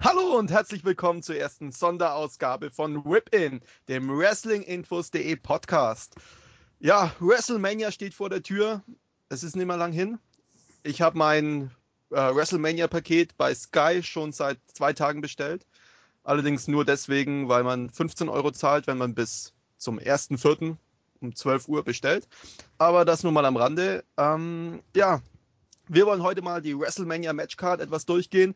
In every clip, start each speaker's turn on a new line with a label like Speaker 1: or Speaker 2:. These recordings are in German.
Speaker 1: Hallo und herzlich willkommen zur ersten Sonderausgabe von Whip-In, dem Wrestlinginfos.de Podcast. Ja, WrestleMania steht vor der Tür. Es ist nicht mehr lang hin. Ich habe mein äh, WrestleMania-Paket bei Sky schon seit zwei Tagen bestellt. Allerdings nur deswegen, weil man 15 Euro zahlt, wenn man bis zum 1.4. um 12 Uhr bestellt. Aber das nur mal am Rande. Ähm, ja, wir wollen heute mal die WrestleMania Matchcard etwas durchgehen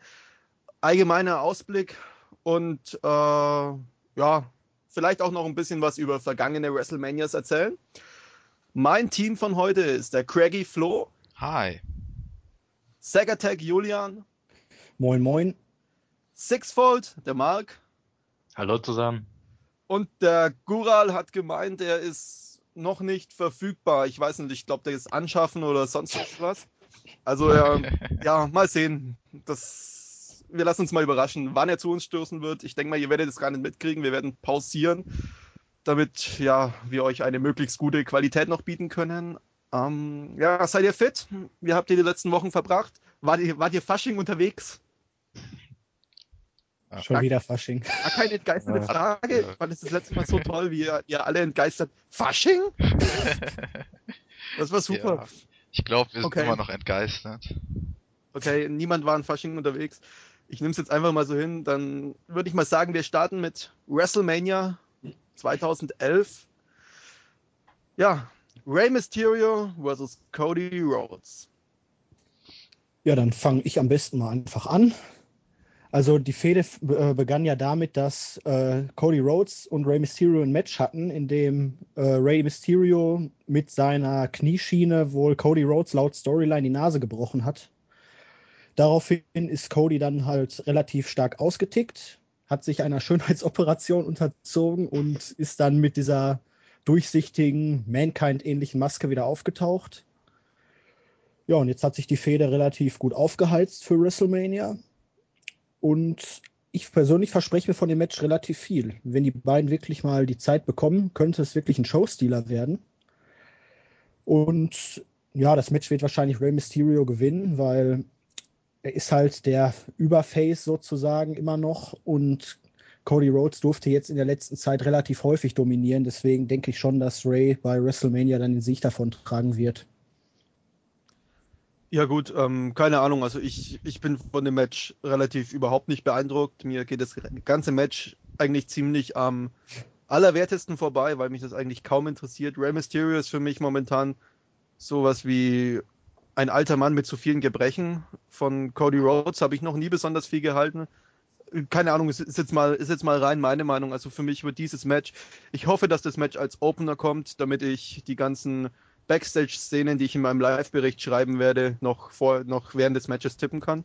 Speaker 1: allgemeiner Ausblick und äh, ja, vielleicht auch noch ein bisschen was über vergangene WrestleManias erzählen. Mein Team von heute ist der Craggy Flo.
Speaker 2: Hi.
Speaker 1: Sagatech Julian.
Speaker 3: Moin, moin.
Speaker 1: Sixfold, der Mark.
Speaker 4: Hallo zusammen.
Speaker 1: Und der Gural hat gemeint, er ist noch nicht verfügbar. Ich weiß nicht, ich glaube, der ist anschaffen oder sonst was. Also ja, ja, mal sehen. Das wir lassen uns mal überraschen, wann er zu uns stoßen wird. Ich denke mal, ihr werdet es gar nicht mitkriegen. Wir werden pausieren, damit ja, wir euch eine möglichst gute Qualität noch bieten können. Ähm, ja, seid ihr fit? Wie habt ihr die letzten Wochen verbracht? Wart ihr, wart ihr Fasching unterwegs?
Speaker 3: Schon wieder Fasching.
Speaker 1: Gar keine entgeisterte ja. Frage. Ja. Wann ist das letzte Mal so toll, wie ihr, ihr alle entgeistert? Fasching? das war super. Ja.
Speaker 2: Ich glaube, wir sind okay. immer noch entgeistert.
Speaker 1: Okay, niemand war in Fasching unterwegs ich nehme es jetzt einfach mal so hin, dann würde ich mal sagen, wir starten mit WrestleMania 2011. Ja, Rey Mysterio versus Cody Rhodes.
Speaker 3: Ja, dann fange ich am besten mal einfach an. Also die Fehde äh, begann ja damit, dass äh, Cody Rhodes und Rey Mysterio ein Match hatten, in dem äh, Rey Mysterio mit seiner Knieschiene wohl Cody Rhodes laut Storyline die Nase gebrochen hat. Daraufhin ist Cody dann halt relativ stark ausgetickt, hat sich einer Schönheitsoperation unterzogen und ist dann mit dieser durchsichtigen, Mankind-ähnlichen Maske wieder aufgetaucht. Ja, und jetzt hat sich die Feder relativ gut aufgeheizt für WrestleMania. Und ich persönlich verspreche mir von dem Match relativ viel. Wenn die beiden wirklich mal die Zeit bekommen, könnte es wirklich ein Showstealer werden. Und ja, das Match wird wahrscheinlich Rey Mysterio gewinnen, weil er ist halt der Überface sozusagen immer noch und Cody Rhodes durfte jetzt in der letzten Zeit relativ häufig dominieren. Deswegen denke ich schon, dass Ray bei WrestleMania dann den Sieg davon tragen wird.
Speaker 1: Ja gut, ähm, keine Ahnung. Also ich, ich bin von dem Match relativ überhaupt nicht beeindruckt. Mir geht das ganze Match eigentlich ziemlich am allerwertesten vorbei, weil mich das eigentlich kaum interessiert. Rey Mysterio ist für mich momentan sowas wie ein alter Mann mit zu vielen Gebrechen. Von Cody Rhodes habe ich noch nie besonders viel gehalten. Keine Ahnung, ist jetzt mal, ist jetzt mal rein meine Meinung. Also für mich wird dieses Match, ich hoffe, dass das Match als Opener kommt, damit ich die ganzen Backstage-Szenen, die ich in meinem Live-Bericht schreiben werde, noch vor, noch während des Matches tippen kann.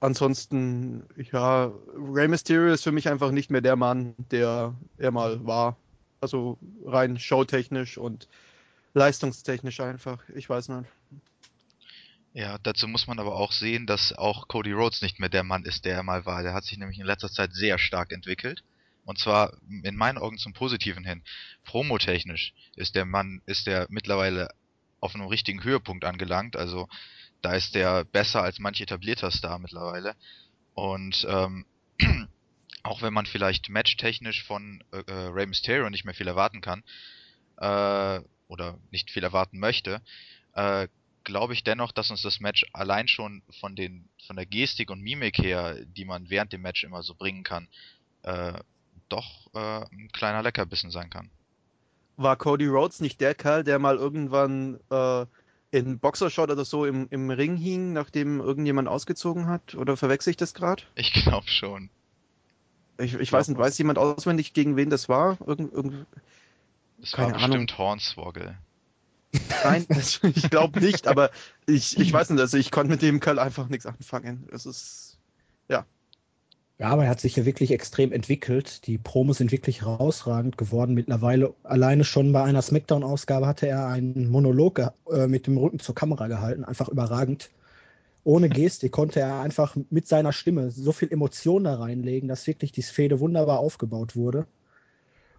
Speaker 1: Ansonsten, ja, Rey Mysterio ist für mich einfach nicht mehr der Mann, der er mal war. Also rein showtechnisch und leistungstechnisch einfach. Ich weiß nicht.
Speaker 2: Ja, dazu muss man aber auch sehen, dass auch Cody Rhodes nicht mehr der Mann ist, der er mal war. Der hat sich nämlich in letzter Zeit sehr stark entwickelt. Und zwar in meinen Augen zum Positiven hin. Promotechnisch ist der Mann, ist der mittlerweile auf einem richtigen Höhepunkt angelangt. Also da ist der besser als manch etablierter Star mittlerweile. Und ähm, auch wenn man vielleicht matchtechnisch von äh, äh, Rey Mysterio nicht mehr viel erwarten kann, äh, oder nicht viel erwarten möchte, äh, glaube ich dennoch, dass uns das Match allein schon von den von der Gestik und Mimik her, die man während dem Match immer so bringen kann, äh, doch äh, ein kleiner Leckerbissen sein kann.
Speaker 1: War Cody Rhodes nicht der Kerl, der mal irgendwann äh, in Boxershot oder so im, im Ring hing, nachdem irgendjemand ausgezogen hat? Oder verwechsel ich das gerade?
Speaker 2: Ich glaube schon.
Speaker 1: Ich, ich, ich weiß nicht, weiß jemand auswendig, gegen wen das war? Irgend, irgend,
Speaker 2: das Keine war bestimmt Ahnung. Hornswoggle.
Speaker 1: Nein, ich glaube nicht, aber ich, ich weiß nicht, also ich konnte mit dem Kerl einfach nichts anfangen. Es ist, ja.
Speaker 3: Ja, aber er hat sich ja wirklich extrem entwickelt. Die Promos sind wirklich herausragend geworden. Mittlerweile alleine schon bei einer Smackdown-Ausgabe hatte er einen Monolog äh, mit dem Rücken zur Kamera gehalten. Einfach überragend. Ohne Gestik konnte er einfach mit seiner Stimme so viel Emotion da reinlegen, dass wirklich die Fehde wunderbar aufgebaut wurde.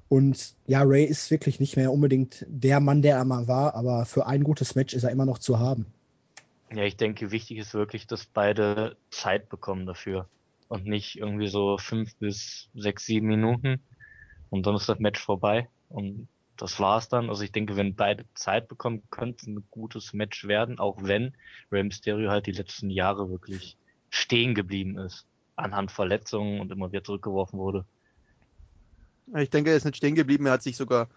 Speaker 3: Und ja, Ray ist wirklich nicht mehr unbedingt der Mann, der er mal war, aber für ein gutes Match ist er immer noch zu haben.
Speaker 4: Ja, ich denke, wichtig ist wirklich, dass beide Zeit bekommen dafür. und nicht irgendwie so fünf bis sechs, sieben Minuten und dann ist das Match vorbei und das war's dann. Also ich denke, wenn beide Zeit bekommen, könnte ein gutes Match werden, auch wenn Rey Mysterio halt die letzten Jahre wirklich stehen geblieben ist. Anhand Verletzungen und immer wieder zurückgeworfen wurde.
Speaker 1: Ich denke, er ist nicht stehen geblieben, er hat sich sogar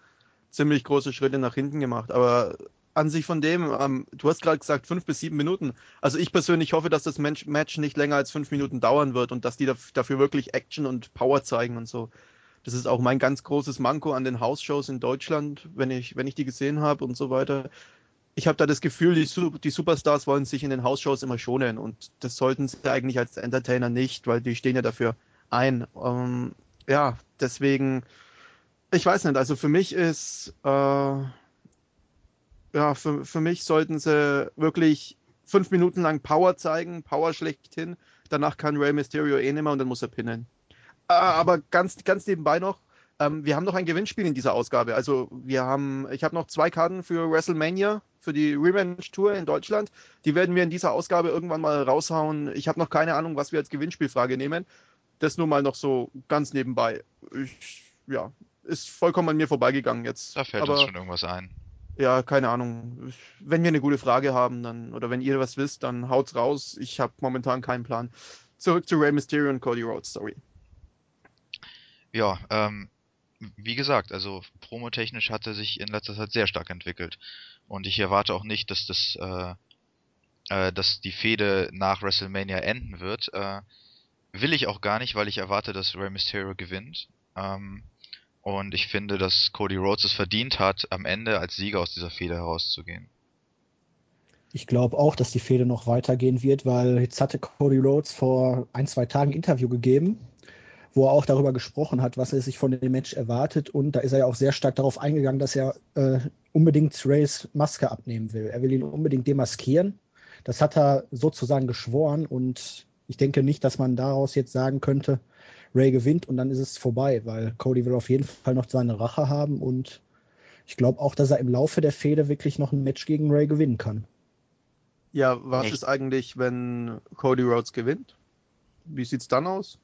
Speaker 1: ziemlich große Schritte nach hinten gemacht. Aber an sich von dem, ähm, du hast gerade gesagt, fünf bis sieben Minuten. Also ich persönlich hoffe, dass das Match nicht länger als fünf Minuten dauern wird und dass die dafür wirklich Action und Power zeigen und so. Das ist auch mein ganz großes Manko an den House-Shows in Deutschland, wenn ich, wenn ich die gesehen habe und so weiter. Ich habe da das Gefühl, die, die, Superstars wollen sich in den House-Shows immer schonen und das sollten sie eigentlich als Entertainer nicht, weil die stehen ja dafür ein. Ähm, ja, deswegen, ich weiß nicht, also für mich ist, äh, ja, für, für mich sollten sie wirklich fünf Minuten lang Power zeigen, Power schlechthin. Danach kann Rey Mysterio eh nicht mehr und dann muss er pinnen. Äh, aber ganz, ganz nebenbei noch, ähm, wir haben noch ein Gewinnspiel in dieser Ausgabe. Also wir haben, ich habe noch zwei Karten für WrestleMania, für die Revenge Tour in Deutschland. Die werden wir in dieser Ausgabe irgendwann mal raushauen. Ich habe noch keine Ahnung, was wir als Gewinnspielfrage nehmen. Das nur mal noch so ganz nebenbei. Ich, ja, ist vollkommen an mir vorbeigegangen jetzt.
Speaker 2: Da fällt
Speaker 1: aber,
Speaker 2: uns schon irgendwas ein.
Speaker 1: Ja, keine Ahnung. Wenn wir eine gute Frage haben, dann oder wenn ihr was wisst, dann haut's raus. Ich habe momentan keinen Plan. Zurück zu Rey Mysterio und Cody Rhodes, sorry.
Speaker 2: Ja, ähm, wie gesagt, also promotechnisch hat er sich in letzter Zeit sehr stark entwickelt. Und ich erwarte auch nicht, dass das, äh, äh, dass die Fehde nach WrestleMania enden wird. Äh, will ich auch gar nicht, weil ich erwarte, dass Rey Mysterio gewinnt. Ähm, und ich finde, dass Cody Rhodes es verdient hat, am Ende als Sieger aus dieser Fehde herauszugehen.
Speaker 3: Ich glaube auch, dass die Fehde noch weitergehen wird, weil jetzt hatte Cody Rhodes vor ein, zwei Tagen ein Interview gegeben wo er auch darüber gesprochen hat, was er sich von dem Match erwartet. Und da ist er ja auch sehr stark darauf eingegangen, dass er äh, unbedingt Rays Maske abnehmen will. Er will ihn unbedingt demaskieren. Das hat er sozusagen geschworen und ich denke nicht, dass man daraus jetzt sagen könnte, Ray gewinnt und dann ist es vorbei, weil Cody will auf jeden Fall noch seine Rache haben und ich glaube auch, dass er im Laufe der Fehde wirklich noch ein Match gegen Ray gewinnen kann.
Speaker 1: Ja, was Echt? ist eigentlich, wenn Cody Rhodes gewinnt? Wie sieht's dann aus?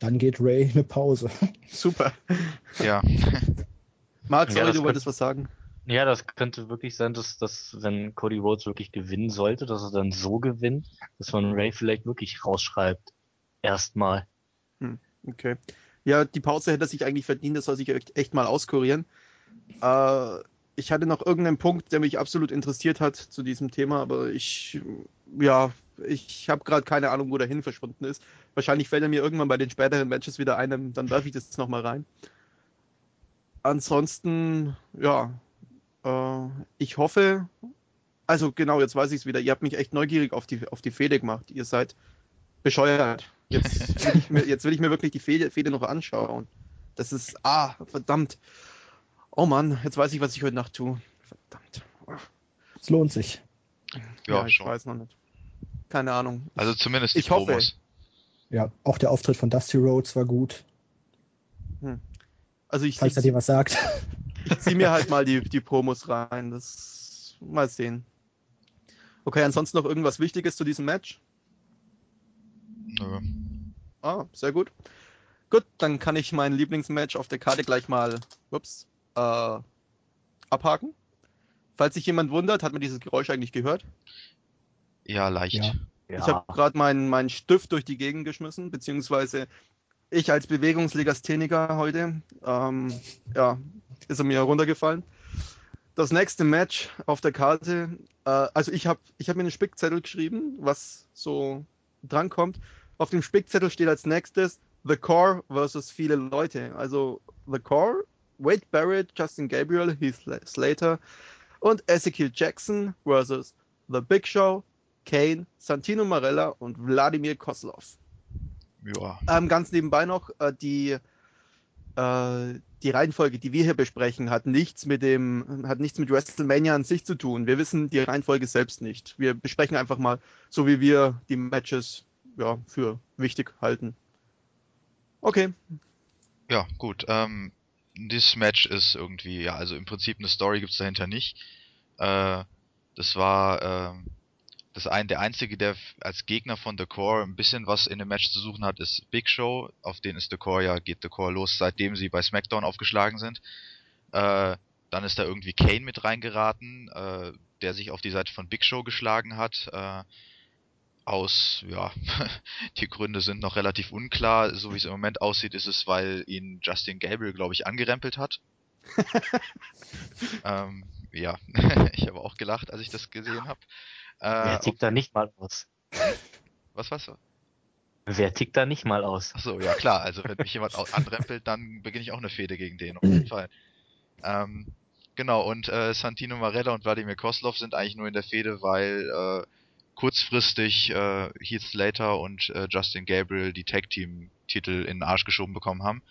Speaker 3: Dann geht Ray eine Pause.
Speaker 1: Super.
Speaker 2: Ja.
Speaker 1: Marc, sorry, ja, du wolltest was sagen.
Speaker 4: Ja, das könnte wirklich sein, dass, dass wenn Cody Rhodes wirklich gewinnen sollte, dass er dann so gewinnt, dass man Ray vielleicht wirklich rausschreibt. Erstmal.
Speaker 1: Hm, okay. Ja, die Pause hätte er sich eigentlich verdient, das soll sich echt mal auskurieren. Äh, ich hatte noch irgendeinen Punkt, der mich absolut interessiert hat zu diesem Thema, aber ich, ja, ich habe gerade keine Ahnung, wo der hin verschwunden ist. Wahrscheinlich fällt er mir irgendwann bei den späteren Matches wieder ein, dann werfe ich das nochmal rein. Ansonsten, ja, äh, ich hoffe, also genau, jetzt weiß ich es wieder. Ihr habt mich echt neugierig auf die, auf die Fehde gemacht. Ihr seid bescheuert. Jetzt will ich mir, jetzt will ich mir wirklich die Fehde, Fehde noch anschauen. Das ist, ah, verdammt. Oh Mann, jetzt weiß ich, was ich heute Nacht tue. Verdammt.
Speaker 3: Es lohnt sich.
Speaker 1: Ja, ja ich schon. weiß noch nicht. Keine Ahnung.
Speaker 2: Also zumindest die
Speaker 1: ich Promos. hoffe.
Speaker 3: Ja, auch der Auftritt von Dusty Rhodes war gut.
Speaker 1: Hm. Also ich,
Speaker 3: Falls er dir was sagt.
Speaker 1: Ich zieh mir halt mal die, die Promos rein. Das mal sehen. Okay, ansonsten noch irgendwas Wichtiges zu diesem Match?
Speaker 2: Nö.
Speaker 1: Ah, sehr gut. Gut, dann kann ich mein Lieblingsmatch auf der Karte gleich mal ups, äh, abhaken. Falls sich jemand wundert, hat man dieses Geräusch eigentlich gehört?
Speaker 2: Ja, leicht. Ja.
Speaker 1: Ich habe gerade meinen mein Stift durch die Gegend geschmissen, beziehungsweise ich als Bewegungslegastheniker heute, ähm, ja, ist er mir runtergefallen. Das nächste Match auf der Karte, äh, also ich habe ich hab mir einen Spickzettel geschrieben, was so drankommt. Auf dem Spickzettel steht als nächstes The Core versus viele Leute. Also The Core, Wade Barrett, Justin Gabriel, Heath Slater und Ezekiel Jackson versus The Big Show, Kane, Santino Marella und Wladimir Koslov.
Speaker 2: Ja.
Speaker 1: Ähm, ganz nebenbei noch, äh, die, äh, die Reihenfolge, die wir hier besprechen, hat nichts mit dem, hat nichts mit WrestleMania an sich zu tun. Wir wissen die Reihenfolge selbst nicht. Wir besprechen einfach mal, so wie wir die Matches ja, für wichtig halten. Okay.
Speaker 2: Ja, gut. Ähm, dieses Match ist irgendwie, ja, also im Prinzip eine Story gibt es dahinter nicht. Äh, das war, äh, das ein, der einzige, der als Gegner von The Core ein bisschen was in dem Match zu suchen hat, ist Big Show. Auf den ist The Core ja, geht The Core los, seitdem sie bei SmackDown aufgeschlagen sind. Äh, dann ist da irgendwie Kane mit reingeraten, äh, der sich auf die Seite von Big Show geschlagen hat. Äh, aus, ja, die Gründe sind noch relativ unklar. So wie es im Moment aussieht, ist es, weil ihn Justin Gabriel, glaube ich, angerempelt hat. ähm, ja, ich habe auch gelacht, als ich das gesehen habe.
Speaker 4: Äh, Wer tickt da nicht mal aus?
Speaker 2: Was war's?
Speaker 4: Wer tickt da nicht mal aus?
Speaker 2: Achso, ja klar, also wenn mich jemand anrempelt, dann beginne ich auch eine Fehde gegen den, auf jeden Fall. Ähm, genau, und äh, Santino Marella und Wladimir Koslov sind eigentlich nur in der Fehde, weil äh, kurzfristig äh, Heath Slater und äh, Justin Gabriel die Tag Team Titel in den Arsch geschoben bekommen haben.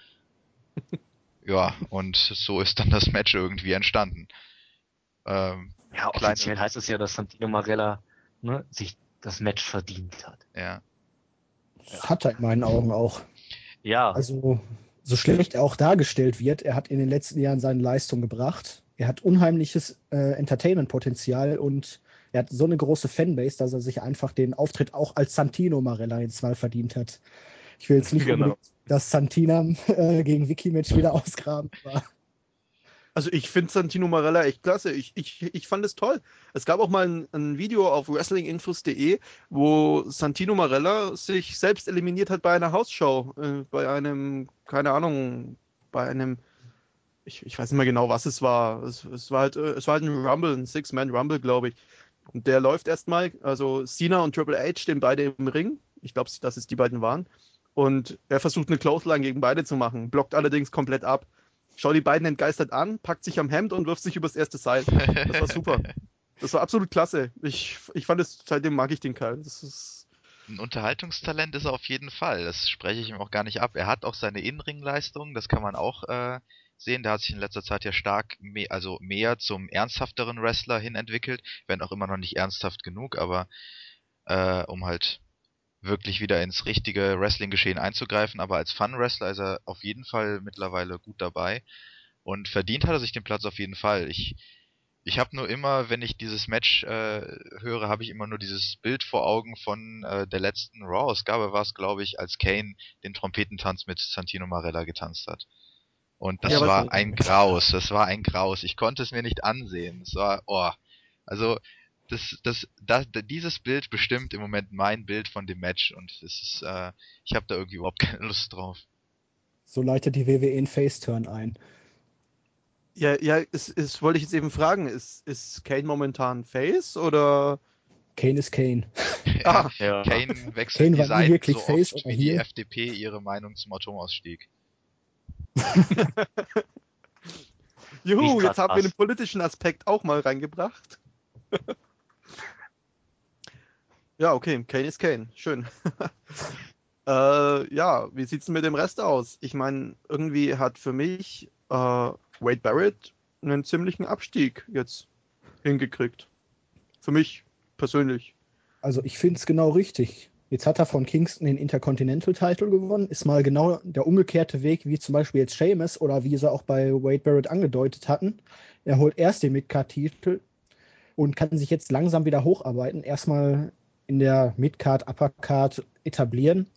Speaker 2: ja, und so ist dann das Match irgendwie entstanden.
Speaker 4: Ähm, ja, offiziell kleine... heißt es ja, dass Santino Marella ne, sich das Match verdient hat.
Speaker 2: Ja.
Speaker 3: Das hat er in meinen Augen auch.
Speaker 4: Ja.
Speaker 3: Also, so schlecht er auch dargestellt wird, er hat in den letzten Jahren seine Leistung gebracht. Er hat unheimliches äh, Entertainment-Potenzial und er hat so eine große Fanbase, dass er sich einfach den Auftritt auch als Santino Marella jetzt mal verdient hat. Ich will jetzt nicht genau. unbedingt das Santina äh, gegen Wiki-Match wieder ausgraben. Aber
Speaker 1: also ich finde Santino Marella echt klasse. Ich, ich, ich fand es toll. Es gab auch mal ein, ein Video auf wrestlinginfos.de, wo Santino Marella sich selbst eliminiert hat bei einer Hausshow. Äh, bei einem, keine Ahnung, bei einem, ich, ich weiß nicht mehr genau, was es war. Es, es war halt, äh, es war halt ein Rumble, ein Six-Man-Rumble, glaube ich. Und der läuft erstmal, also Cena und Triple H stehen beide im Ring. Ich glaube, dass es die beiden waren. Und er versucht eine Clothesline gegen beide zu machen, blockt allerdings komplett ab schaut die beiden entgeistert an, packt sich am Hemd und wirft sich übers erste Seil. Das war super. Das war absolut klasse. Ich, ich fand es, seitdem mag ich den Kerl. Das ist
Speaker 2: ein Unterhaltungstalent ist er auf jeden Fall. Das spreche ich ihm auch gar nicht ab. Er hat auch seine Innenringleistung, das kann man auch äh, sehen. Der hat sich in letzter Zeit ja stark, mehr, also mehr zum ernsthafteren Wrestler hin entwickelt. Wenn auch immer noch nicht ernsthaft genug, aber äh, um halt wirklich wieder ins richtige Wrestling-Geschehen einzugreifen, aber als Fun-Wrestler ist er auf jeden Fall mittlerweile gut dabei und verdient hat er sich den Platz auf jeden Fall. Ich, ich habe nur immer, wenn ich dieses Match äh, höre, habe ich immer nur dieses Bild vor Augen von äh, der letzten Raw-Ausgabe, war es glaube ich, als Kane den Trompetentanz mit Santino Marella getanzt hat. Und das ja, war ein Graus, das war ein Graus. Ich konnte es mir nicht ansehen. Es war, oh, also das, das, das, dieses Bild bestimmt im Moment mein Bild von dem Match und es ist, äh, ich habe da irgendwie überhaupt keine Lust drauf.
Speaker 3: So leitet die WWE einen Face-Turn ein.
Speaker 1: Ja, ja, es, es wollte ich jetzt eben fragen, ist, ist Kane momentan Face oder?
Speaker 3: Kane ist Kane.
Speaker 2: ah, ja. Kane wechselt Kane die Seiten wirklich so Face oft wie hier? die FDP ihre Meinung zum Atomausstieg.
Speaker 1: Juhu, jetzt haben wir den politischen Aspekt auch mal reingebracht. Ja, okay, Kane ist Kane. Schön. äh, ja, wie sieht's denn mit dem Rest aus? Ich meine, irgendwie hat für mich äh, Wade Barrett einen ziemlichen Abstieg jetzt hingekriegt. Für mich persönlich.
Speaker 3: Also ich finde es genau richtig. Jetzt hat er von Kingston den Intercontinental Title gewonnen. Ist mal genau der umgekehrte Weg, wie zum Beispiel jetzt Sheamus oder wie sie auch bei Wade Barrett angedeutet hatten. Er holt erst den Midcard-Titel und kann sich jetzt langsam wieder hocharbeiten. Erstmal in der Midcard, Uppercard etablieren.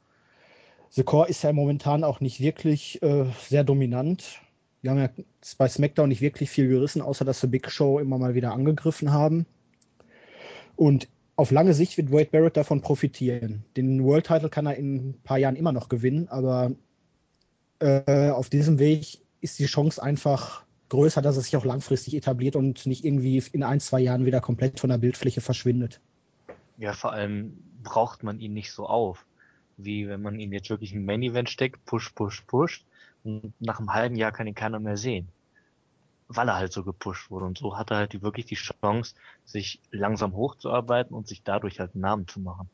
Speaker 3: The Core ist ja momentan auch nicht wirklich äh, sehr dominant. Wir haben ja bei SmackDown nicht wirklich viel gerissen, außer dass sie Big Show immer mal wieder angegriffen haben. Und auf lange Sicht wird Wade Barrett davon profitieren. Den World Title kann er in ein paar Jahren immer noch gewinnen, aber äh, auf diesem Weg ist die Chance einfach größer, dass er sich auch langfristig etabliert und nicht irgendwie in ein, zwei Jahren wieder komplett von der Bildfläche verschwindet.
Speaker 4: Ja, vor allem braucht man ihn nicht so auf, wie wenn man ihn jetzt wirklich im Main Event steckt, push, push, push, und nach einem halben Jahr kann ihn keiner mehr sehen. Weil er halt so gepusht wurde. Und so hat er halt die, wirklich die Chance, sich langsam hochzuarbeiten und sich dadurch halt einen Namen zu machen.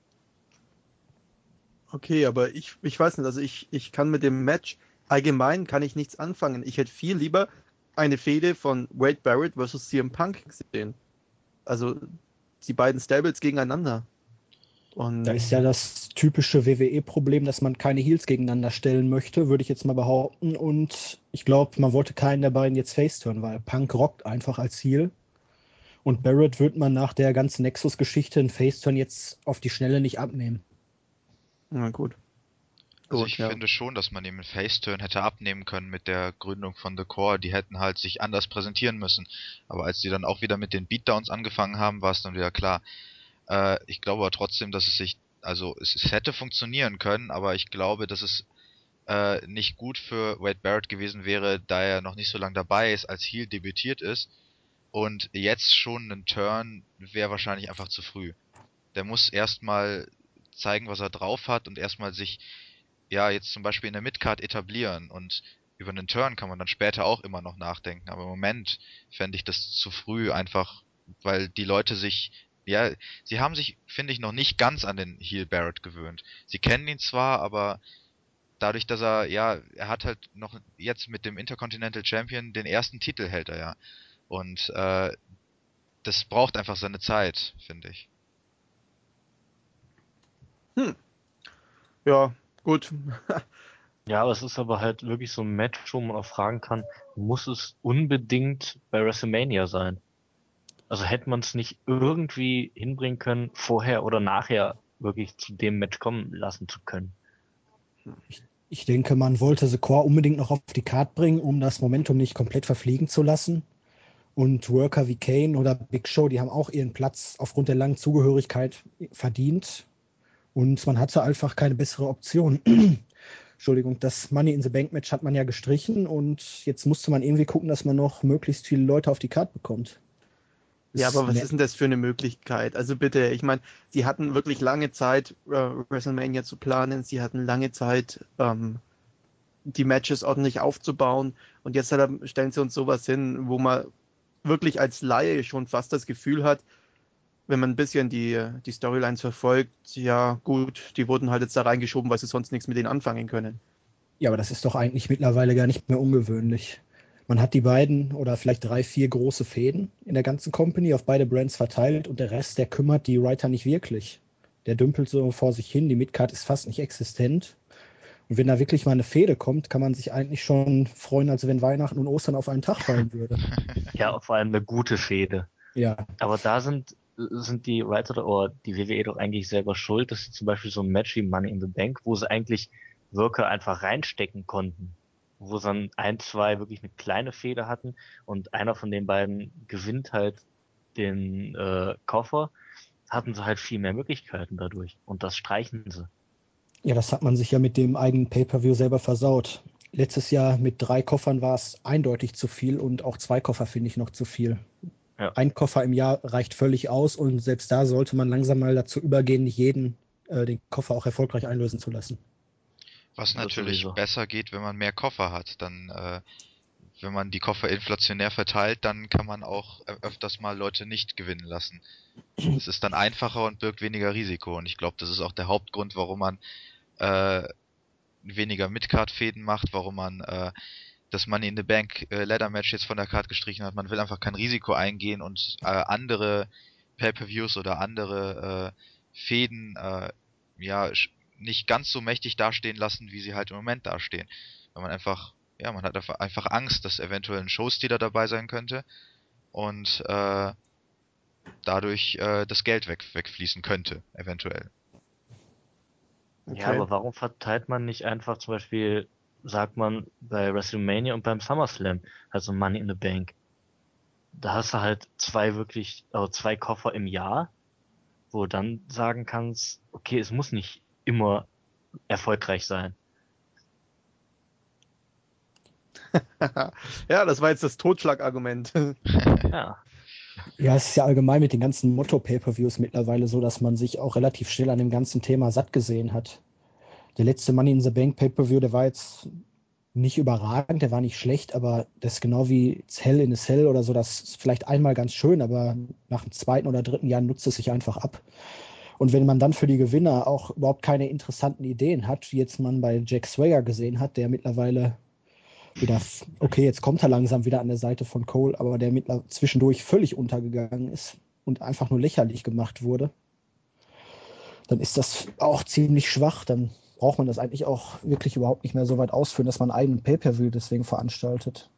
Speaker 1: Okay, aber ich, ich weiß nicht, also ich, ich kann mit dem Match allgemein kann ich nichts anfangen. Ich hätte viel lieber eine Fehde von Wade Barrett versus CM Punk gesehen. Also die beiden Stables gegeneinander.
Speaker 3: Und da ist ja das typische WWE-Problem, dass man keine Heels gegeneinander stellen möchte, würde ich jetzt mal behaupten. Und ich glaube, man wollte keinen der beiden jetzt face turn, weil Punk rockt einfach als Heel. Und Barrett wird man nach der ganzen Nexus-Geschichte in Faceturn jetzt auf die Schnelle nicht abnehmen.
Speaker 1: Na gut.
Speaker 2: Also ich
Speaker 1: ja.
Speaker 2: finde schon, dass man ihm einen Faceturn hätte abnehmen können mit der Gründung von The Core. Die hätten halt sich anders präsentieren müssen. Aber als die dann auch wieder mit den Beatdowns angefangen haben, war es dann wieder klar. Äh, ich glaube aber trotzdem, dass es sich, also es, es hätte funktionieren können, aber ich glaube, dass es äh, nicht gut für Wade Barrett gewesen wäre, da er noch nicht so lange dabei ist, als Heel debütiert ist. Und jetzt schon einen Turn wäre wahrscheinlich einfach zu früh. Der muss erstmal zeigen, was er drauf hat und erstmal sich ja, jetzt zum Beispiel in der Midcard etablieren und über einen Turn kann man dann später auch immer noch nachdenken. Aber im Moment fände ich das zu früh einfach, weil die Leute sich, ja, sie haben sich, finde ich, noch nicht ganz an den Heel Barrett gewöhnt. Sie kennen ihn zwar, aber dadurch, dass er, ja, er hat halt noch jetzt mit dem Intercontinental Champion den ersten Titel hält er ja. Und äh, das braucht einfach seine Zeit, finde ich.
Speaker 1: Ja, gut.
Speaker 4: Ja, aber es ist aber halt wirklich so ein Match, wo man auch fragen kann, muss es unbedingt bei WrestleMania sein? Also hätte man es nicht irgendwie hinbringen können, vorher oder nachher wirklich zu dem Match kommen lassen zu können.
Speaker 3: Ich denke, man wollte The Core unbedingt noch auf die Karte bringen, um das Momentum nicht komplett verfliegen zu lassen. Und Worker wie Kane oder Big Show, die haben auch ihren Platz aufgrund der langen Zugehörigkeit verdient. Und man hatte einfach keine bessere Option. Entschuldigung, das Money in the Bank Match hat man ja gestrichen und jetzt musste man irgendwie gucken, dass man noch möglichst viele Leute auf die Karte bekommt.
Speaker 1: Ja, aber was
Speaker 3: ne-
Speaker 1: ist denn das für eine Möglichkeit? Also bitte, ich meine, sie hatten wirklich lange Zeit, äh, WrestleMania zu planen, sie hatten lange Zeit, ähm, die Matches ordentlich aufzubauen und jetzt halt, stellen sie uns sowas hin, wo man wirklich als Laie schon fast das Gefühl hat, wenn man ein bisschen die, die Storylines verfolgt, ja gut, die wurden halt jetzt da reingeschoben, weil sie sonst nichts mit denen anfangen können.
Speaker 3: Ja, aber das ist doch eigentlich mittlerweile gar nicht mehr ungewöhnlich. Man hat die beiden oder vielleicht drei, vier große Fäden in der ganzen Company auf beide Brands verteilt und der Rest, der kümmert die Writer nicht wirklich. Der dümpelt so vor sich hin, die Midcard ist fast nicht existent. Und wenn da wirklich mal eine Fehde kommt, kann man sich eigentlich schon freuen, als wenn Weihnachten und Ostern auf einen Tag fallen würde.
Speaker 4: Ja, vor allem eine gute Fehde.
Speaker 3: Ja,
Speaker 4: Aber da sind, sind die Writer oder die WWE doch eigentlich selber schuld, dass sie zum Beispiel so ein Match wie Money in the Bank, wo sie eigentlich Worker einfach reinstecken konnten. Wo sie dann ein, zwei wirklich eine kleine Feder hatten und einer von den beiden gewinnt halt den äh, Koffer, hatten sie halt viel mehr Möglichkeiten dadurch. Und das streichen sie.
Speaker 3: ja, das hat man sich ja mit dem eigenen Pay-Per-View selber versaut. Letztes Jahr mit drei Koffern war es eindeutig zu viel und auch zwei Koffer finde ich noch zu viel.
Speaker 4: Ja.
Speaker 3: Ein Koffer im Jahr reicht völlig aus und selbst da sollte man langsam mal dazu übergehen, nicht jeden äh, den Koffer auch erfolgreich einlösen zu lassen.
Speaker 2: Was
Speaker 4: Das
Speaker 2: natürlich
Speaker 4: sowieso.
Speaker 2: besser geht, wenn man mehr Koffer hat. Dann, äh, wenn man die Koffer inflationär verteilt, dann kann man auch öfters mal Leute nicht gewinnen lassen. Es ist dann einfacher und birgt weniger Risiko. Und ich glaube, das ist auch der Hauptgrund, warum man äh, weniger Midcard-Fäden macht, warum man äh, das Money in the Bank äh, Ladder Match jetzt von der Card gestrichen hat. Man will einfach kein Risiko eingehen und äh, andere Pay-per-Views oder andere äh, Fäden äh, ja nicht ganz so mächtig dastehen lassen, wie sie halt im Moment dastehen. Weil man einfach, ja, man hat einfach- Angst, dass eventuell ein Showstealer dabei sein könnte und äh, dadurch äh, das Geld weg, wegfließen könnte, eventuell.
Speaker 4: Ja, aber warum verteilt man nicht einfach zum Beispiel, sagt man bei WrestleMania und beim SummerSlam, also Money in the Bank. Da hast du halt zwei wirklich, also zwei Koffer im Jahr, wo du dann sagen kannst, okay, es muss nicht immer erfolgreich sein.
Speaker 1: ja, das war jetzt das Totschlagargument.
Speaker 4: Ja,
Speaker 3: Ja, es ist ja allgemein mit den ganzen Motto-Pay-Per-Views mittlerweile so, dass man sich auch relativ schnell an dem ganzen Thema satt gesehen hat. Der letzte Money in the Bank Pay-Per-View, der war jetzt nicht überragend, der war nicht schlecht, aber das ist genau wie Hell in a Cell oder so, das ist vielleicht einmal ganz schön, aber nach dem zweiten oder dritten Jahr nutzt es sich einfach ab. Und wenn man dann für die Gewinner auch überhaupt keine interessanten Ideen hat, wie jetzt man bei Jack Swagger gesehen hat, der mittlerweile wieder, okay, jetzt kommt er langsam wieder an der Seite von Cole, aber der mittlerweile zwischendurch völlig untergegangen ist und einfach nur lächerlich gemacht wurde, dann ist das auch ziemlich schwach. Dann braucht man das eigentlich auch wirklich überhaupt nicht mehr so weit ausführen, dass man einen eigenen Pay-Per-View deswegen veranstaltet.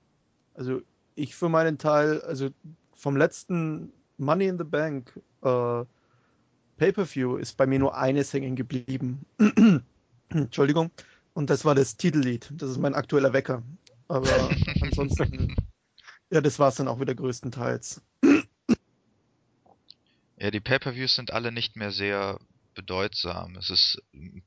Speaker 1: Also ich für meinen Teil, also vom letzten Money in the Bank äh, Pay-per-View ist bei mir nur eines hängen geblieben. Entschuldigung. Und das war das Titellied. Das ist mein aktueller Wecker. Aber ansonsten, ja, das war es dann auch wieder größtenteils.
Speaker 2: Ja, die Pay-per-Views sind alle nicht mehr sehr bedeutsam. Es ist,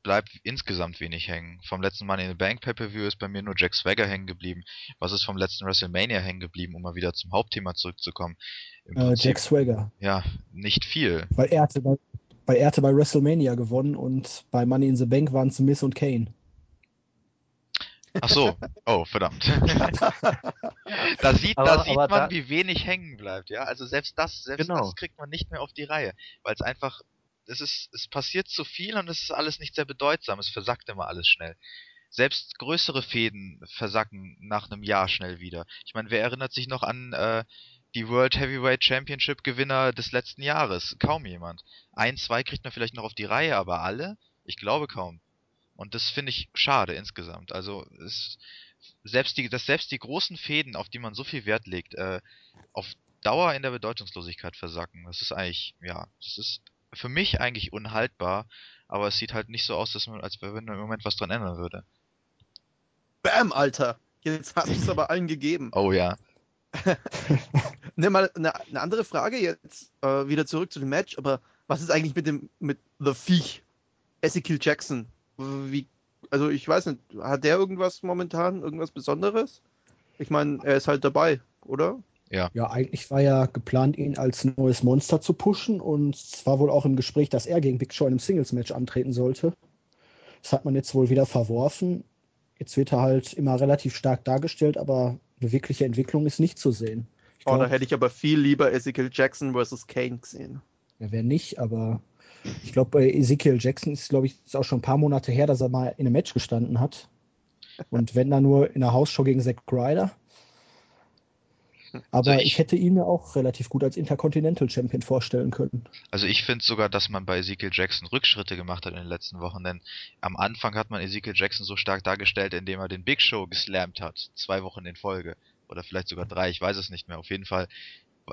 Speaker 2: bleibt insgesamt wenig hängen. Vom letzten Money in the Bank Pay-Per-View ist bei mir nur Jack Swagger hängen geblieben. Was ist vom letzten WrestleMania hängen geblieben, um mal wieder zum Hauptthema zurückzukommen?
Speaker 3: Äh, Prinzip, Jack Swagger.
Speaker 2: Ja, nicht viel.
Speaker 3: Weil er hatte bei, weil er hatte bei WrestleMania gewonnen und bei Money in the Bank waren es Miss und Kane.
Speaker 2: Ach so, oh, verdammt. da sieht, aber, da sieht man, da... wie wenig hängen bleibt, ja. Also selbst das, selbst genau. das kriegt man nicht mehr auf die Reihe, weil es einfach es ist, es passiert zu viel und es ist alles nicht sehr bedeutsam. Es versackt immer alles schnell. Selbst größere Fäden versacken nach einem Jahr schnell wieder. Ich meine, wer erinnert sich noch an äh, die World Heavyweight Championship Gewinner des letzten Jahres? Kaum jemand. Ein, zwei kriegt man vielleicht noch auf die Reihe, aber alle? Ich glaube kaum. Und das finde ich schade insgesamt. Also es, selbst die, dass selbst die großen Fäden, auf die man so viel Wert legt, äh, auf Dauer in der Bedeutungslosigkeit versacken. Das ist eigentlich, ja, das ist für mich eigentlich unhaltbar, aber es sieht halt nicht so aus, dass man, als wenn man im Moment was dran ändern würde.
Speaker 1: Bam, Alter! Jetzt hast du es aber allen gegeben.
Speaker 2: Oh ja.
Speaker 1: ne, mal eine, eine, andere Frage jetzt äh, wieder zurück zu dem Match, aber was ist eigentlich mit dem mit The Viech? Ezekiel Jackson. Wie, also ich weiß nicht, hat der irgendwas momentan, irgendwas Besonderes? Ich meine, er ist halt dabei, oder?
Speaker 3: Ja. ja, eigentlich war ja geplant, ihn als neues Monster zu pushen und es war wohl auch im Gespräch, dass er gegen Big Show in einem Singles-Match antreten sollte. Das hat man jetzt wohl wieder verworfen. Jetzt wird er halt immer relativ stark dargestellt, aber eine wirkliche Entwicklung ist nicht zu sehen.
Speaker 1: Ich oh, glaub, da hätte ich aber viel lieber Ezekiel Jackson versus Kane gesehen.
Speaker 3: Ja, wer nicht, aber ich glaube, bei Ezekiel Jackson ist, glaube ich, ist auch schon ein paar Monate her, dass er mal in einem Match gestanden hat. Und wenn dann nur in der Hausshow gegen Zack Ryder. Aber also ich, ich, hätte ihn mir auch relativ gut als Intercontinental Champion vorstellen können.
Speaker 2: Also ich finde sogar, dass man bei Ezekiel Jackson Rückschritte gemacht hat in den letzten Wochen, denn am Anfang hat man Ezekiel Jackson so stark dargestellt, indem er den Big Show geslammt hat, zwei Wochen in Folge oder vielleicht sogar drei, ich weiß es nicht mehr. Auf jeden Fall,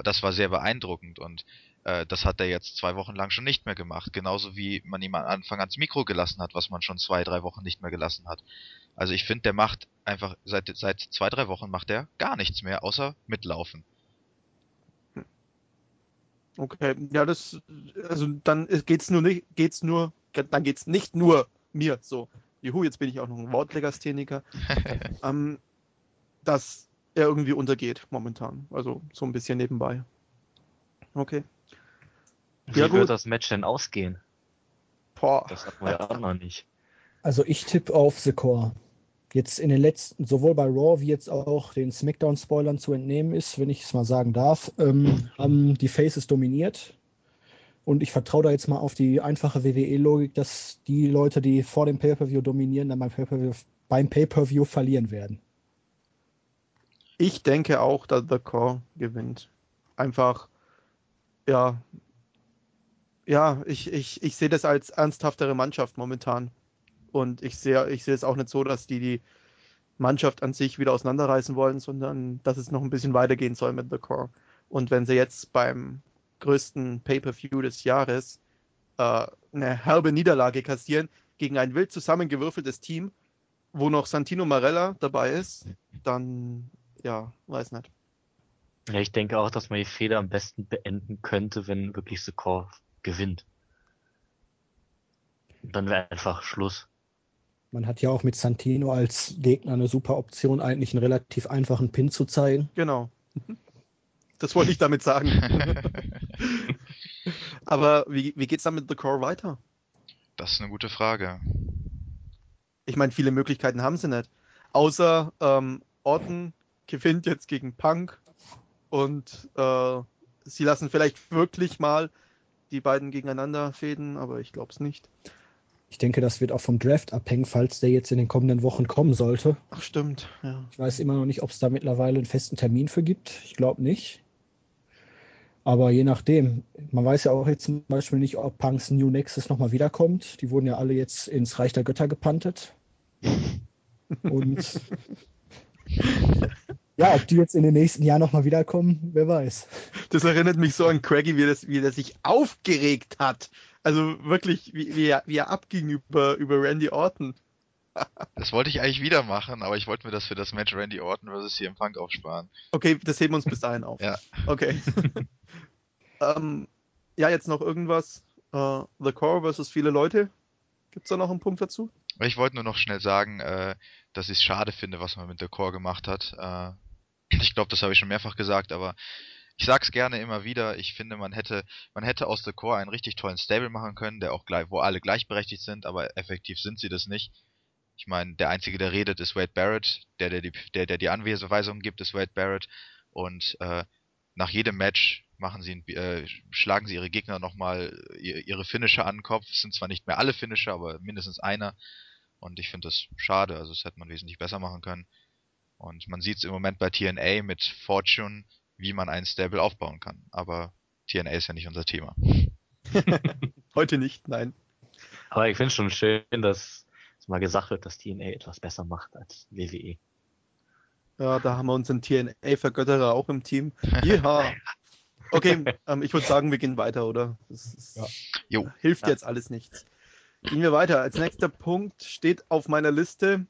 Speaker 2: das war sehr beeindruckend und äh, das hat er jetzt zwei Wochen lang schon nicht mehr gemacht. Genauso wie man ihm am Anfang ans Mikro gelassen hat, was man schon zwei, drei Wochen nicht mehr gelassen hat. Also ich finde, der macht einfach, seit, seit zwei, drei Wochen macht er gar nichts mehr, außer mitlaufen.
Speaker 1: Okay, ja, das, also dann geht's nur nicht, geht's nur, dann geht's nicht nur mir so. Juhu, jetzt bin ich auch noch ein Wortlegastheniker. ähm, dass er irgendwie untergeht momentan. Also so ein bisschen nebenbei. Okay.
Speaker 4: Wie ja, wird das Match denn ausgehen? Boah. Das hatten wir ja auch noch nicht.
Speaker 3: Also ich tippe auf The Core jetzt in den letzten, sowohl bei Raw wie jetzt auch den Smackdown-Spoilern zu entnehmen ist, wenn ich es mal sagen darf, ähm, haben die Faces dominiert. Und ich vertraue da jetzt mal auf die einfache WWE-Logik, dass die Leute, die vor dem Pay-Per-View dominieren, dann beim Pay-Per-View, Pay-Per-View verlieren werden.
Speaker 1: Ich denke auch, dass The Core gewinnt. Einfach, ja, ja, ich, ich, ich sehe das als ernsthaftere Mannschaft momentan. Und ich sehe ich sehe es auch nicht so, dass die die Mannschaft an sich wieder auseinanderreißen wollen, sondern dass es noch ein bisschen weitergehen soll mit The Core. Und wenn sie jetzt beim größten Pay-per-View des Jahres äh, eine herbe Niederlage kassieren gegen ein wild zusammengewürfeltes Team, wo noch Santino Marella dabei ist, dann ja, weiß nicht.
Speaker 4: Ja, ich denke auch, dass man die Feder am besten beenden könnte, wenn wirklich The Core gewinnt. Dann wäre einfach Schluss.
Speaker 3: Man hat ja auch mit Santino als Gegner eine super Option, eigentlich einen relativ einfachen Pin zu zeigen.
Speaker 1: Genau. Das wollte ich damit sagen. Aber wie, wie es dann mit The Core weiter?
Speaker 2: Das ist eine gute Frage.
Speaker 1: Ich meine, viele Möglichkeiten haben sie nicht. Außer ähm, Orton gewinnt jetzt gegen Punk und äh, sie lassen vielleicht wirklich mal die beiden gegeneinander fäden, aber ich glaube es nicht.
Speaker 3: Ich denke, das wird auch vom Draft abhängen, falls der jetzt in den kommenden Wochen kommen sollte.
Speaker 1: Ach, stimmt, ja.
Speaker 3: Ich weiß immer noch nicht, ob es da mittlerweile einen festen Termin für gibt. Ich glaube nicht. Aber je nachdem. Man weiß ja auch jetzt zum Beispiel nicht, ob Punks New Nexus nochmal wiederkommt. Die wurden ja alle jetzt ins Reich der Götter gepantet. Und Ja, ob die jetzt in den nächsten Jahren nochmal wiederkommen, wer weiß.
Speaker 1: Das erinnert mich so an Craigie, wie, das, wie er sich aufgeregt hat. Also wirklich, wie, wie, er, wie er abging über, über Randy Orton.
Speaker 2: Das wollte ich eigentlich wieder machen, aber ich wollte mir das für das Match Randy Orton vs. CM Punk aufsparen.
Speaker 1: Okay, das heben wir uns bis dahin auf.
Speaker 2: Ja.
Speaker 1: Okay. ähm, ja, jetzt noch irgendwas. Uh, The Core versus viele Leute. Gibt's da noch einen Punkt dazu?
Speaker 2: Ich wollte nur noch schnell sagen, äh, dass ich es schade finde, was man mit der Core gemacht hat. Äh, ich glaube, das habe ich schon mehrfach gesagt, aber ich sag's gerne immer wieder. Ich finde, man hätte, man hätte aus The Core einen richtig tollen Stable machen können, der auch gleich, wo alle gleichberechtigt sind, aber effektiv sind sie das nicht. Ich meine, der einzige, der redet, ist Wade Barrett, der, der die, der, der die Anweisungen gibt, ist Wade Barrett und äh, nach jedem Match machen sie, äh, schlagen sie ihre Gegner nochmal ihre Finisher an den Kopf. Es sind zwar nicht mehr alle Finisher, aber mindestens einer. Und ich finde das schade, also das hätte man wesentlich besser machen können. Und man sieht es im Moment bei TNA mit Fortune, wie man einen Stable aufbauen kann. Aber TNA ist ja nicht unser Thema.
Speaker 1: Heute nicht, nein.
Speaker 4: Aber ich finde es schon schön, dass es mal gesagt wird, dass TNA etwas besser macht als WWE.
Speaker 1: Ja, da haben wir unseren TNA-Vergötterer auch im Team. Ja. Okay, ähm, ich würde sagen, wir gehen weiter, oder? Das, das
Speaker 2: ja. jo.
Speaker 1: hilft ja. jetzt alles nichts. Gehen wir weiter. Als nächster Punkt steht auf meiner Liste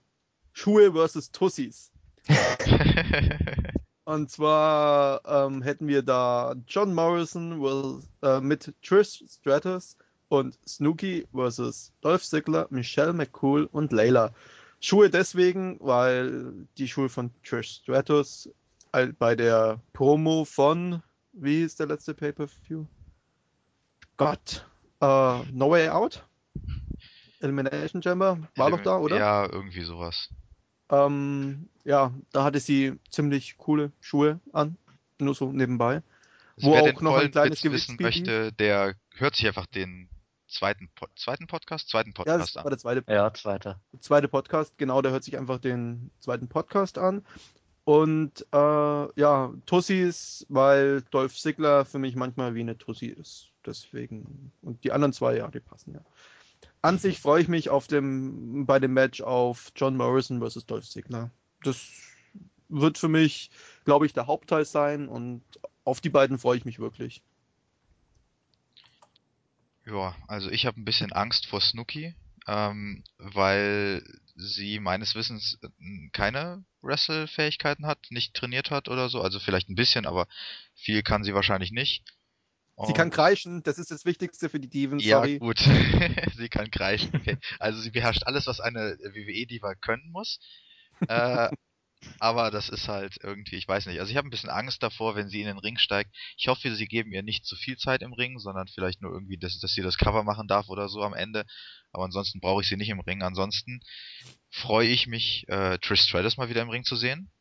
Speaker 1: Schuhe versus Tussis. Und zwar ähm, hätten wir da John Morrison will, äh, mit Trish Stratus und Snooki versus Dolph Ziggler, Michelle McCool und Layla. Schuhe deswegen, weil die Schuhe von Trish Stratus bei der Promo von, wie ist der letzte Pay-Per-View? Gott, uh, No Way Out? Elimination Chamber? War Elim doch da, oder?
Speaker 2: Ja, irgendwie sowas.
Speaker 1: Ähm, ja, da hatte sie ziemlich coole Schuhe an, nur so nebenbei.
Speaker 2: Also wo auch noch ein kleines Gewicht wissen möchte, der hört sich einfach den zweiten, po zweiten Podcast, zweiten Podcast
Speaker 1: ja, das war der zweite.
Speaker 4: Ja, zweiter.
Speaker 1: Der zweite Podcast, genau, der hört sich einfach den zweiten Podcast an. Und äh, ja, Tussis, weil Dolph Ziggler für mich manchmal wie eine Tussi ist. Deswegen. Und die anderen zwei, ja, die passen ja. An sich freue ich mich auf dem, bei dem Match auf John Morrison versus Dolph Ziggler. Das wird für mich, glaube ich, der Hauptteil sein und auf die beiden freue ich mich wirklich.
Speaker 2: Ja, also ich habe ein bisschen Angst vor Snooki, ähm, weil sie meines Wissens äh, keine Wrestle-Fähigkeiten hat, nicht trainiert hat oder so. Also vielleicht ein bisschen, aber viel kann sie wahrscheinlich nicht.
Speaker 1: Sie kann kreischen, das ist das Wichtigste für die Diven,
Speaker 2: ja, sorry. Ja, gut. sie kann kreischen. Okay. Also sie beherrscht alles, was eine WWE-Diva können muss. Äh, aber das ist halt irgendwie, ich weiß nicht. Also ich habe ein bisschen Angst davor, wenn sie in den Ring steigt. Ich hoffe, sie geben ihr nicht zu viel Zeit im Ring, sondern vielleicht nur irgendwie, dass, dass sie das Cover machen darf oder so am Ende. Aber ansonsten brauche ich sie nicht im Ring. Ansonsten freue ich mich, äh, Trish Stratus mal wieder im Ring zu sehen.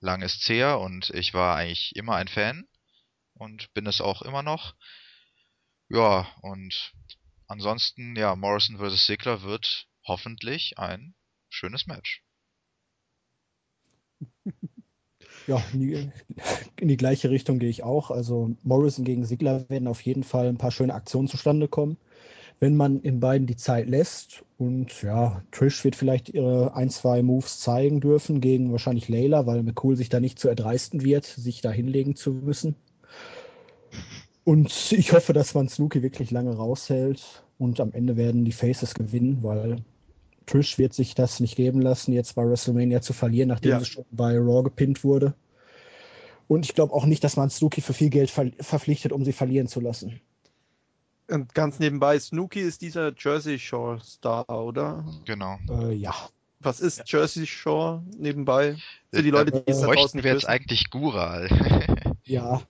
Speaker 2: Lang ist her und ich war eigentlich immer ein Fan und bin es auch immer noch. Ja, und ansonsten, ja, Morrison vs. Ziggler wird hoffentlich ein schönes Match.
Speaker 3: Ja, in die, in die, gleiche Richtung gehe ich auch. Also Morrison gegen Sigler werden auf jeden Fall ein paar schöne Aktionen zustande kommen, wenn man in beiden die Zeit lässt. Und ja, Trish wird vielleicht ihre ein, zwei Moves zeigen dürfen gegen wahrscheinlich Layla, weil McCool sich da nicht zu erdreisten wird, sich da hinlegen zu müssen. Und ich hoffe, dass man Snooki wirklich lange raushält und am Ende werden die Faces gewinnen, weil Trish wird sich das nicht geben lassen, jetzt bei WrestleMania zu verlieren, nachdem ja. sie schon bei Raw gepinnt wurde. Und ich glaube auch nicht, dass man Snooki für viel Geld ver verpflichtet, um sie verlieren zu lassen.
Speaker 1: Und ganz nebenbei, Snooki ist dieser Jersey Shore Star, oder?
Speaker 2: Genau.
Speaker 3: Äh, ja.
Speaker 1: Was ist Jersey Shore nebenbei? Für die Leute, die
Speaker 2: es da draußen wir jetzt eigentlich Gural.
Speaker 3: ja,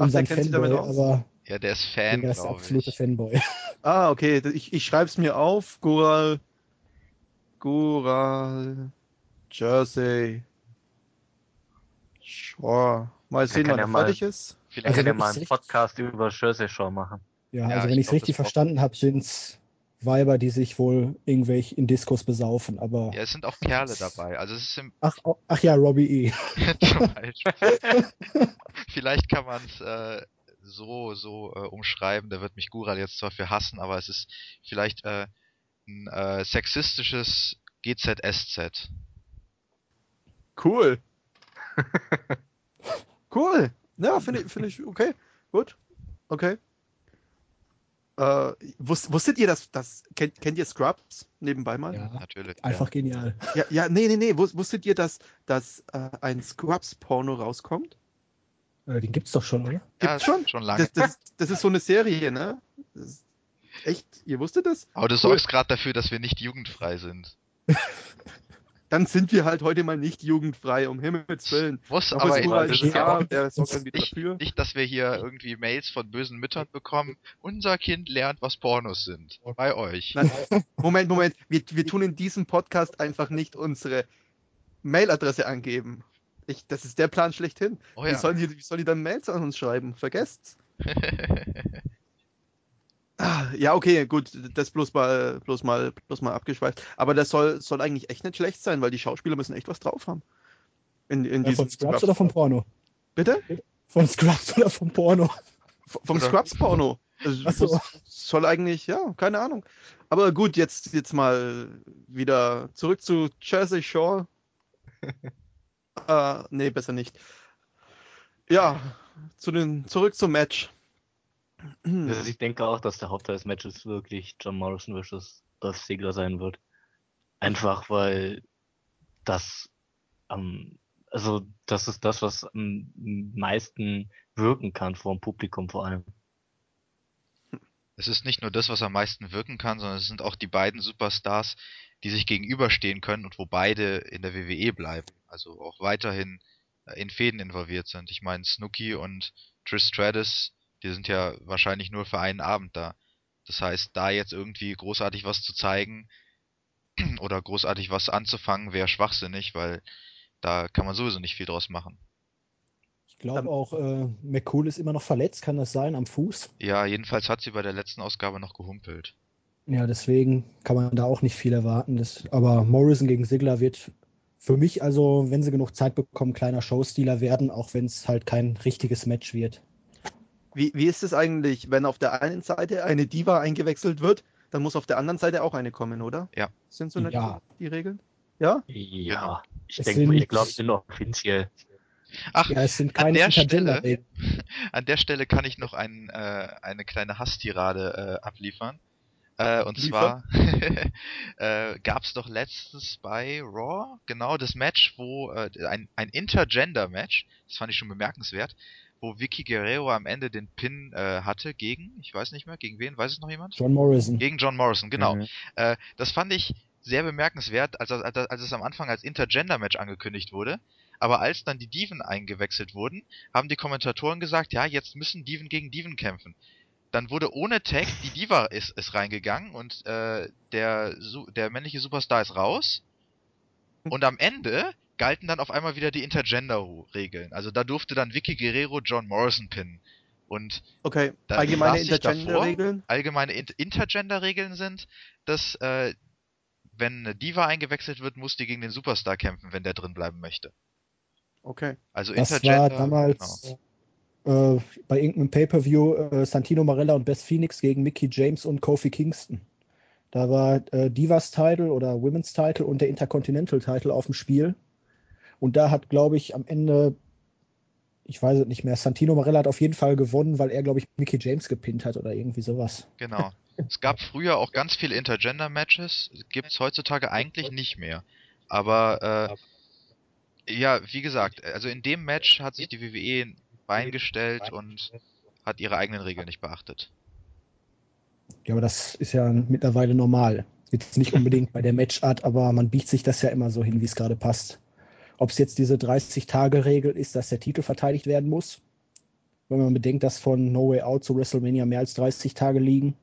Speaker 3: unseren Fanboy, aber
Speaker 2: ja, der ist Fan,
Speaker 3: der ist absolute Fanboy.
Speaker 1: Ah, okay, ich, ich schreib's mir auf. Goral, Goral, Jersey, Shore. Mal sehen, wann er fertig ist.
Speaker 4: Vielleicht also, kann er mal einen Podcast über Jersey Shore machen.
Speaker 3: Ja, ja also wenn ich es richtig verstanden habe, sind's Weiber, die sich wohl irgendwelche in Diskos besaufen, aber.
Speaker 2: Ja, es sind auch Kerle dabei. Also es ist im
Speaker 3: ach, oh, ach ja, Robbie E.
Speaker 2: Vielleicht kann man es äh, so, so äh, umschreiben, da wird mich Gural jetzt zwar für hassen, aber es ist vielleicht äh, ein äh, sexistisches GZSZ.
Speaker 1: Cool. cool. Ja, finde ich, finde ich, okay. Gut. Okay. Äh, wusst, wusstet ihr, dass, das kennt, kennt ihr Scrubs nebenbei mal?
Speaker 3: Ja,
Speaker 2: Natürlich.
Speaker 3: einfach genial.
Speaker 1: Ja, ja, nee, nee, nee. Wus- Wusstet ihr, dass, dass äh, ein Scrubs-Porno rauskommt?
Speaker 3: Äh, den gibt's doch schon, oder?
Speaker 2: Ja,
Speaker 1: Gibt's schon?
Speaker 2: Schon lange.
Speaker 1: Das, das, das ist so eine Serie, ne? Das ist echt, ihr wusstet das?
Speaker 2: Aber du
Speaker 1: Cool.
Speaker 2: sorgst gerade dafür, dass wir nicht jugendfrei sind.
Speaker 1: Dann sind wir halt heute mal nicht jugendfrei, um Himmels Willen.
Speaker 2: Muss
Speaker 1: Auch
Speaker 2: aber
Speaker 1: Urwald
Speaker 2: das ist ja
Speaker 1: der sorgt dann wieder
Speaker 2: nicht,
Speaker 1: dafür.
Speaker 2: nicht, dass wir hier irgendwie Mails von bösen Müttern bekommen. Unser Kind lernt, was Pornos sind. Bei euch.
Speaker 1: Nein, Moment, Moment. Wir, wir tun in diesem Podcast einfach nicht unsere Mailadresse angeben. Ich, das ist der Plan schlechthin.
Speaker 2: Oh
Speaker 1: Wie,
Speaker 2: ja.
Speaker 1: sollen die, wie sollen die dann Mails an uns schreiben? Vergesst's. Ja, okay, gut, das bloß mal, bloß mal, bloß mal abgeschweift. Aber das soll, soll eigentlich echt nicht schlecht sein, weil die Schauspieler müssen echt was drauf haben. In, in diesem
Speaker 3: von Scrubs oder vom Porno?
Speaker 1: Bitte?
Speaker 3: Von Scrubs oder vom Porno?
Speaker 1: V- Vom Scrubs-Porno.
Speaker 3: So.
Speaker 1: soll eigentlich, ja, keine Ahnung. Aber gut, jetzt, jetzt mal wieder zurück zu Jersey Shore. äh, nee, besser nicht. Ja, zu den, zurück zum Match.
Speaker 4: Also ich denke auch, dass der Hauptteil des Matches wirklich John Morrison vs. Dolph Ziggler sein wird. Einfach weil das am, also das ist das, was am meisten wirken kann vor dem Publikum vor allem.
Speaker 2: Es ist nicht nur das, was am meisten wirken kann, sondern es sind auch die beiden Superstars, die sich gegenüberstehen können und wo beide in der WWE bleiben. Also auch weiterhin äh, in Fäden involviert sind. Ich meine, Snooki und Trish Stratus, die sind ja wahrscheinlich nur für einen Abend da. Das heißt, da jetzt irgendwie großartig was zu zeigen oder großartig was anzufangen, wäre schwachsinnig, weil da kann man sowieso nicht viel draus machen.
Speaker 3: Ich glaube
Speaker 1: Ähm,
Speaker 3: auch, äh, McCool ist immer noch verletzt, kann das sein, am Fuß?
Speaker 2: Ja, jedenfalls hat sie bei der letzten Ausgabe noch gehumpelt.
Speaker 3: Ja, deswegen kann man da auch nicht viel erwarten. Das, aber Morrison gegen Sigler wird für mich also, wenn sie genug Zeit bekommen, kleiner Showstealer werden, auch wenn es halt kein richtiges Match wird.
Speaker 1: Wie, wie ist es eigentlich, wenn auf der einen Seite eine Diva eingewechselt wird, dann muss auf der anderen Seite auch eine kommen, oder?
Speaker 2: Ja.
Speaker 1: Sind so nicht
Speaker 3: Ja.
Speaker 1: die Regeln? Ja?
Speaker 4: Ja, ich
Speaker 3: Es
Speaker 4: denke,
Speaker 3: sind-
Speaker 4: ich glaube, sind offiziell.
Speaker 2: Ach,
Speaker 3: Ja, es sind
Speaker 2: An
Speaker 3: keine
Speaker 2: der
Speaker 3: Intergender-Regeln.
Speaker 2: An der Stelle kann ich noch ein, äh, eine kleine Hasstirade äh, abliefern. Äh, und
Speaker 1: Liefern.
Speaker 2: zwar äh, gab es doch letztens bei Raw genau das Match, wo äh, ein, ein Intergender-Match, das fand ich schon bemerkenswert, wo Vicky Guerrero am Ende den Pin äh, hatte gegen, ich weiß nicht mehr, gegen wen, weiß es noch jemand?
Speaker 3: John Morrison.
Speaker 2: Gegen John Morrison, genau.
Speaker 4: Mhm.
Speaker 2: Äh, das fand ich sehr bemerkenswert, als, als, als es am Anfang als Intergender-Match angekündigt wurde. Aber als dann die Diven eingewechselt wurden, haben die Kommentatoren gesagt, ja, jetzt müssen Diven gegen Diven kämpfen. Dann wurde ohne Tag die Diva ist, ist reingegangen und äh, der, der männliche Superstar ist raus. Und am Ende galten dann auf einmal wieder die Intergender-Regeln. Also da durfte dann Vicky Guerrero John Morrison pinnen. Und
Speaker 1: Okay,
Speaker 2: Da
Speaker 1: allgemeine. Intergender-Regeln.
Speaker 2: allgemeine Inter Intergender-Regeln sind, dass äh, wenn eine Diva eingewechselt wird, muss die gegen den Superstar kämpfen, wenn der drin bleiben möchte.
Speaker 1: Okay.
Speaker 2: Also
Speaker 3: Das
Speaker 2: Intergender.
Speaker 3: war damals äh, bei irgendeinem Pay-Per-View äh, Santino Marella und Beth Phoenix gegen Mickey James und Kofi Kingston. Da war äh, Divas Title oder Women's Title und der Intercontinental Title auf dem Spiel. Und da hat, glaube ich, am Ende, ich weiß es nicht mehr, Santino Marella hat auf jeden Fall gewonnen, weil er, glaube ich, Mickey James gepinnt hat oder irgendwie sowas.
Speaker 2: Genau. Es gab früher auch ganz viele Intergender-Matches, gibt's heutzutage eigentlich nicht mehr. Aber äh, ja, wie gesagt, also in dem Match hat sich die WWE ein Bein gestellt und hat ihre eigenen Regeln nicht beachtet.
Speaker 3: Ja, aber das ist ja mittlerweile normal. Jetzt nicht unbedingt bei der Matchart, aber man biegt sich das ja immer so hin, wie es gerade passt. Ob es jetzt diese 30-Tage-Regel ist, dass der Titel verteidigt werden muss, wenn man bedenkt, dass von No Way Out zu WrestleMania mehr als 30 Tage liegen,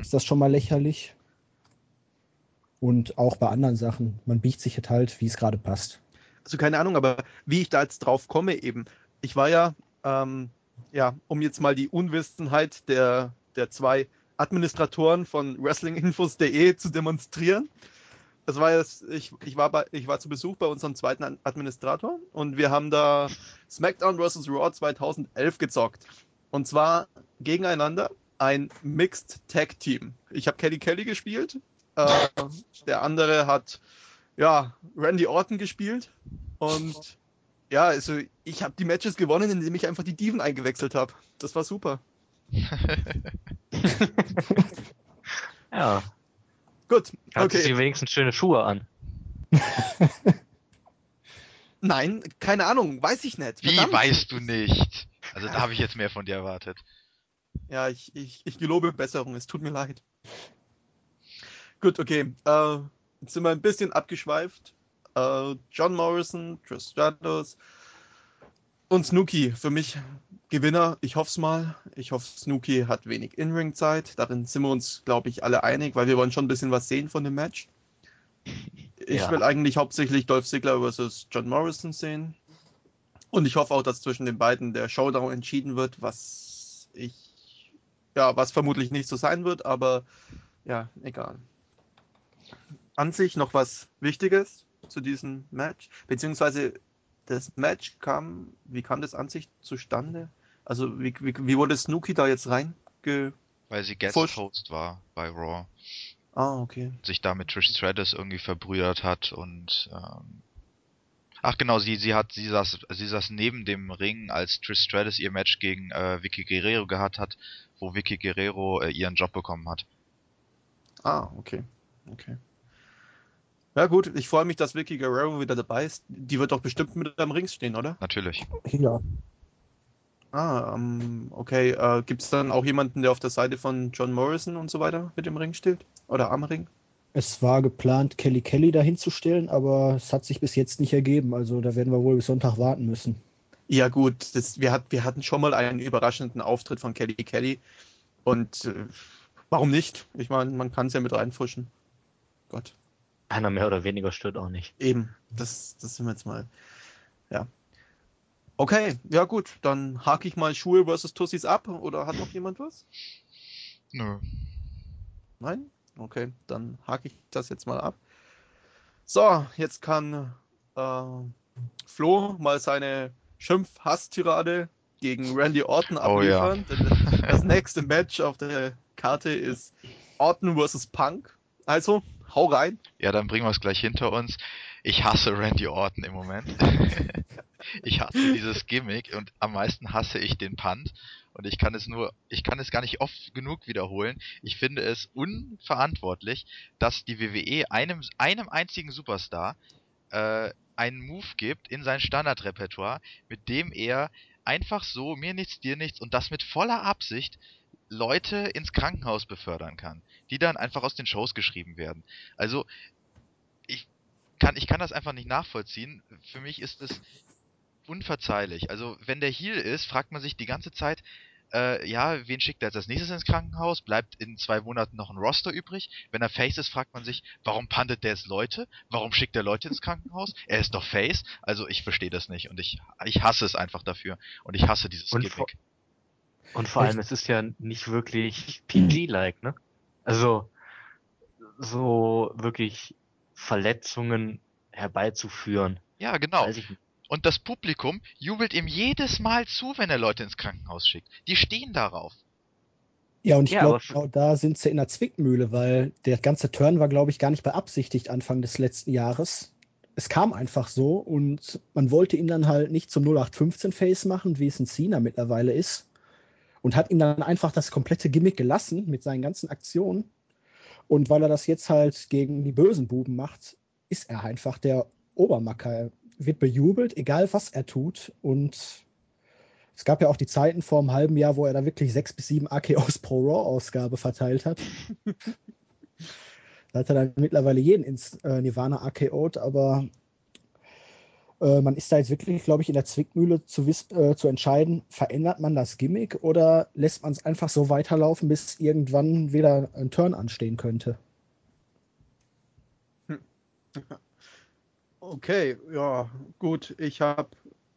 Speaker 3: ist das schon mal lächerlich. Und auch bei anderen Sachen, man biegt sich halt, wie es gerade passt.
Speaker 1: Also keine Ahnung, aber wie ich da jetzt drauf komme eben. Ich war ja, ähm, ja, um jetzt mal die Unwissenheit der, der zwei Administratoren von WrestlingInfos.de zu demonstrieren. Das war jetzt, ich, ich, war bei, ich war zu Besuch bei unserem zweiten Administrator und wir haben da SmackDown vs. Raw 2011 gezockt. Und zwar gegeneinander ein Mixed Tag Team. Ich habe Kelly Kelly gespielt, äh, der andere hat ja Randy Orton gespielt und Ja, also ich habe die Matches gewonnen, indem ich einfach die Diven eingewechselt habe. Das war super.
Speaker 4: Ja,
Speaker 1: Gut,
Speaker 4: hat okay. sie wenigstens schöne Schuhe an.
Speaker 1: Nein, keine Ahnung, weiß ich nicht.
Speaker 2: Wie
Speaker 1: Verdammt.
Speaker 2: weißt du nicht? Also da habe ich jetzt mehr von dir erwartet.
Speaker 1: Ja, ich, ich, ich gelobe Besserung, es tut mir leid. Gut, okay. Äh, jetzt sind wir ein bisschen abgeschweift. Äh, John Morrison, Trish Stratus und Snooki. Für mich Gewinner. Ich hoffe es mal. Ich hoffe, Snooki hat wenig In-Ring-Zeit. Darin sind wir uns, glaube ich, alle einig, weil wir wollen schon ein bisschen was sehen von dem Match. Ich
Speaker 4: Ja.
Speaker 1: will eigentlich hauptsächlich Dolph Ziggler versus John Morrison sehen. Und ich hoffe auch, dass zwischen den beiden der Showdown entschieden wird, was ich, ja, was vermutlich nicht so sein wird, aber ja, egal. An sich noch was Wichtiges zu diesem Match, beziehungsweise das Match kam, wie kam das an sich zustande? Also wie, wie, wie wurde Snooki da jetzt reinge...
Speaker 2: Weil sie Guest. Host war bei Raw.
Speaker 1: Ah, okay.
Speaker 2: Sich da mit Trish Stratus irgendwie verbrüdert hat und ähm, Ach genau, sie, sie hat, sie saß, sie saß neben dem Ring, als Trish Stratus ihr Match gegen äh, Vicky Guerrero gehabt hat, wo Vicky Guerrero äh, ihren Job bekommen hat.
Speaker 1: Ah, okay. Okay. Ja gut, ich freue mich, dass Vicky Guerrero wieder dabei ist. Die wird doch bestimmt mit am Ring stehen, oder?
Speaker 2: Natürlich.
Speaker 3: Ja.
Speaker 1: Ah, ähm, okay. Äh, Gibt es dann auch jemanden, der auf der Seite von John Morrison und so weiter mit dem Ring steht? Oder am Ring?
Speaker 3: Es war geplant, Kelly Kelly dahinzustellen, aber es hat sich bis jetzt nicht ergeben. Also da werden wir wohl bis Sonntag warten müssen.
Speaker 1: Ja gut, das, wir, hat, wir hatten schon mal einen überraschenden Auftritt von Kelly Kelly. Und äh, warum nicht? Ich meine, man kann es ja mit reinfuschen. Gott.
Speaker 4: Einer mehr oder weniger stört auch nicht.
Speaker 1: Eben, das, das sind wir jetzt mal. Ja. Okay, ja gut, dann hake ich mal Schuhe versus Tussis ab. Oder hat noch jemand was?
Speaker 2: Nö.
Speaker 1: Nein? Okay, dann hake ich das jetzt mal ab. So, jetzt kann äh, Flo mal seine Schimpf-Hass-Tirade gegen Randy Orton
Speaker 2: Oh ja.
Speaker 1: abliefern. Denn das nächste Match auf der Karte ist Orton vs. Punk. Also, hau rein.
Speaker 2: Ja, dann bringen wir es gleich hinter uns. Ich hasse Randy Orton im Moment. ich hasse dieses Gimmick und am meisten hasse ich den Punt. Und ich kann es nur, ich kann es gar nicht oft genug wiederholen. Ich finde es unverantwortlich, dass die WWE einem, einem einzigen Superstar äh, einen Move gibt in sein Standardrepertoire, mit dem er einfach so mir nichts, dir nichts und das mit voller Absicht Leute ins Krankenhaus befördern kann, die dann einfach aus den Shows geschrieben werden. Also ich kann ich kann das einfach nicht nachvollziehen. Für mich ist es unverzeihlich. Also wenn der Heal ist, fragt man sich die ganze Zeit, äh, ja, wen schickt er jetzt als nächstes ins Krankenhaus? Bleibt in zwei Monaten noch ein Roster übrig? Wenn er Face ist, fragt man sich, warum pandet der jetzt Leute? Warum schickt er Leute ins Krankenhaus? Er ist doch Face. Also ich verstehe das nicht und ich, ich hasse es einfach dafür und ich hasse dieses
Speaker 4: Und vor-
Speaker 2: Gimmick.
Speaker 4: Und vor allem, es ist ja nicht wirklich PG-like, ne? Also, so wirklich Verletzungen herbeizuführen.
Speaker 2: Ja, genau. Und das Publikum jubelt ihm jedes Mal zu, wenn er Leute ins Krankenhaus schickt. Die stehen darauf.
Speaker 3: Ja, und ich
Speaker 4: Ja,
Speaker 3: glaube, genau da sind sie in der Zwickmühle, weil der ganze Turn war, glaube ich, gar nicht beabsichtigt Anfang des letzten Jahres. Es kam einfach so und man wollte ihn dann halt nicht zum 0815-Face machen, wie es ein Cena mittlerweile ist. Und hat ihm dann einfach das komplette Gimmick gelassen mit seinen ganzen Aktionen. Und weil er das jetzt halt gegen die bösen Buben macht, ist er einfach der Obermacker. Er wird bejubelt, egal was er tut. Und es gab ja auch die Zeiten vor einem halben Jahr, wo er da wirklich sechs bis sieben AKOs pro Raw-Ausgabe verteilt hat. da hat er dann mittlerweile jeden ins äh, Nirvana AKO't, aber äh, man ist da jetzt wirklich, glaube ich, in der Zwickmühle zu, äh, zu entscheiden, verändert man das Gimmick oder lässt man es einfach so weiterlaufen, bis irgendwann wieder ein Turn anstehen könnte.
Speaker 1: Okay, ja, gut. Ich habe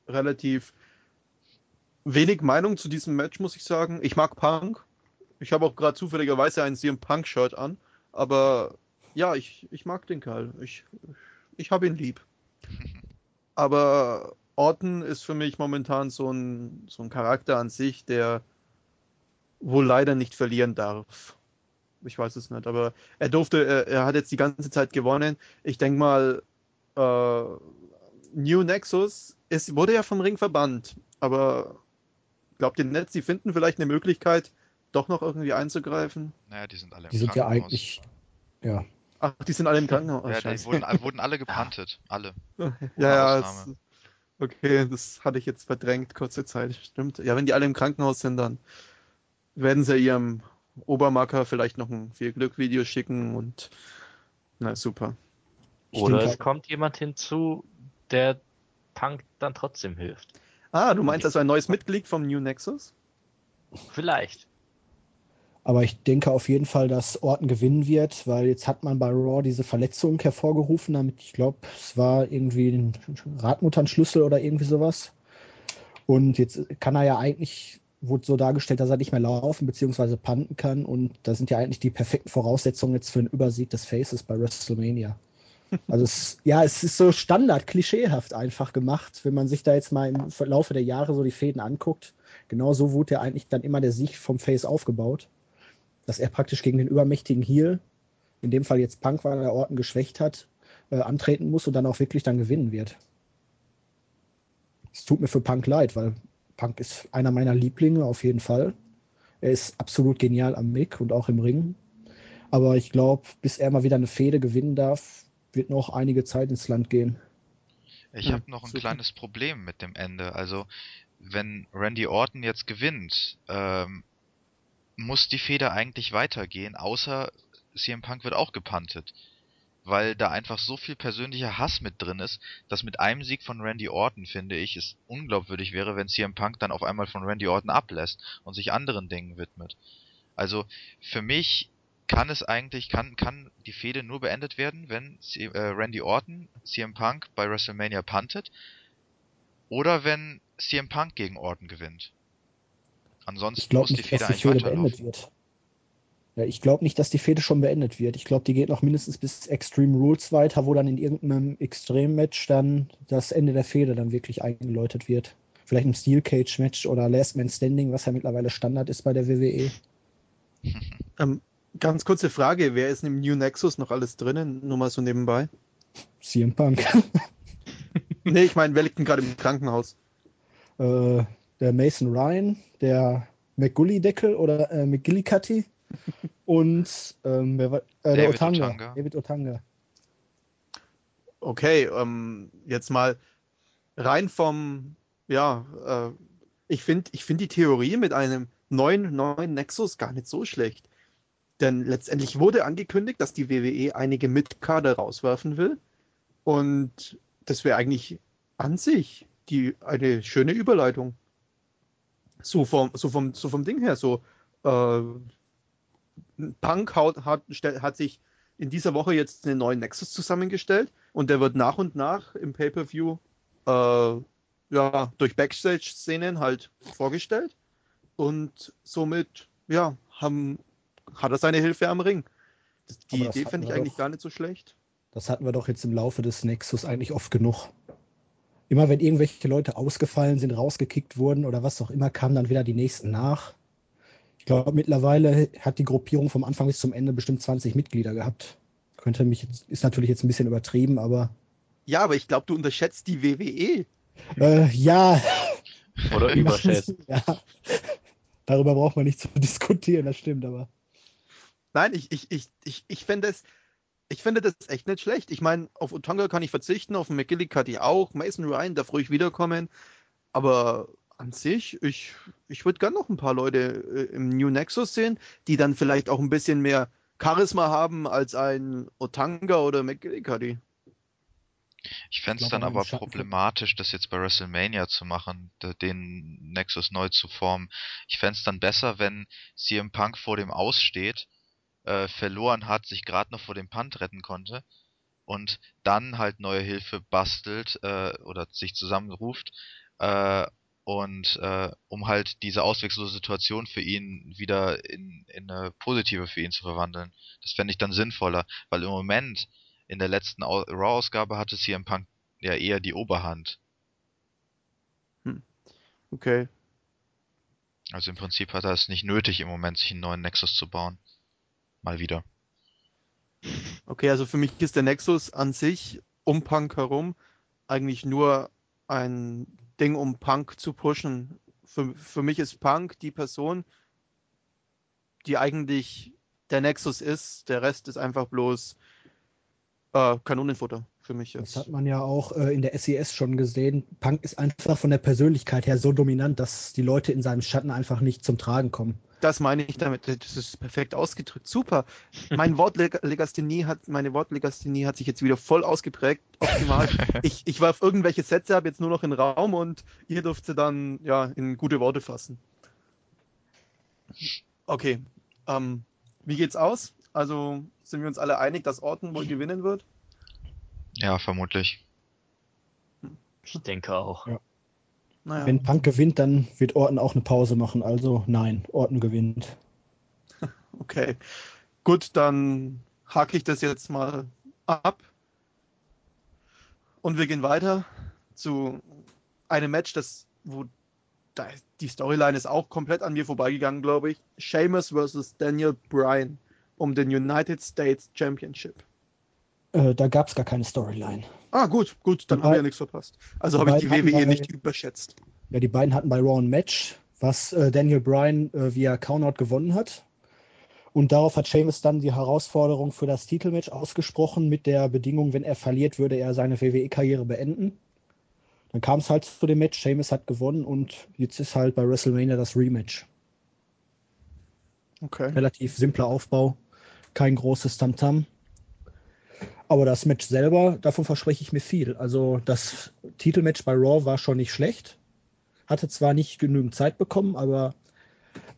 Speaker 1: relativ wenig Meinung zu diesem Match, muss ich sagen. Ich mag Punk. Ich habe auch gerade zufälligerweise ein CM Punk Shirt an. Aber ja, ich, ich mag den Kerl. Ich, ich habe ihn lieb. Aber Orton ist für mich momentan so ein, so ein Charakter an sich, der wohl leider nicht verlieren darf. Ich weiß es nicht, aber er durfte, er, er hat jetzt die ganze Zeit gewonnen. Ich denke mal, äh, New Nexus ist, wurde ja vom Ring verbannt, aber glaubt ihr nicht, sie finden vielleicht eine Möglichkeit, doch noch irgendwie einzugreifen?
Speaker 2: Naja, die sind alle im
Speaker 3: Die sind ja eigentlich, ja.
Speaker 1: Ach, die sind alle im Krankenhaus. Oh,
Speaker 2: Ja, die wurden, wurden alle gepantet. Alle.
Speaker 1: ja, ja, es, okay, das hatte ich jetzt verdrängt, kurze Zeit, stimmt. Ja, wenn die alle im Krankenhaus sind, dann werden sie ihrem Obermacker vielleicht noch ein viel Glück Video schicken und na super.
Speaker 3: Ich
Speaker 4: Oder
Speaker 3: denke-
Speaker 4: es kommt jemand hinzu, der Punk dann trotzdem hilft.
Speaker 1: Ah, du meinst also ein neues Mitglied vom New Nexus?
Speaker 4: Vielleicht.
Speaker 3: Aber ich denke auf jeden Fall, dass Orton gewinnen wird, weil jetzt hat man bei Raw diese Verletzung hervorgerufen, damit ich glaube, es war irgendwie ein Radmutternschlüssel oder irgendwie sowas. Und jetzt kann er ja eigentlich, wurde so dargestellt, dass er nicht mehr laufen bzw. panten kann. Und da sind ja eigentlich die perfekten Voraussetzungen jetzt für einen Übersieg des Faces bei WrestleMania. Also es, ja, es ist so Standard, klischeehaft einfach gemacht, wenn man sich da jetzt mal im Verlaufe der Jahre so die Fäden anguckt. Genau so wurde ja eigentlich dann immer der Sieg vom Face aufgebaut dass er praktisch gegen den übermächtigen Heel, in dem Fall jetzt Punk, weil er Orten geschwächt hat, äh, antreten muss und dann auch wirklich dann gewinnen wird. Es tut mir für Punk leid, weil Punk ist einer meiner Lieblinge auf jeden Fall. Er ist absolut genial am Mick und auch im Ring. Aber ich glaube, bis er mal wieder eine Fehde gewinnen darf, wird noch einige Zeit ins Land gehen.
Speaker 2: Ich habe noch ein
Speaker 1: super.
Speaker 2: kleines Problem mit dem Ende. Also, wenn Randy Orton jetzt gewinnt, ähm, muss die Feder eigentlich weitergehen, außer CM Punk wird auch gepantet. Weil da einfach so viel persönlicher Hass mit drin ist, dass mit einem Sieg von Randy Orton, finde ich, es unglaubwürdig wäre, wenn CM Punk dann auf einmal von Randy Orton ablässt und sich anderen Dingen widmet. Also, für mich kann es eigentlich, kann, kann die Fehde nur beendet werden, wenn C äh, Randy Orton CM Punk bei WrestleMania puntet oder wenn CM Punk gegen Orton gewinnt. Ansonsten
Speaker 3: Ich glaube
Speaker 2: muss die
Speaker 3: nicht,
Speaker 2: Fehde
Speaker 3: dass die
Speaker 2: eigentlich
Speaker 3: Fehde beendet wird. Ja, ich glaube nicht, dass die Fehde schon beendet wird. Ich glaube, die geht noch mindestens bis Extreme Rules weiter, wo dann in irgendeinem Extreme-Match dann das Ende der Fehde dann wirklich eingeläutet wird. Vielleicht ein Steel Cage-Match oder Last Man Standing, was ja mittlerweile Standard ist bei der WWE.
Speaker 1: Ähm, ganz kurze Frage, wer ist im New Nexus noch alles drinnen? Nur mal so nebenbei.
Speaker 3: CM Punk.
Speaker 1: Nee, ich meine, wer liegt denn gerade im Krankenhaus?
Speaker 3: äh, der Mason Ryan, der McGully-Deckel oder äh, McGillicuddy und ähm, wer war, äh, der
Speaker 2: David
Speaker 3: Otanga.
Speaker 2: Otanga.
Speaker 3: David Otanga.
Speaker 1: Okay, ähm, jetzt mal rein vom, ja, äh, ich finde ich find die Theorie mit einem neuen, neuen Nexus gar nicht so schlecht. Denn letztendlich wurde angekündigt, dass die WWE einige Mitkader rauswerfen will. Und das wäre eigentlich an sich die, eine schöne Überleitung. So vom, so vom, so vom Ding her, so, äh, Punk hat, hat, hat sich in dieser Woche jetzt einen neuen Nexus zusammengestellt und der wird nach und nach im Pay-Per-View äh, ja, durch Backstage-Szenen halt vorgestellt und somit ja, haben, hat er seine Hilfe am Ring. Die Idee finde ich
Speaker 3: wir
Speaker 1: eigentlich
Speaker 3: doch.
Speaker 1: gar nicht so schlecht.
Speaker 3: Das hatten wir doch jetzt im Laufe des Nexus eigentlich oft genug. Immer wenn irgendwelche Leute ausgefallen sind, rausgekickt wurden oder was auch immer, kamen dann wieder die nächsten nach. Ich glaube, mittlerweile hat die Gruppierung vom Anfang bis zum Ende bestimmt 20 Mitglieder gehabt. Könnte mich jetzt, ist natürlich jetzt ein bisschen übertrieben, aber
Speaker 1: Ja, aber ich glaube, du unterschätzt die WWE.
Speaker 3: äh, ja.
Speaker 4: Oder überschätzt.
Speaker 3: ja. Darüber braucht man nicht zu diskutieren, das stimmt, aber.
Speaker 1: Nein, ich, ich, ich, ich, ich finde das, ich finde das echt nicht schlecht. Ich meine, auf Otanga kann ich verzichten, auf McGillicuddy auch, Mason Ryan darf ruhig wiederkommen, aber an sich, ich, ich würde gern noch ein paar Leute äh, im New Nexus sehen, die dann vielleicht auch ein bisschen mehr Charisma haben als ein Otanga oder McGillicuddy.
Speaker 2: Ich fände es dann
Speaker 3: aber
Speaker 2: problematisch, das jetzt bei WrestleMania zu machen, den Nexus neu zu formen. Ich fände es dann besser, wenn CM Punk vor dem Aussteht, äh, verloren hat, sich gerade noch vor dem Punt retten konnte und dann halt neue Hilfe bastelt äh, oder sich zusammenruft äh, und äh, um halt diese auswegslose Situation für ihn wieder in, in eine positive für ihn zu verwandeln. Das fände ich dann sinnvoller, weil im Moment in der letzten Au- Raw-Ausgabe hatte CM Punk ja eher die Oberhand.
Speaker 1: Okay.
Speaker 2: Also im Prinzip hat er es nicht nötig, im Moment sich einen neuen Nexus zu bauen. Mal wieder.
Speaker 1: Okay, also für mich ist der Nexus an sich um Punk herum eigentlich nur ein Ding, um Punk zu pushen. Für, für mich ist Punk die Person, die eigentlich der Nexus ist. Der Rest ist einfach bloß äh, Kanonenfutter für mich
Speaker 3: jetzt. Das hat man ja auch äh, in der SES schon gesehen. Punk ist einfach von der Persönlichkeit her so dominant, dass die Leute in seinem Schatten einfach nicht zum Tragen kommen.
Speaker 1: Das meine ich damit. Das ist perfekt ausgedrückt. Super. Mein Wortlegasthenie hat, meine Wortlegasthenie hat sich jetzt wieder voll ausgeprägt. Optimal. ich, ich warf irgendwelche Sätze ab jetzt nur noch in den Raum und ihr dürft sie dann ja in gute Worte fassen. Okay. Ähm, wie geht's aus? Also sind wir uns alle einig, dass Orton wohl gewinnen wird?
Speaker 2: Ja, vermutlich.
Speaker 4: Ich denke auch. Ja.
Speaker 3: Naja. Wenn Punk gewinnt, dann wird Orton auch eine Pause machen. Also nein, Orton gewinnt.
Speaker 1: Okay. Gut, dann hake ich das jetzt mal ab. Und wir gehen weiter zu einem Match, das, wo die Storyline ist auch komplett an mir vorbeigegangen, glaube ich. Sheamus vs. Daniel Bryan um den United States Championship.
Speaker 3: Äh, da gab es gar keine Storyline.
Speaker 1: Ah, gut, gut, dann habe ich ja nichts verpasst. Also habe ich die WWE bei, nicht überschätzt.
Speaker 3: Ja, die beiden hatten bei Raw ein Match, was äh, Daniel Bryan äh, via Countout gewonnen hat. Und darauf hat Sheamus dann die Herausforderung für das Titelmatch ausgesprochen, mit der Bedingung, wenn er verliert, würde er seine WWE-Karriere beenden. Dann kam es halt zu dem Match, Sheamus hat gewonnen und jetzt ist halt bei WrestleMania das Rematch. Okay. Relativ simpler Aufbau, kein großes Tamtam. -Tam. Aber das Match selber, davon verspreche ich mir viel. Also das Titelmatch bei Raw war schon nicht schlecht. Hatte zwar nicht genügend Zeit bekommen, aber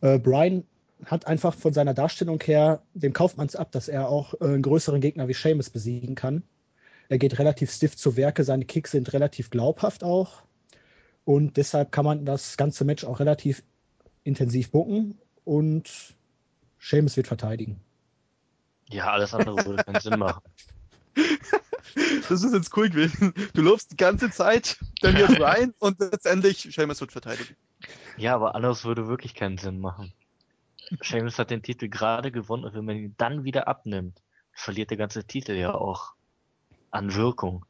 Speaker 3: äh, Brian hat einfach von seiner Darstellung her dem Kaufmanns ab, dass er auch äh, einen größeren Gegner wie Seamus besiegen kann. Er geht relativ stiff zu Werke, seine Kicks sind relativ glaubhaft auch. Und deshalb kann man das ganze Match auch relativ intensiv bucken und Seamus wird verteidigen.
Speaker 4: Ja, alles andere würde keinen Sinn machen.
Speaker 1: Das ist jetzt cool gewesen. Du läufst die ganze Zeit Daniel Bryan und letztendlich Seamus wird verteidigen.
Speaker 4: Ja, aber anders würde wirklich keinen Sinn machen. Seamus hat den Titel gerade gewonnen und wenn man ihn dann wieder abnimmt, verliert der ganze Titel ja auch an Wirkung.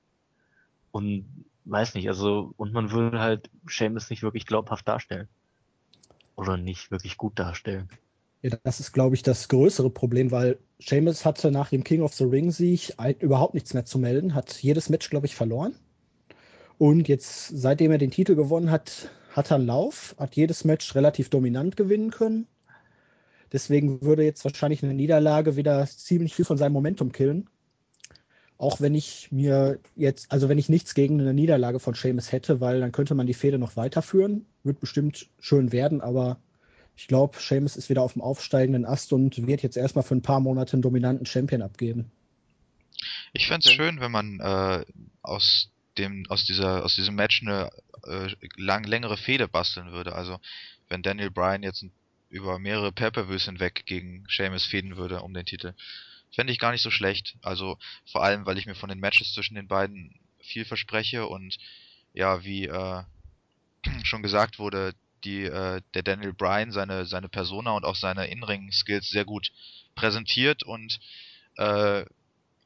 Speaker 4: Und weiß nicht, also, und man würde halt Seamus nicht wirklich glaubhaft darstellen. Oder nicht wirklich gut darstellen.
Speaker 3: Ja, das ist, glaube ich, das größere Problem, weil Seamus hatte nach dem King of the Ring Sieg überhaupt nichts mehr zu melden, hat jedes Match, glaube ich, verloren. Und jetzt, seitdem er den Titel gewonnen hat, hat er einen Lauf, hat jedes Match relativ dominant gewinnen können. Deswegen würde jetzt wahrscheinlich eine Niederlage wieder ziemlich viel von seinem Momentum killen. Auch wenn ich mir jetzt, also wenn ich nichts gegen eine Niederlage von Seamus hätte, weil dann könnte man die Fehde noch weiterführen. Wird bestimmt schön werden, aber ich glaube, Seamus ist wieder auf dem aufsteigenden Ast und wird jetzt erstmal für ein paar Monate einen dominanten Champion abgeben.
Speaker 2: Ich fände es schön, wenn man äh, aus dem aus dieser aus diesem Match eine äh, lang, längere Fehde basteln würde. Also wenn Daniel Bryan jetzt über mehrere Pay-per-Views hinweg gegen Seamus fäden würde um den Titel, fände ich gar nicht so schlecht. Also vor allem, weil ich mir von den Matches zwischen den beiden viel verspreche und ja, wie äh, schon gesagt wurde, die äh, der Daniel Bryan seine seine Persona und auch seine In-Ring-Skills sehr gut präsentiert und äh,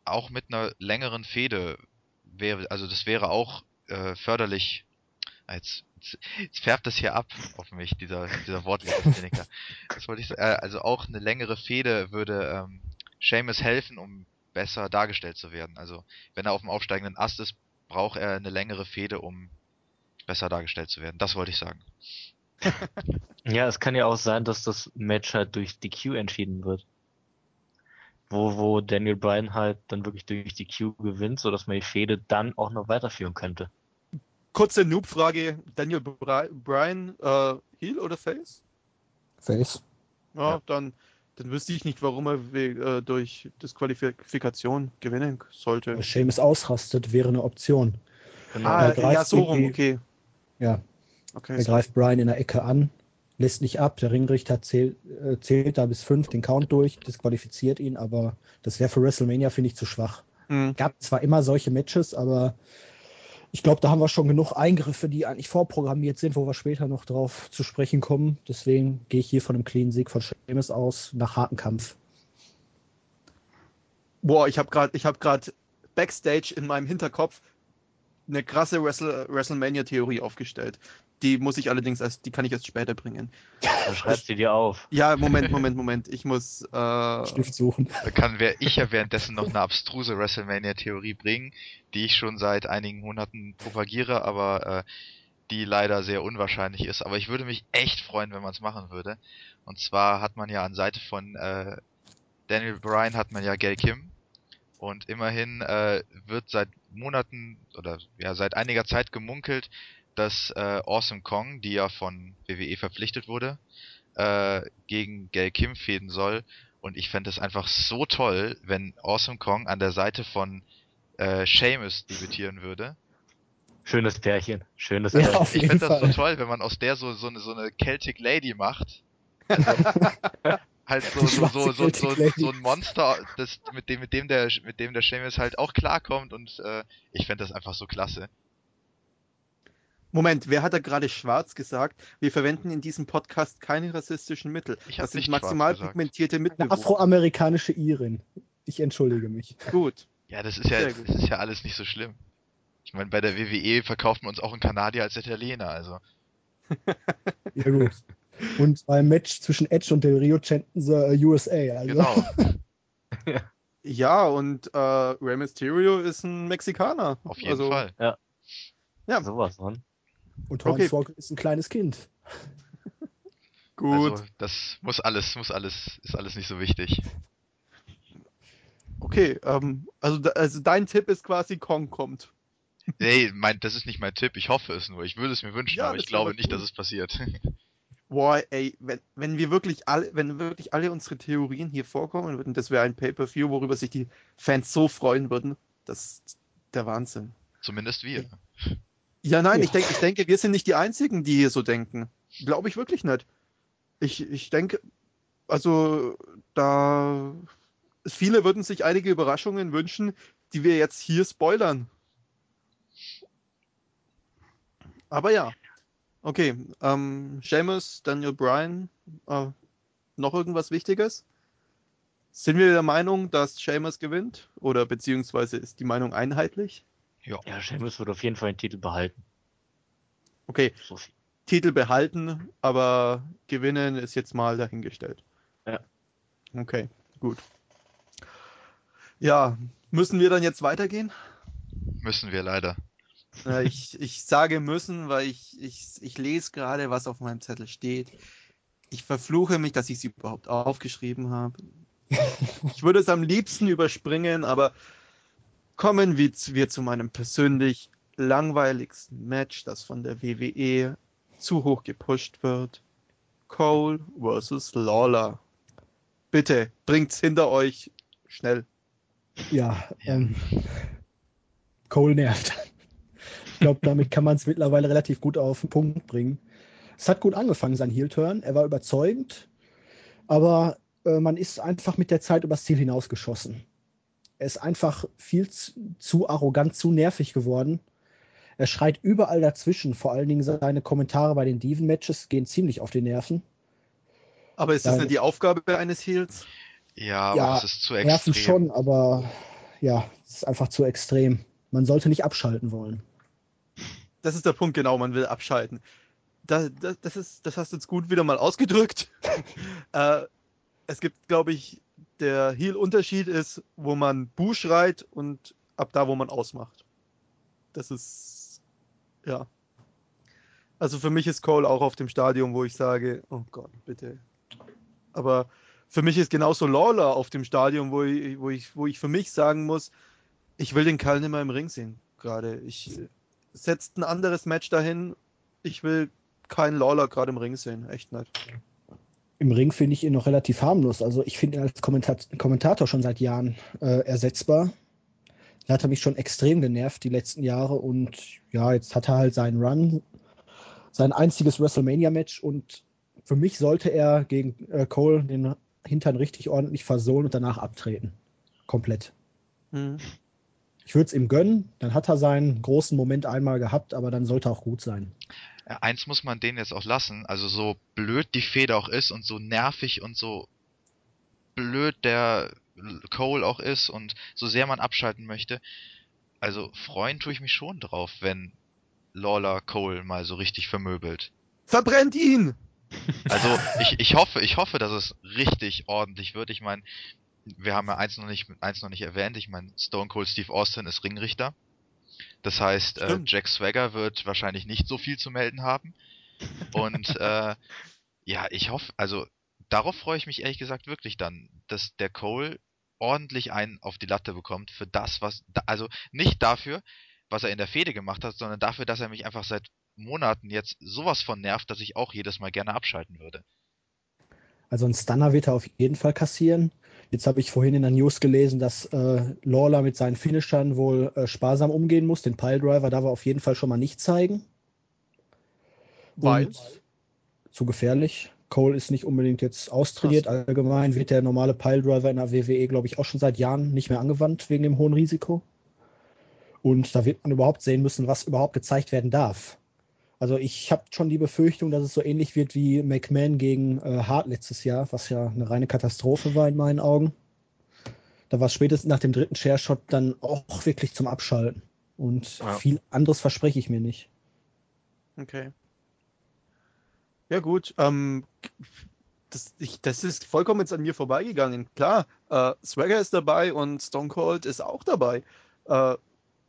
Speaker 2: auch mit einer längeren Fehde wäre, also das wäre auch äh, förderlich. Jetzt, jetzt färbt das hier ab auf mich, dieser, dieser Wortwitz-Kliniker. Das wollte ich sagen. Äh, also auch eine längere Fehde würde ähm, Seamus helfen, um besser dargestellt zu werden. Also wenn er auf dem aufsteigenden Ast ist, braucht er eine längere Fehde, um besser dargestellt zu werden. Das wollte ich sagen.
Speaker 4: Ja, es kann ja auch sein, dass das Match halt durch DQ entschieden wird. Wo, wo Daniel Bryan halt dann wirklich durch DQ gewinnt, sodass man die Fehde dann auch noch weiterführen könnte.
Speaker 1: Kurze Noob-Frage: Daniel Bryan, äh, Heel oder Face?
Speaker 3: Face.
Speaker 1: Ja, ja, Dann, dann wüsste ich nicht, warum er äh, durch Disqualifikation gewinnen sollte.
Speaker 3: Seamus ausrastet, wäre eine Option.
Speaker 1: Genau. Ah, ja, so rum, okay.
Speaker 3: Ja, Okay, er greift Brian in der Ecke an, lässt nicht ab. Der Ringrichter zählt, äh, zählt da bis fünf den Count durch, disqualifiziert ihn, aber das wäre für WrestleMania, finde ich, zu schwach. Mhm. Gab zwar immer solche Matches, aber ich glaube, da haben wir schon genug Eingriffe, die eigentlich vorprogrammiert sind, wo wir später noch drauf zu sprechen kommen. Deswegen gehe ich hier von einem clean Sieg von Sheamus aus nach harten Kampf.
Speaker 1: Boah, ich habe gerade, ich gerade Backstage in meinem Hinterkopf eine krasse Wrestle WrestleMania-Theorie aufgestellt. Die muss ich allerdings erst, die kann ich erst später bringen.
Speaker 4: Du schreibst sie dir auf.
Speaker 1: Ja, Moment, Moment, Moment. Ich muss. Äh,
Speaker 3: Stift suchen.
Speaker 2: Da kann wer ich ja währenddessen noch eine abstruse WrestleMania-Theorie bringen, die ich schon seit einigen Monaten propagiere, aber äh, die leider sehr unwahrscheinlich ist. Aber ich würde mich echt freuen, wenn man es machen würde. Und zwar hat man ja an Seite von äh, Daniel Bryan hat man ja Gail Kim. Und immerhin äh, wird seit Monaten oder ja seit einiger Zeit gemunkelt, dass äh, Awesome Kong, die ja von WWE verpflichtet wurde, äh, gegen Gail Kim fäden soll. Und ich fände es einfach so toll, wenn Awesome Kong an der Seite von äh, Sheamus debütieren würde.
Speaker 4: Schönes Pärchen. Schönes
Speaker 3: Ja,
Speaker 4: Pärchen.
Speaker 3: auf
Speaker 2: Ich finde das so toll, wenn man aus der so, so, eine, so eine Celtic Lady macht. Also, halt so, so, so, so, so, so ein Monster, das, mit dem, mit dem der, mit dem der Sheamus halt auch klarkommt und äh, ich fände das einfach so klasse.
Speaker 1: Moment, wer hat da gerade schwarz gesagt? Wir verwenden in diesem Podcast keine rassistischen Mittel.
Speaker 2: Ich
Speaker 1: das sind
Speaker 2: nicht
Speaker 1: maximal pigmentierte
Speaker 3: Eine
Speaker 1: Mitbewohner.
Speaker 3: afroamerikanische Irin. Ich entschuldige mich.
Speaker 1: Gut.
Speaker 2: Ja, das ist ja, das ist ja alles nicht so schlimm. Ich meine, bei der WWE verkauft man uns auch einen Kanadier als Italiener, also.
Speaker 3: Ja, gut. Und beim Match zwischen Edge und Del Rio chanten sie äh, USA. Also.
Speaker 2: Genau.
Speaker 1: Ja, und äh, Rey Mysterio ist ein Mexikaner.
Speaker 2: Auf jeden
Speaker 1: also,
Speaker 2: Fall.
Speaker 1: Ja.
Speaker 4: Sowas, Mann.
Speaker 3: Und
Speaker 1: Okay.
Speaker 3: Hornswoggle ist ein kleines Kind.
Speaker 1: Gut.
Speaker 2: Also, das muss alles, muss alles, ist alles nicht so wichtig.
Speaker 1: Okay, ähm, also, also dein Tipp ist quasi Kong kommt.
Speaker 2: Nee, mein, das ist nicht mein Tipp. Ich hoffe es nur. Ich würde es mir wünschen,
Speaker 1: Ja,
Speaker 2: aber ich glaube nicht,
Speaker 1: cool.
Speaker 2: dass es passiert.
Speaker 1: Boah, ey, wenn, wenn wir wirklich alle, wenn wirklich alle unsere Theorien hier vorkommen würden, das wäre ein Pay-Per-View, worüber sich die Fans so freuen würden. Das ist der Wahnsinn.
Speaker 2: Zumindest wir.
Speaker 1: Ja, nein,
Speaker 3: Ja.
Speaker 1: ich denke, ich denke, wir sind nicht die Einzigen, die hier so denken. Glaube ich wirklich nicht. Ich, ich denke, also da viele würden sich einige Überraschungen wünschen, die wir jetzt hier spoilern. Aber ja. Okay, ähm, Seamus, Daniel Bryan, äh, noch irgendwas Wichtiges? Sind wir der Meinung, dass Seamus gewinnt? Oder beziehungsweise ist die Meinung einheitlich?
Speaker 2: Ja.
Speaker 4: Ja, Sheamus wird auf jeden Fall den Titel behalten.
Speaker 1: Okay,
Speaker 4: So.
Speaker 1: Titel behalten, aber gewinnen ist jetzt mal dahingestellt.
Speaker 4: Ja.
Speaker 1: Okay, gut. Ja, müssen wir dann jetzt weitergehen?
Speaker 2: Müssen wir leider.
Speaker 1: Äh, ich, ich sage müssen, weil ich, ich, ich lese gerade, was auf meinem Zettel steht. Ich verfluche mich, dass ich es überhaupt aufgeschrieben habe. Ich würde es am liebsten überspringen, aber kommen wir, zu- meinem persönlich langweiligsten Match, das von der WWE zu hoch gepusht wird. Cole versus Lawler. Bitte, bringt's hinter euch schnell.
Speaker 3: Ja,
Speaker 2: Ja.
Speaker 3: ähm, Cole nervt. Ich glaube, damit kann man es mittlerweile relativ gut auf den Punkt bringen. Es hat gut angefangen, sein Heel-Turn. Er war überzeugend, aber äh, man ist einfach mit der Zeit übers Ziel hinausgeschossen. Er ist einfach viel zu, zu arrogant, zu nervig geworden. Er schreit überall dazwischen. Vor allen Dingen seine Kommentare bei den Diven-Matches gehen ziemlich auf die Nerven.
Speaker 1: Aber ist das
Speaker 3: Ja,
Speaker 1: nicht die Aufgabe eines Heels?
Speaker 2: Ja, aber
Speaker 3: Ja,
Speaker 2: das ist zu
Speaker 3: Nerven
Speaker 2: extrem.
Speaker 3: schon, aber ja, es ist einfach zu extrem. Man sollte nicht abschalten wollen.
Speaker 1: Das ist der Punkt, genau, man will abschalten. Da, da, das, ist, das hast du jetzt gut wieder mal ausgedrückt. äh, es gibt, glaube ich, der Heel-Unterschied ist, wo man Bu schreit und ab da, wo man ausmacht. Das ist, ja. Also für mich ist Cole auch auf dem Stadium, wo ich sage, oh Gott, bitte. Aber für mich ist genauso Lawler auf dem Stadium, wo ich, wo ich, wo ich für mich sagen muss, ich will den Kerl nicht mehr im Ring sehen. Gerade. Ich äh, setzt ein anderes Match dahin. Ich will keinen Lawler gerade im Ring sehen. Echt nicht.
Speaker 3: Im Ring finde ich ihn noch relativ harmlos. Also ich finde ihn als Kommentat Kommentator schon seit Jahren äh, ersetzbar. Da hat er mich schon extrem genervt die letzten Jahre und ja, jetzt hat er halt seinen Run, sein einziges WrestleMania-Match und für mich sollte er gegen äh, Cole den Hintern richtig ordentlich versohlen und danach abtreten. Komplett.
Speaker 1: Hm.
Speaker 3: Ich würde es ihm gönnen, dann hat er seinen großen Moment einmal gehabt, aber dann sollte er auch gut sein.
Speaker 2: Eins muss man denen jetzt auch lassen. Also so blöd die Feder auch ist und so nervig und so blöd der Cole auch ist und so sehr man abschalten möchte. also freuen tue ich mich schon drauf, wenn Lawler Cole mal so richtig vermöbelt.
Speaker 1: Verbrennt ihn!
Speaker 2: Also ich, ich hoffe, ich hoffe, dass es richtig ordentlich wird. Ich meine, wir haben ja eins noch nicht, eins noch nicht erwähnt. Ich meine, Stone Cold Steve Austin ist Ringrichter. Das heißt, äh, Jack Swagger wird wahrscheinlich nicht so viel zu melden haben. Und äh, ja, ich hoffe, also darauf freue ich mich ehrlich gesagt wirklich dann, dass der Cole ordentlich einen auf die Latte bekommt für das, was, also nicht dafür, was er in der Fehde gemacht hat, sondern dafür, dass er mich einfach seit Monaten jetzt sowas von nervt, dass ich auch jedes Mal gerne abschalten würde.
Speaker 3: Also ein Stunner wird er auf jeden Fall kassieren. Jetzt habe ich vorhin in der News gelesen, dass äh, Lawler mit seinen Finishern wohl äh, sparsam umgehen muss. Den Piledriver darf er auf jeden Fall schon mal nicht zeigen.
Speaker 1: Weil?
Speaker 3: zu gefährlich. Cole ist nicht unbedingt jetzt austrainiert. Krass. Allgemein wird der normale Piledriver in der WWE, glaube ich, auch schon seit Jahren nicht mehr angewandt wegen dem hohen Risiko. Und da wird man überhaupt sehen müssen, was überhaupt gezeigt werden darf. Also ich habe schon die Befürchtung, dass es so ähnlich wird wie McMahon gegen äh, Hart letztes Jahr, was ja eine reine Katastrophe war in meinen Augen. Da war es spätestens nach dem dritten Share-Shot dann auch wirklich zum Abschalten. Und ja. viel anderes verspreche ich mir nicht.
Speaker 1: Okay. Ja gut, ähm, das, ich, das ist vollkommen jetzt an mir vorbeigegangen. Klar, äh, Swagger ist dabei und Stone Cold ist auch dabei. Äh,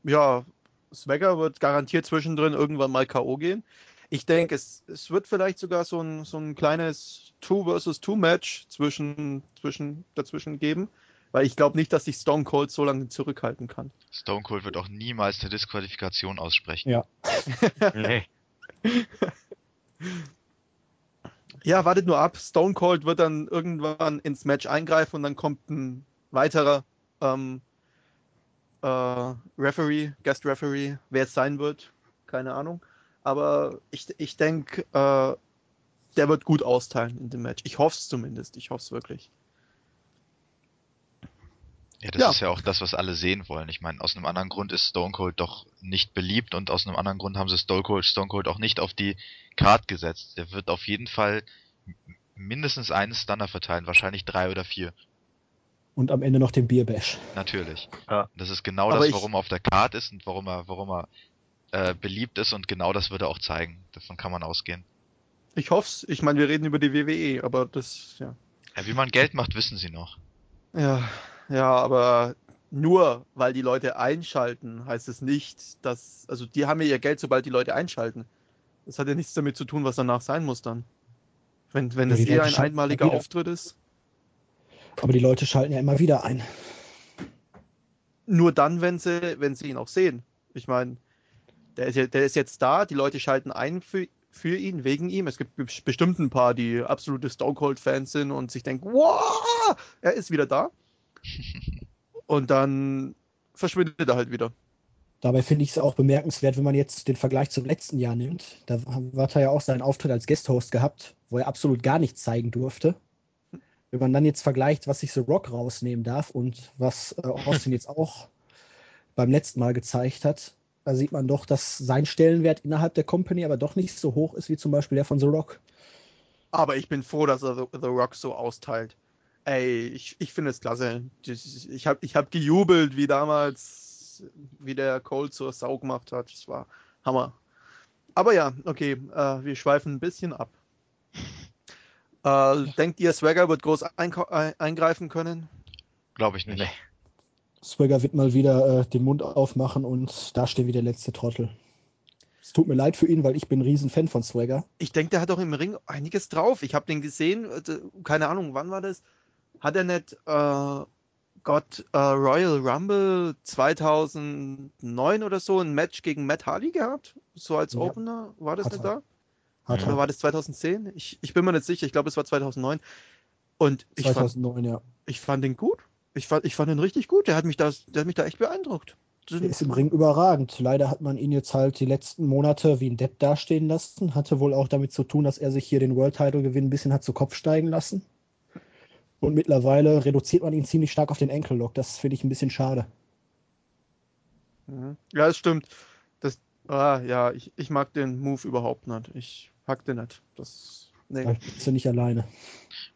Speaker 1: ja, Swagger wird garantiert zwischendrin irgendwann mal K.O. gehen. Ich denke, es, es wird vielleicht sogar so ein, so ein kleines Two versus Two Match zwischen, zwischen, dazwischen geben, weil ich glaube nicht, dass sich Stone Cold so lange zurückhalten kann.
Speaker 2: Stone Cold wird auch niemals eine Disqualifikation aussprechen.
Speaker 3: Ja. nee.
Speaker 1: Ja, wartet nur ab. Stone Cold wird dann irgendwann ins Match eingreifen und dann kommt ein weiterer ähm, äh, Referee, Guest Referee, wer es sein wird, keine Ahnung. Aber ich, ich denke, äh, der wird gut austeilen in dem Match. Ich hoffe es zumindest. Ich hoffe es wirklich.
Speaker 2: Ja, das ja. ist ja auch das, was alle sehen wollen. Ich meine, aus einem anderen Grund ist Stone Cold doch nicht beliebt und aus einem anderen Grund haben sie Stone Cold, Stone Cold auch nicht auf die Card gesetzt. Der wird auf jeden Fall mindestens einen Stunner verteilen, wahrscheinlich drei oder vier
Speaker 3: und am Ende noch den Bierbash.
Speaker 2: Natürlich. Ja. Das ist genau Aber das, warum er auf der Karte ist und warum er, warum er äh, beliebt ist und genau das würde er auch zeigen. Davon kann man ausgehen.
Speaker 1: Ich hoff's. Ich meine, wir reden über die WWE, aber das, ja.
Speaker 2: ja. Wie man Geld macht, wissen sie noch.
Speaker 1: Ja, ja, aber nur weil die Leute einschalten, heißt es nicht, dass, also die haben ja ihr Geld, sobald die Leute einschalten. Das hat ja nichts damit zu tun, was danach sein muss dann. Wenn, wenn ja, es eher ein einmaliger Auftritt ist.
Speaker 3: Aber die Leute schalten ja immer wieder ein.
Speaker 1: Nur dann, wenn sie, wenn sie ihn auch sehen. Ich meine, der ist, ja, der ist jetzt da, die Leute schalten ein für, für ihn, wegen ihm. Es gibt bestimmt ein paar, die absolute Stone Cold-Fans sind und sich denken, wow, er ist wieder da. und dann verschwindet er halt wieder.
Speaker 3: Dabei finde ich es auch bemerkenswert, wenn man jetzt den Vergleich zum letzten Jahr nimmt. Da hat er ja auch seinen Auftritt als Guest-Host gehabt, wo er absolut gar nichts zeigen durfte. Wenn man dann jetzt vergleicht, was sich The Rock rausnehmen darf und was äh, Austin jetzt auch beim letzten Mal gezeigt hat, da sieht man doch, dass sein Stellenwert innerhalb der Company aber doch nicht so hoch ist wie zum Beispiel der von The Rock.
Speaker 1: Aber ich bin froh, dass er The, Rock so austeilt. Ey, ich, ich finde es klasse. Ich habe ich hab gejubelt, wie damals, wie der Cole zur Sau gemacht hat. Das war Hammer. Aber ja, okay, äh, wir schweifen ein bisschen ab. Äh, denkt ihr, Swagger wird groß eingreifen können?
Speaker 2: Glaube ich nicht. Nee.
Speaker 3: Swagger wird mal wieder äh, den Mund aufmachen und da steht wie der letzte Trottel. Es tut mir leid für ihn, weil ich bin ein Riesenfan von Swagger.
Speaker 1: Ich denke, der hat auch im Ring einiges drauf. Ich habe den gesehen, äh, keine Ahnung, wann war das? Hat er nicht äh, Gott äh, Royal Rumble 2009 oder so ein Match gegen Matt Hardy gehabt? So als ja. Opener? War das nicht da? Hat Oder war das 2010? Ich, ich bin mir nicht sicher. Ich glaube, es war 2009. Und ich
Speaker 3: 2009,
Speaker 1: fand,
Speaker 3: ja.
Speaker 1: Ich fand ihn gut. Ich fand, ich fand ihn richtig gut. Der hat mich da, der hat mich da echt beeindruckt.
Speaker 3: Der ist im Ring überragend. Leider hat man ihn jetzt halt die letzten Monate wie ein Depp dastehen lassen. Hatte wohl auch damit zu tun, dass er sich hier den World Title Gewinn ein bisschen hat zu Kopf steigen lassen. Und mittlerweile reduziert man ihn ziemlich stark auf den Enkellock. Das finde ich ein bisschen schade.
Speaker 1: Mhm. Ja, das stimmt. Das, ah, ja, ich, ich mag den Move überhaupt nicht. Ich packte nicht. Das
Speaker 3: Da
Speaker 1: Nee.
Speaker 3: bist du nicht alleine.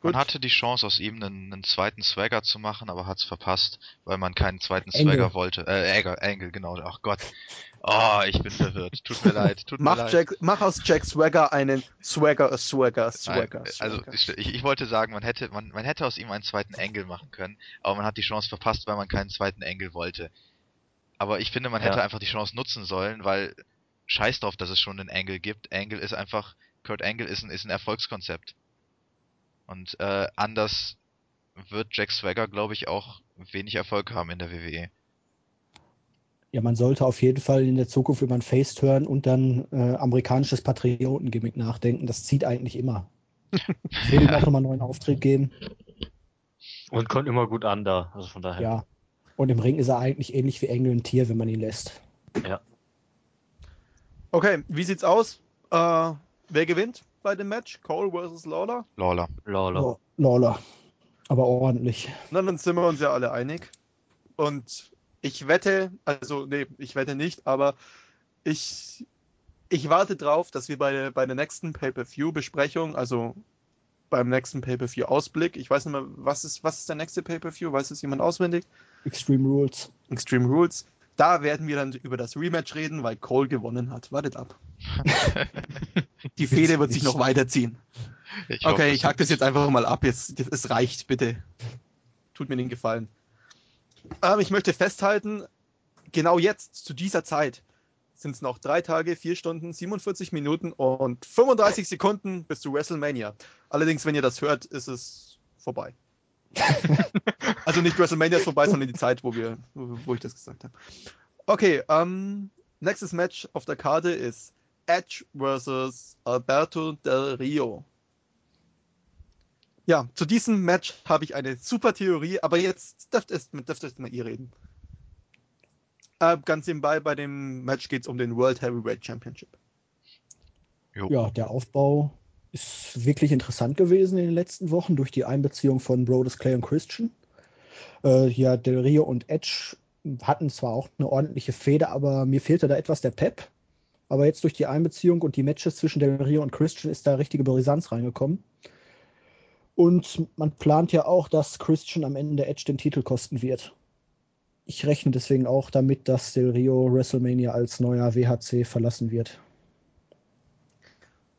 Speaker 2: Man
Speaker 1: Gut.
Speaker 2: hatte die Chance, aus ihm einen, einen zweiten Swagger zu machen, aber hat's verpasst, weil man keinen zweiten
Speaker 3: Angle.
Speaker 2: Swagger wollte. Äh, Angle, Angle, genau. Ach Gott. Oh, ich bin verwirrt. Tut mir leid. Tut mir
Speaker 1: Mach,
Speaker 2: leid.
Speaker 1: Jack, mach aus Jack Swagger einen Swagger, a Swagger, a
Speaker 2: Nein,
Speaker 1: Swagger.
Speaker 2: also
Speaker 1: Swagger.
Speaker 2: ich, ich wollte sagen, man hätte, man, man hätte aus ihm einen zweiten Angle machen können, aber man hat die Chance verpasst, weil man keinen zweiten Angle wollte. Aber ich finde, man
Speaker 4: Ja.
Speaker 2: hätte einfach die Chance nutzen sollen, weil scheiß drauf, dass es schon einen Angle gibt. Angle ist einfach, Kurt Angle ist ein, ist ein Erfolgskonzept. Und äh, anders wird Jack Swagger, glaube ich, auch wenig Erfolg haben in der. WWE.
Speaker 3: Ja, man sollte auf jeden Fall in der Zukunft über ein Face-Turn und dann äh, amerikanisches Patriotengimmick nachdenken. Das zieht eigentlich immer. Ich würde ihm auch nochmal einen neuen Auftritt geben.
Speaker 4: Und kommt immer gut an da. Also von daher.
Speaker 3: Ja. Und im Ring ist er eigentlich ähnlich wie Engel ein Tier, wenn man ihn lässt.
Speaker 1: Okay, wie sieht's aus? Äh, wer gewinnt bei dem Match? Cole versus Lawler?
Speaker 2: Lawler.
Speaker 4: Lawler.
Speaker 3: Lawler. Aber ordentlich.
Speaker 1: Na, dann sind wir uns ja alle einig. Und ich wette, also nee, ich wette nicht, aber ich, ich warte drauf, dass wir bei, der- bei der nächsten Pay-Per-View-Besprechung, also beim nächsten Pay-Per-View-Ausblick, ich weiß nicht mehr, was ist, was ist der nächste Pay-Per-View? Weiß es jemand auswendig?
Speaker 3: Extreme Rules.
Speaker 1: Extreme Rules. Da werden wir dann über das Rematch reden, weil Cole gewonnen hat. Wartet ab. Die Fehde wird sich noch weiterziehen.
Speaker 2: Ich hoffe,
Speaker 1: Okay,
Speaker 2: es
Speaker 1: ich hack das jetzt einfach mal ab. Jetzt, jetzt- es reicht, bitte. Tut mir den Gefallen. Ähm, ich möchte festhalten, genau jetzt, zu dieser Zeit, sind es noch drei Tage, vier Stunden, 47 Minuten und 35 Sekunden bis zu WrestleMania. Allerdings, wenn ihr das hört, ist es vorbei. also nicht WrestleMania ist vorbei, sondern die Zeit, wo wir, wo, ich das gesagt habe. Okay, ähm, nächstes Match auf der Karte ist Edge versus Alberto Del Rio. Ja, zu diesem Match habe ich eine super Theorie, aber jetzt dürft es dürft erst mal ihr reden. Äh, ganz nebenbei, bei dem Match geht es um den World Heavyweight Championship.
Speaker 2: Jo.
Speaker 3: Ja, der Aufbau ist wirklich interessant gewesen in den letzten Wochen durch die Einbeziehung von Brodus Clay und Christian. Äh, ja, Del Rio und Edge hatten zwar auch eine ordentliche Fehde, aber mir fehlte da etwas der Pep. Aber jetzt durch die Einbeziehung und die Matches zwischen Del Rio und Christian ist da richtige Brisanz reingekommen. Und man plant ja auch, dass Christian am Ende Edge den Titel kosten wird. Ich rechne deswegen auch damit, dass Del Rio WrestleMania als neuer WHC verlassen wird.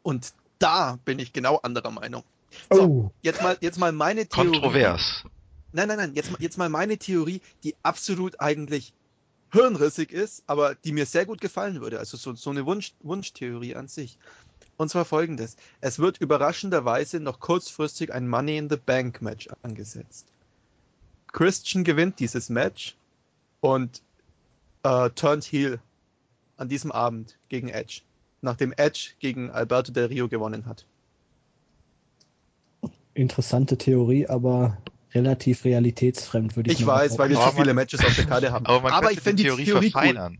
Speaker 1: Und da bin ich genau anderer Meinung. So,
Speaker 3: Oh,
Speaker 1: jetzt mal, jetzt mal meine Theorie.
Speaker 2: Kontrovers.
Speaker 1: Nein, nein, nein, jetzt, mal- jetzt mal meine Theorie, die absolut eigentlich hirnrissig ist, aber die mir sehr gut gefallen würde. Also so, so eine Wunsch, Wunschtheorie an sich. Und zwar folgendes. Es wird überraschenderweise noch kurzfristig ein Money in the Bank Match angesetzt. Christian gewinnt dieses Match und äh, turned heel an diesem Abend gegen Edge, nachdem Edge gegen Alberto Del Rio gewonnen hat.
Speaker 3: interessante Theorie, aber relativ realitätsfremd, würde ich
Speaker 1: Ich
Speaker 3: mal
Speaker 1: weiß, weil wir
Speaker 2: Aber
Speaker 1: zu viele
Speaker 2: man-
Speaker 1: Matches auf der Karte haben.
Speaker 2: Aber man könnte
Speaker 1: ich finde
Speaker 2: die Theorie,
Speaker 1: Theorie cool.
Speaker 2: verfeinern.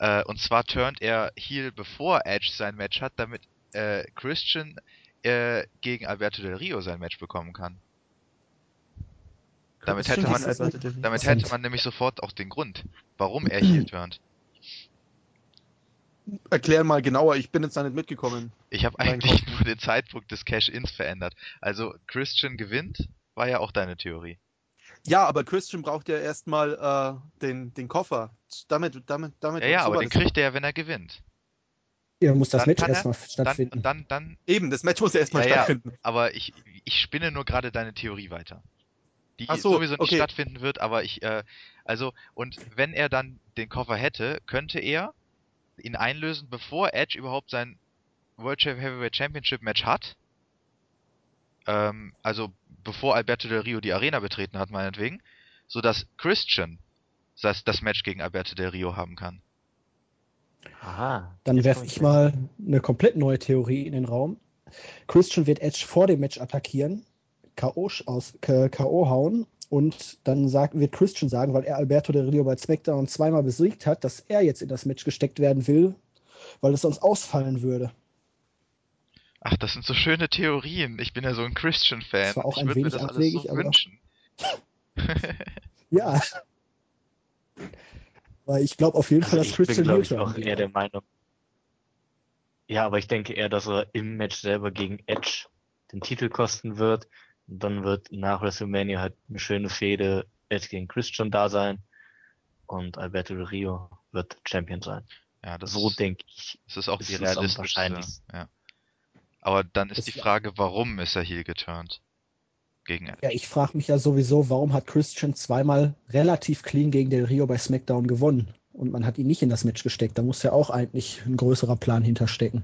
Speaker 2: Äh, und zwar turnt er Heel, bevor Edge sein Match hat, damit äh, Christian äh, gegen Alberto Del Rio sein Match bekommen kann. Damit hätte man-
Speaker 1: Rio.
Speaker 2: Damit hätte man nämlich sofort auch den Grund, warum er Heel turnt.
Speaker 1: Erklär mal genauer, ich bin jetzt da nicht mitgekommen.
Speaker 2: Ich habe eigentlich nur den Zeitpunkt des Cash-Ins verändert. Also Christian gewinnt, war ja auch deine Theorie.
Speaker 1: Ja, aber Christian braucht ja erstmal äh, den, den Koffer. Damit, damit, damit.
Speaker 2: Ja, ja, aber den kriegt er ja, wenn er gewinnt.
Speaker 3: Ja, muss das
Speaker 2: Dann
Speaker 3: Match
Speaker 2: er-
Speaker 3: erstmal
Speaker 2: Dann,
Speaker 3: stattfinden.
Speaker 2: dann, dann,
Speaker 1: Eben, das Match muss ja erstmal
Speaker 2: Ja, ja.
Speaker 1: stattfinden.
Speaker 2: aber ich, ich spinne nur gerade deine Theorie weiter. Die
Speaker 1: so,
Speaker 2: sowieso nicht
Speaker 1: okay.
Speaker 2: stattfinden wird, aber ich, äh, also, und wenn er dann den Koffer hätte, könnte er ihn einlösen, bevor Edge überhaupt sein World Heavyweight Championship Match hat. Ähm, also, bevor Alberto Del Rio die Arena betreten hat, meinetwegen, sodass Christian das, das Match gegen Alberto Del Rio haben kann.
Speaker 4: Aha.
Speaker 3: Dann werfe ich mal eine komplett neue Theorie in den Raum. Christian wird Edge vor dem Match attackieren, K.O. aus K.O. hauen und dann sagt, wird Christian sagen, weil er Alberto Del Rio bei SmackDown zweimal besiegt hat, dass er jetzt in das Match gesteckt werden will, weil es sonst ausfallen würde.
Speaker 2: Ach, das sind so schöne Theorien. Ich bin ja so ein Christian-Fan.
Speaker 3: Das war auch
Speaker 2: Ich
Speaker 3: ein
Speaker 2: würde mir
Speaker 3: wenig
Speaker 2: das alles
Speaker 3: abwegig,
Speaker 2: so wünschen.
Speaker 3: Ja. weil ich glaube auf jeden
Speaker 4: Also
Speaker 3: Fall, dass
Speaker 4: ich bin,
Speaker 3: Christian heel
Speaker 4: ich,
Speaker 3: turnen
Speaker 4: auch eher der Meinung. Ja, aber ich denke eher, dass er im Match selber gegen Edge den Titel kosten wird. Und dann wird nach WrestleMania halt eine schöne Fehde Edge gegen Christian da sein. Und Alberto Del Rio wird Champion sein.
Speaker 2: Ja, das
Speaker 4: so
Speaker 2: ist,
Speaker 4: denke ich.
Speaker 2: das ist auch
Speaker 4: ist
Speaker 2: die realistischste. Ja. Aber dann ist
Speaker 3: Das-
Speaker 2: die Frage, warum ist er hier geturnt? Gegen.
Speaker 3: Ja, ich frage mich ja sowieso, warum hat Christian zweimal relativ clean gegen Del Rio bei SmackDown gewonnen und man hat ihn nicht in das Match gesteckt. Da muss ja auch eigentlich ein größerer Plan hinterstecken.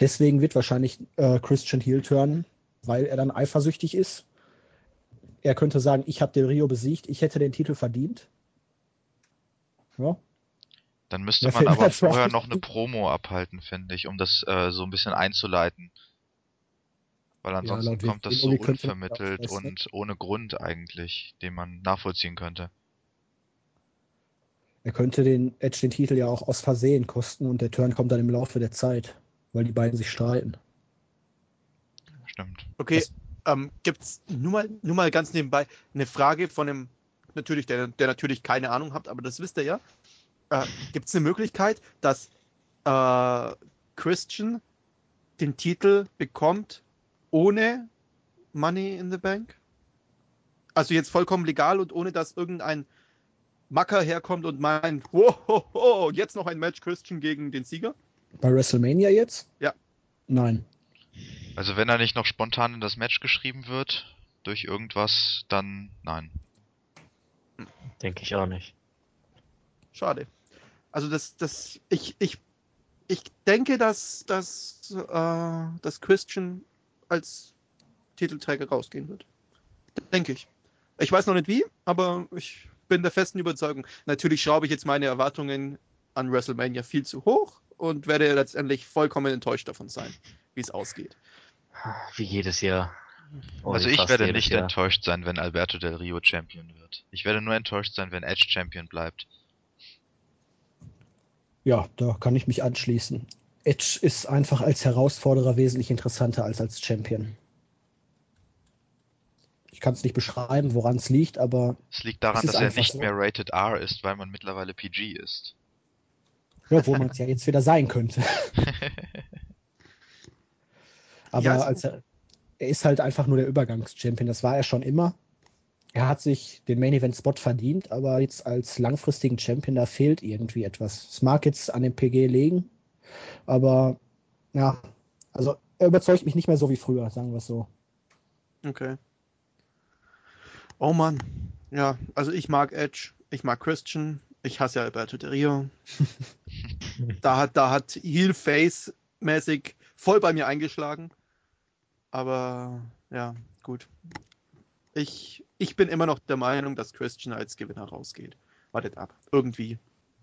Speaker 3: Deswegen wird wahrscheinlich äh, Christian Heel turnen, weil er dann eifersüchtig ist. Er könnte sagen, ich habe Del Rio besiegt, ich hätte den Titel verdient. Ja,
Speaker 2: Dann müsste man aber vorher noch eine Promo abhalten, finde ich, um das äh, so ein bisschen einzuleiten. Weil ansonsten
Speaker 3: laut
Speaker 2: kommt das so unvermittelt
Speaker 3: auch, weiß
Speaker 2: und ohne Grund eigentlich, den man nachvollziehen könnte.
Speaker 3: er könnte den Edge den Titel ja auch aus Versehen kosten und der Turn kommt dann im Laufe der Zeit, weil die beiden sich streiten.
Speaker 2: Stimmt.
Speaker 1: Okay,
Speaker 3: Das-
Speaker 1: ähm, gibt's nur mal, nur mal ganz nebenbei eine Frage von einem, natürlich, der, der natürlich keine Ahnung habt, aber das wisst ihr ja. Äh, gibt's eine Möglichkeit, dass äh, Christian den Titel bekommt ohne Money in the Bank? Also jetzt vollkommen legal und ohne dass irgendein Macker herkommt und meint, wow, ho, ho, jetzt noch ein Match Christian gegen den Sieger?
Speaker 3: Bei WrestleMania jetzt?
Speaker 1: Ja.
Speaker 3: Nein.
Speaker 2: Also wenn er nicht noch spontan in das Match geschrieben wird, durch irgendwas, dann nein.
Speaker 4: Denke ich auch nicht.
Speaker 1: Schade. Also das, das, ich, ich, ich denke, dass, dass, äh, dass Christian als Titelträger rausgehen wird. Denke ich. Ich weiß noch nicht wie, aber ich bin der festen Überzeugung. Natürlich schraube ich jetzt meine Erwartungen an WrestleMania viel zu hoch und werde letztendlich vollkommen enttäuscht davon sein, wie es ausgeht.
Speaker 4: Wie jedes Jahr. Oder
Speaker 2: also ich werde nicht
Speaker 4: Jahr.
Speaker 2: enttäuscht sein, wenn Alberto Del Rio Champion wird. Ich werde nur enttäuscht sein, wenn Edge Champion bleibt.
Speaker 3: Ja, da kann ich mich anschließen. Edge ist einfach als Herausforderer wesentlich interessanter als als Champion. Ich kann es nicht beschreiben, woran es liegt, aber
Speaker 2: Es liegt daran,
Speaker 3: Es
Speaker 2: dass er nicht
Speaker 3: so.
Speaker 2: mehr Rated R ist, weil man mittlerweile PG ist.
Speaker 3: ja, wo man es ja jetzt wieder sein könnte. Aber
Speaker 1: Ja, es-
Speaker 3: als er, er ist halt einfach nur der Übergangschampion. Das war er schon immer. Er hat sich den Main Event Spot verdient, aber jetzt als langfristigen Champion, da fehlt irgendwie etwas. Es mag jetzt an dem PG liegen, aber ja, also er überzeugt mich nicht mehr so wie früher, sagen wir es so.
Speaker 1: Okay. Oh Mann. Ja, also ich mag Edge, ich mag Christian, ich hasse ja Alberto Del Rio. da hat, da hat Heel Face mäßig voll bei mir eingeschlagen. Aber ja, gut. Ich, ich bin immer noch der Meinung, dass Christian als Gewinner rausgeht. Wartet ab. Irgendwie.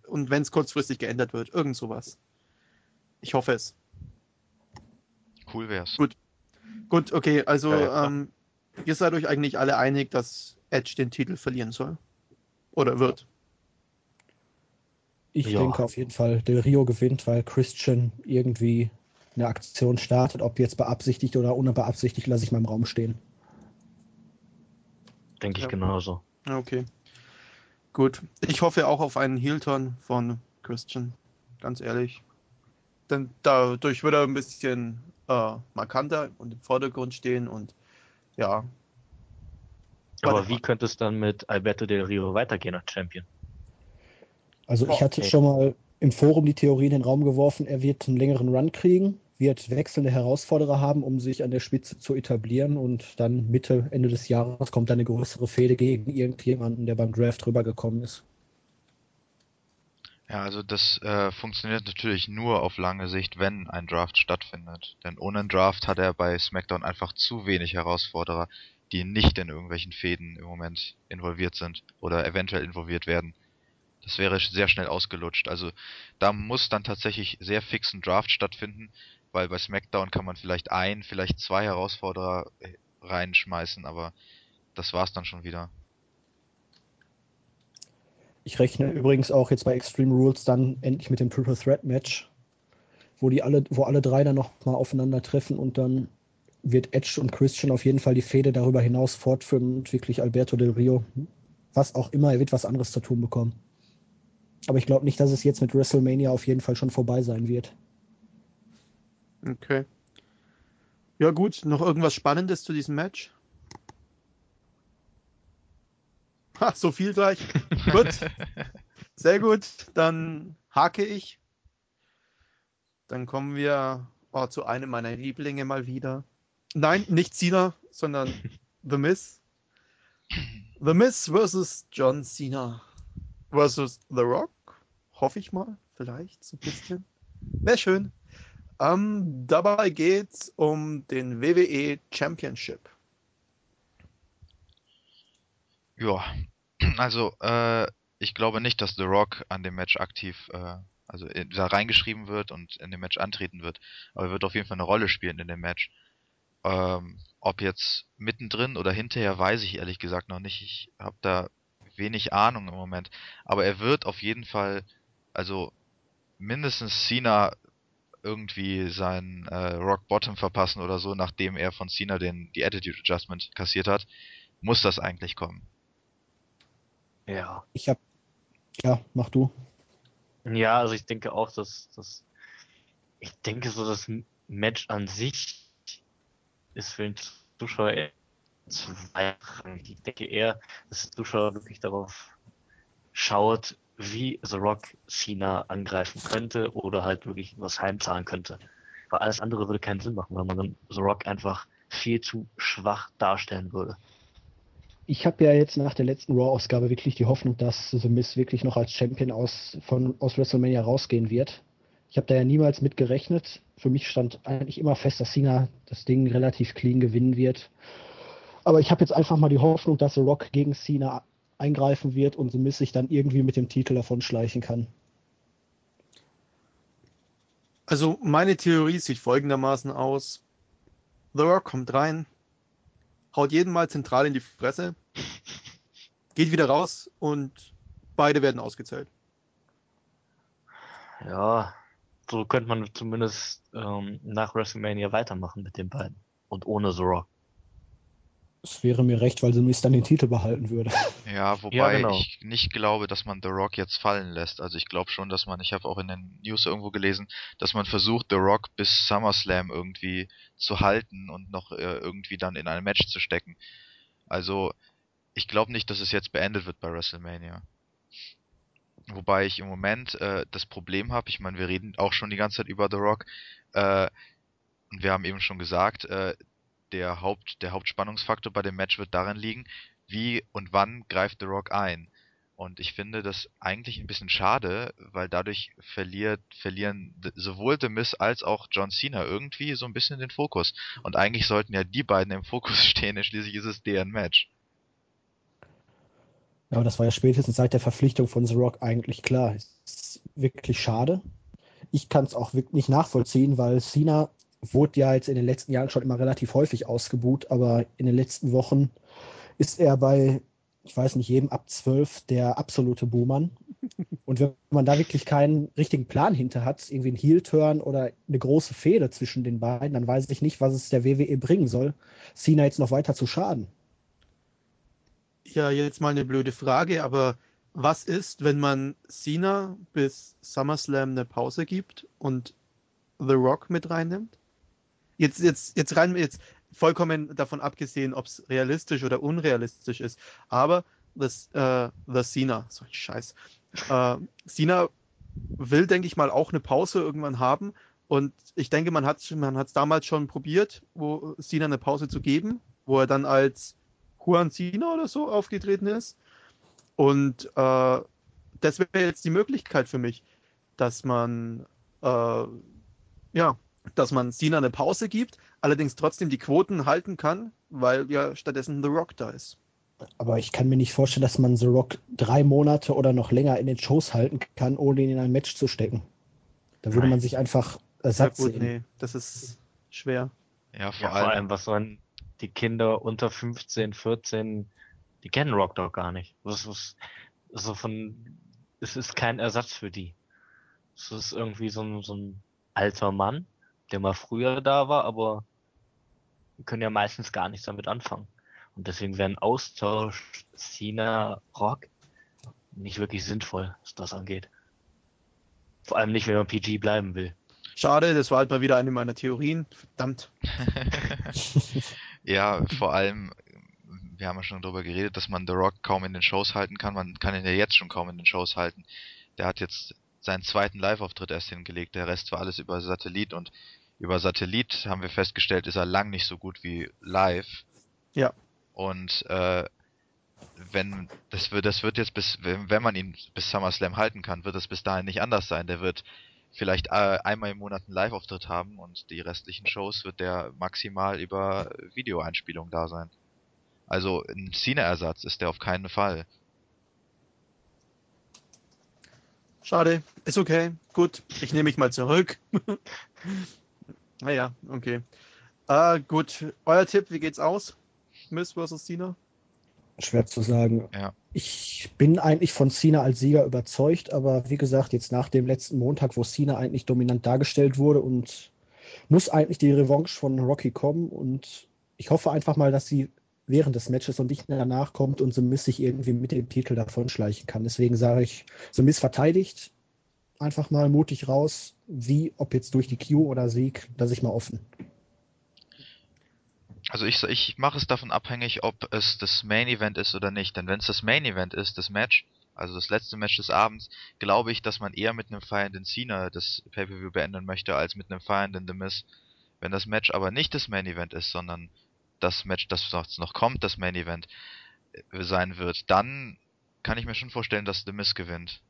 Speaker 1: Und wenn es kurzfristig geändert wird, irgend sowas. Ich hoffe es.
Speaker 2: Cool wär's.
Speaker 1: Gut. Gut, okay, also
Speaker 4: Ja, ja,
Speaker 1: ähm, ihr seid euch eigentlich alle einig, dass Edge den Titel verlieren soll. Oder wird.
Speaker 3: Ich
Speaker 4: Ja.
Speaker 3: denke auf jeden Fall, Del Rio gewinnt, weil Christian irgendwie eine Aktion startet, ob jetzt beabsichtigt oder unbeabsichtigt, lasse ich mal im Raum stehen.
Speaker 4: Denke ich
Speaker 1: Ja.
Speaker 4: genauso.
Speaker 1: Okay. Gut. Ich hoffe auch auf einen Heel-Turn von Christian. Ganz ehrlich. Denn dadurch wird er ein bisschen äh, markanter und im Vordergrund stehen und ja.
Speaker 4: Aber wie könnte es dann mit Alberto Del Rio weitergehen als Champion?
Speaker 3: Also ich hatte
Speaker 4: okay.
Speaker 3: schon mal im Forum die Theorie in den Raum geworfen, er wird einen längeren Run kriegen, wird wechselnde Herausforderer haben, um sich an der Spitze zu etablieren und dann Mitte, Ende des Jahres kommt dann eine größere Fehde gegen irgendjemanden, der beim Draft rübergekommen ist.
Speaker 2: Ja, also das äh, funktioniert natürlich nur auf lange Sicht, wenn ein Draft stattfindet. Denn ohne einen Draft hat er bei SmackDown einfach zu wenig Herausforderer, die nicht in irgendwelchen Fäden im Moment involviert sind oder eventuell involviert werden. Das wäre sehr schnell ausgelutscht. Also da muss dann tatsächlich sehr fix ein Draft stattfinden, weil bei SmackDown kann man vielleicht ein, vielleicht zwei Herausforderer äh, reinschmeißen, aber das war's dann schon wieder.
Speaker 3: Ich rechne übrigens auch jetzt bei Extreme Rules dann endlich mit dem Triple Threat Match, wo die alle, wo alle drei dann noch mal aufeinandertreffen und dann wird Edge und Christian auf jeden Fall die Fehde darüber hinaus fortführen und wirklich Alberto Del Rio, was auch immer, er wird was anderes zu tun bekommen. Aber ich glaube nicht, dass es jetzt mit WrestleMania auf jeden Fall schon vorbei sein wird.
Speaker 1: Okay. Ja gut, noch irgendwas Spannendes zu diesem Match? Ha, so viel gleich. gut. Sehr gut. Dann hake ich. Dann kommen wir oh, zu einem meiner Lieblinge mal wieder. Nein, nicht Cena, sondern The Miz. The Miz versus John Cena versus The Rock. Hoffe ich mal. Vielleicht so ein bisschen. Wäre schön. Ähm, dabei geht's um den WWE Championship.
Speaker 2: Ja, also äh, ich glaube nicht, dass The Rock an dem Match aktiv, äh, also in, da reingeschrieben wird und in dem Match antreten wird. Aber er wird auf jeden Fall eine Rolle spielen in dem Match. Ähm, ob jetzt mittendrin oder hinterher, weiß ich ehrlich gesagt noch nicht. Ich habe da wenig Ahnung im Moment. Aber er wird auf jeden Fall, also mindestens Cena irgendwie sein äh, Rock Bottom verpassen oder so, nachdem er von Cena den die Attitude Adjustment kassiert hat, muss das eigentlich kommen.
Speaker 3: Ja. Ich hab ja, mach du.
Speaker 4: Ja, also ich denke auch, dass das ich denke so das Match an sich ist für den Zuschauer eher zweitrangig. Ich denke eher, dass der Zuschauer wirklich darauf schaut, wie The Rock Cena angreifen könnte oder halt wirklich was heimzahlen könnte. Weil alles andere würde keinen Sinn machen, weil man dann The Rock einfach viel zu schwach darstellen würde.
Speaker 3: Ich habe ja jetzt nach der letzten Raw-Ausgabe wirklich die Hoffnung, dass The Miz wirklich noch als Champion aus, von, aus WrestleMania rausgehen wird. Ich habe da ja niemals mit gerechnet. Für mich stand eigentlich immer fest, dass Cena das Ding relativ clean gewinnen wird. Aber ich habe jetzt einfach mal die Hoffnung, dass The Rock gegen Cena eingreifen wird und The Miz sich dann irgendwie mit dem Titel davon schleichen kann.
Speaker 1: Also meine Theorie sieht folgendermaßen aus. The Rock kommt rein, haut jeden Mal zentral in die Fresse, geht wieder raus und beide werden ausgezählt.
Speaker 4: Ja, so könnte man zumindest ähm, nach WrestleMania weitermachen mit den beiden. Und ohne The Rock.
Speaker 3: Es wäre mir recht, weil sie mich dann den Titel behalten würde.
Speaker 2: Ja, wobei ja, genau. ich nicht glaube, dass man The Rock jetzt fallen lässt. Also ich glaube schon, dass man, ich habe auch in den News irgendwo gelesen, dass man versucht, The Rock bis SummerSlam irgendwie zu halten und noch äh, irgendwie dann in ein Match zu stecken. Also ich glaube nicht, dass es jetzt beendet wird bei WrestleMania. Wobei ich im Moment äh, das Problem habe, ich meine, wir reden auch schon die ganze Zeit über The Rock, äh, und wir haben eben schon gesagt, äh, der, Haupt, der Hauptspannungsfaktor bei dem Match wird darin liegen, wie und wann greift The Rock ein. Und ich finde das eigentlich ein bisschen schade, weil dadurch verliert, verlieren sowohl The Miz als auch John Cena irgendwie so ein bisschen den Fokus. Und eigentlich sollten ja die beiden im Fokus stehen, schließlich ist es deren Match.
Speaker 3: Ja, aber das war ja spätestens seit der Verpflichtung von The Rock eigentlich klar. Ist wirklich schade. Ich kann es auch wirklich nicht nachvollziehen, weil Cena wurde ja jetzt in den letzten Jahren schon immer relativ häufig ausgebuht, aber in den letzten Wochen ist er bei, ich weiß nicht, jedem ab zwölf der absolute Buhmann. Und wenn man da wirklich keinen richtigen Plan hinter hat, irgendwie ein Heel-Turn oder eine große Fehde zwischen den beiden, dann weiß ich nicht, was es der WWE bringen soll, Cena jetzt noch weiter zu schaden.
Speaker 1: Ja, jetzt mal eine blöde Frage, aber was ist, wenn man Cena bis SummerSlam eine Pause gibt und The Rock mit reinnimmt? Jetzt, jetzt, jetzt rein, jetzt vollkommen davon abgesehen, ob es realistisch oder unrealistisch ist. Aber das, äh, The Cena, so ein Scheiß. Äh, will, denke ich mal, auch eine Pause irgendwann haben. Und ich denke, man hat es man damals schon probiert, wo Cena eine Pause zu geben, wo er dann als Juan Cena oder so aufgetreten ist. Und äh, das wäre jetzt die Möglichkeit für mich, dass man äh, ja, dass man Cena eine Pause gibt, allerdings trotzdem die Quoten halten kann, weil ja stattdessen The Rock da ist.
Speaker 3: Aber ich kann mir nicht vorstellen, dass man The Rock drei Monate oder noch länger in den Shows halten kann, ohne ihn in ein Match zu stecken. Da würde man sich einfach Ersatz ja, gut, sehen. Nee,
Speaker 1: das ist schwer.
Speaker 4: Ja, vor, ja, allem, vor allem, was sollen die Kinder unter 15, 14, die kennen Rock doch gar nicht. Das ist, also von, es ist kein Ersatz für die. Es ist irgendwie so ein, so ein alter Mann, der mal früher da war, aber wir können ja meistens gar nichts damit anfangen. Und deswegen wäre ein Austausch Cena Rock nicht wirklich sinnvoll, was das angeht. Vor allem nicht, wenn man PG bleiben will.
Speaker 1: Schade, das war halt mal wieder eine meiner Theorien. Verdammt.
Speaker 2: ja, vor allem, wir haben ja schon darüber geredet, dass man The Rock kaum in den Shows halten kann. Man kann ihn ja jetzt schon kaum in den Shows halten. Der hat jetzt seinen zweiten Live-Auftritt erst hingelegt. Der Rest war alles über Satellit und über Satellit haben wir festgestellt, ist er lang nicht so gut wie live.
Speaker 1: Ja.
Speaker 2: Und äh, wenn das wird, das wird jetzt bis, wenn, man ihn bis SummerSlam halten kann, wird es bis dahin nicht anders sein. Der wird vielleicht äh, einmal im Monat einen Live-Auftritt haben und die restlichen Shows wird der maximal über Videoeinspielung da sein. Also ein Cena-Ersatz ist der auf keinen Fall.
Speaker 1: Schade, ist okay, gut, ich nehme mich mal zurück. naja, okay. Äh, gut, euer Tipp, wie geht's aus? Miss versus Cena?
Speaker 3: Schwer zu sagen.
Speaker 2: Ja.
Speaker 3: Ich bin eigentlich von Cena als Sieger überzeugt, aber wie gesagt, jetzt nach dem letzten Montag, wo Cena eigentlich dominant dargestellt wurde und muss eigentlich die Revanche von Rocky kommen und ich hoffe einfach mal, dass sie während des Matches und nicht danach kommt und The Miss sich irgendwie mit dem Titel davonschleichen kann. Deswegen sage ich, The Miss verteidigt einfach mal mutig raus, wie, ob jetzt durch die Q oder Sieg, da ich mal offen.
Speaker 2: Also ich, ich mache es davon abhängig, ob es das Main Event ist oder nicht. Denn wenn es das Main Event ist, das Match, also das letzte Match des Abends, glaube ich, dass man eher mit einem feiernden Cena das Pay-Per-View beenden möchte, als mit einem feiernden The Miz. Wenn das Match aber nicht das Main Event ist, sondern das Match, das noch kommt, das Main Event äh, sein wird, dann kann ich mir schon vorstellen, dass The Miz gewinnt.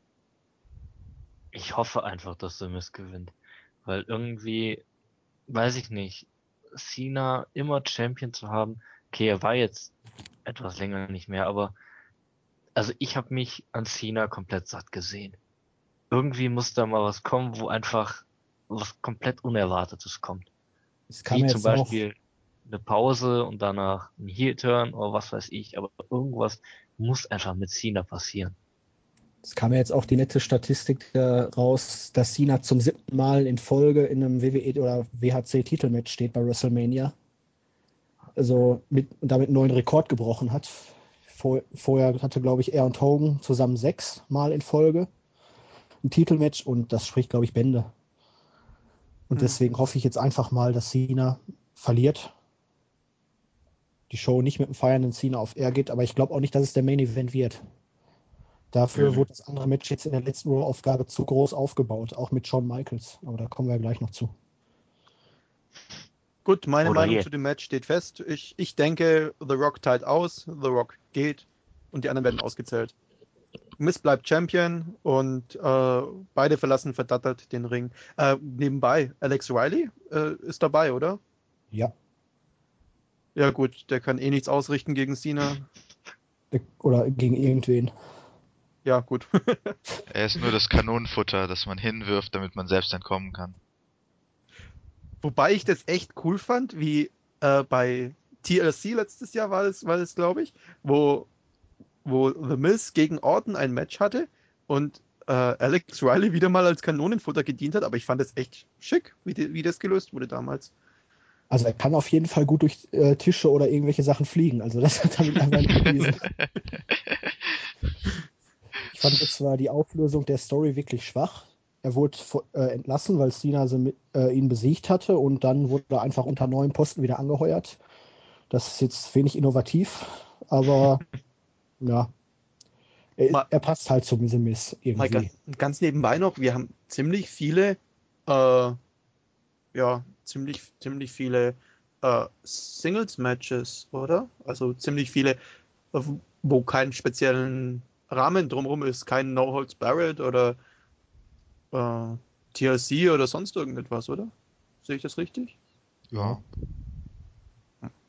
Speaker 4: Ich hoffe einfach, dass The Miz gewinnt. Weil irgendwie, weiß ich nicht, Cena immer Champion zu haben. Okay, er war jetzt etwas länger nicht mehr, aber also ich habe mich an Cena komplett satt gesehen. Irgendwie muss da mal was kommen, wo einfach was komplett Unerwartetes kommt. Wie zum Beispiel eine Pause und danach ein Heel-Turn oder was weiß ich, aber irgendwas muss einfach mit Cena passieren.
Speaker 3: Es kam ja jetzt auch die nette Statistik raus, dass Cena zum siebten Mal in Folge in einem WWE oder WHC-Titelmatch steht bei WrestleMania. Also mit, damit einen neuen Rekord gebrochen hat. Vor, vorher hatte, glaube ich, er und Hogan zusammen sechs Mal in Folge ein Titelmatch und das spricht, glaube ich, Bände. Und hm. deswegen hoffe ich jetzt einfach mal, dass Cena verliert. Die Show nicht mit dem feiernden Cena auf Air geht, aber ich glaube auch nicht, dass es der Main Event wird. Dafür mhm. wurde das andere Match jetzt in der letzten Raw-Aufgabe zu groß aufgebaut, auch mit Shawn Michaels. Aber da kommen wir gleich noch zu.
Speaker 1: Gut, meine Oder Meinung hier. zu dem Match steht fest. Ich, ich denke, The Rock teilt aus, The Rock geht und die anderen werden ausgezählt. Miss bleibt Champion und äh, beide verlassen verdattert den Ring. Äh, nebenbei, Alex Riley äh, ist dabei, oder?
Speaker 3: Ja.
Speaker 1: Ja gut, der kann eh nichts ausrichten gegen Cena.
Speaker 3: Oder gegen irgendwen
Speaker 1: ja, gut.
Speaker 2: er ist nur das Kanonenfutter, das man hinwirft, damit man selbst entkommen kann.
Speaker 1: Wobei ich das echt cool fand, wie äh, bei TLC letztes Jahr war es, war es glaube ich, wo, wo The Miz gegen Orton ein Match hatte und äh, Alex Riley wieder mal als Kanonenfutter gedient hat, aber ich fand es echt schick, wie, die, wie das gelöst wurde damals.
Speaker 3: Also er kann auf jeden Fall gut durch äh, Tische oder irgendwelche Sachen fliegen. Also das hat damit einfach bewiesen. Ich fand jetzt zwar die Auflösung der Story wirklich schwach. Er wurde äh, entlassen, weil Cena so, äh, ihn besiegt hatte und dann wurde er einfach unter neuen Posten wieder angeheuert. Das ist jetzt wenig innovativ, aber ja. Er, er, passt halt zum Miss irgendwie.
Speaker 1: Ganz, ganz, nebenbei noch, wir haben ziemlich viele, äh, ja, ziemlich, ziemlich viele äh, Singles-Matches, oder? Also ziemlich viele, wo keinen speziellen Rahmen drumherum ist, kein No Holds Barrett oder äh, TLC oder sonst irgendetwas, oder? Sehe ich das richtig?
Speaker 2: Ja.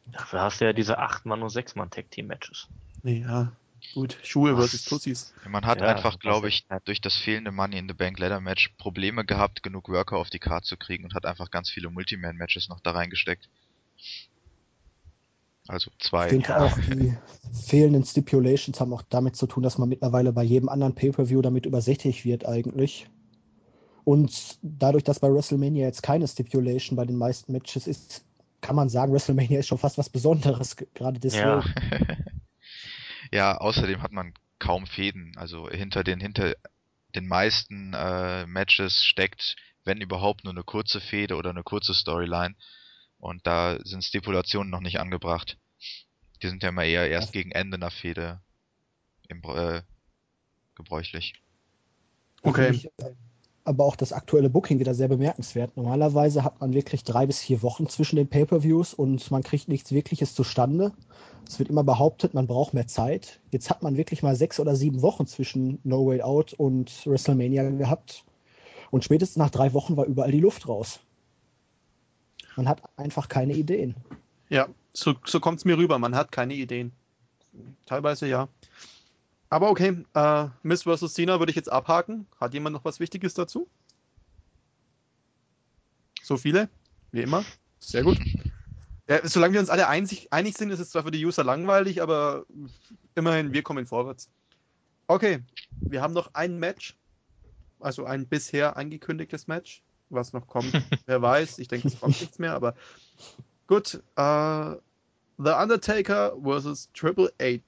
Speaker 4: Dafür hast du ja diese 8-Mann- und 6-Mann-Tag-Team-Matches.
Speaker 1: Ja, gut. Schuhe versus Tussis.
Speaker 2: Man hat ja, einfach, glaube ich, durch das fehlende Money in the Bank Ladder Match Probleme gehabt, genug Worker auf die Karte zu kriegen und hat einfach ganz viele Multiman-Matches noch da reingesteckt. Also zwei.
Speaker 3: Ich denke auch, die fehlenden Stipulations haben auch damit zu tun, dass man mittlerweile bei jedem anderen Pay-Per-View damit übersättigt wird eigentlich. Und dadurch, dass bei WrestleMania jetzt keine Stipulation bei den meisten Matches ist, kann man sagen, WrestleMania ist schon fast was Besonderes, gerade deswegen.
Speaker 2: Ja. ja, außerdem hat man kaum Fäden. Also hinter den, hinter den meisten äh, Matches steckt wenn überhaupt nur eine kurze Fehde oder eine kurze Storyline. Und da sind Stipulationen noch nicht angebracht. Die sind ja immer eher erst gegen Ende einer Fehde im, äh, gebräuchlich.
Speaker 1: Okay.
Speaker 3: Ich, aber auch das aktuelle Booking wieder sehr bemerkenswert. Normalerweise hat man wirklich drei bis vier Wochen zwischen den Pay-per-Views und man kriegt nichts Wirkliches zustande. Es wird immer behauptet, man braucht mehr Zeit. Jetzt hat man wirklich mal sechs oder sieben Wochen zwischen No Way Out und WrestleMania gehabt. Und spätestens nach drei Wochen war überall die Luft raus. Man hat einfach keine Ideen.
Speaker 1: Ja, so, so kommt es mir rüber. Man hat keine Ideen. Teilweise ja. Aber okay, äh, Miss vs. Cena würde ich jetzt abhaken. Hat jemand noch was Wichtiges dazu? So viele? Wie immer. Sehr gut. Ja, solange wir uns alle einig, einig sind, ist es zwar für die User langweilig, aber immerhin, wir kommen vorwärts. Okay, wir haben noch ein Match. Also ein bisher angekündigtes Match. Was noch kommt, wer weiß. Ich denke, es kommt nichts mehr, aber gut. Äh, The Undertaker vs. Triple H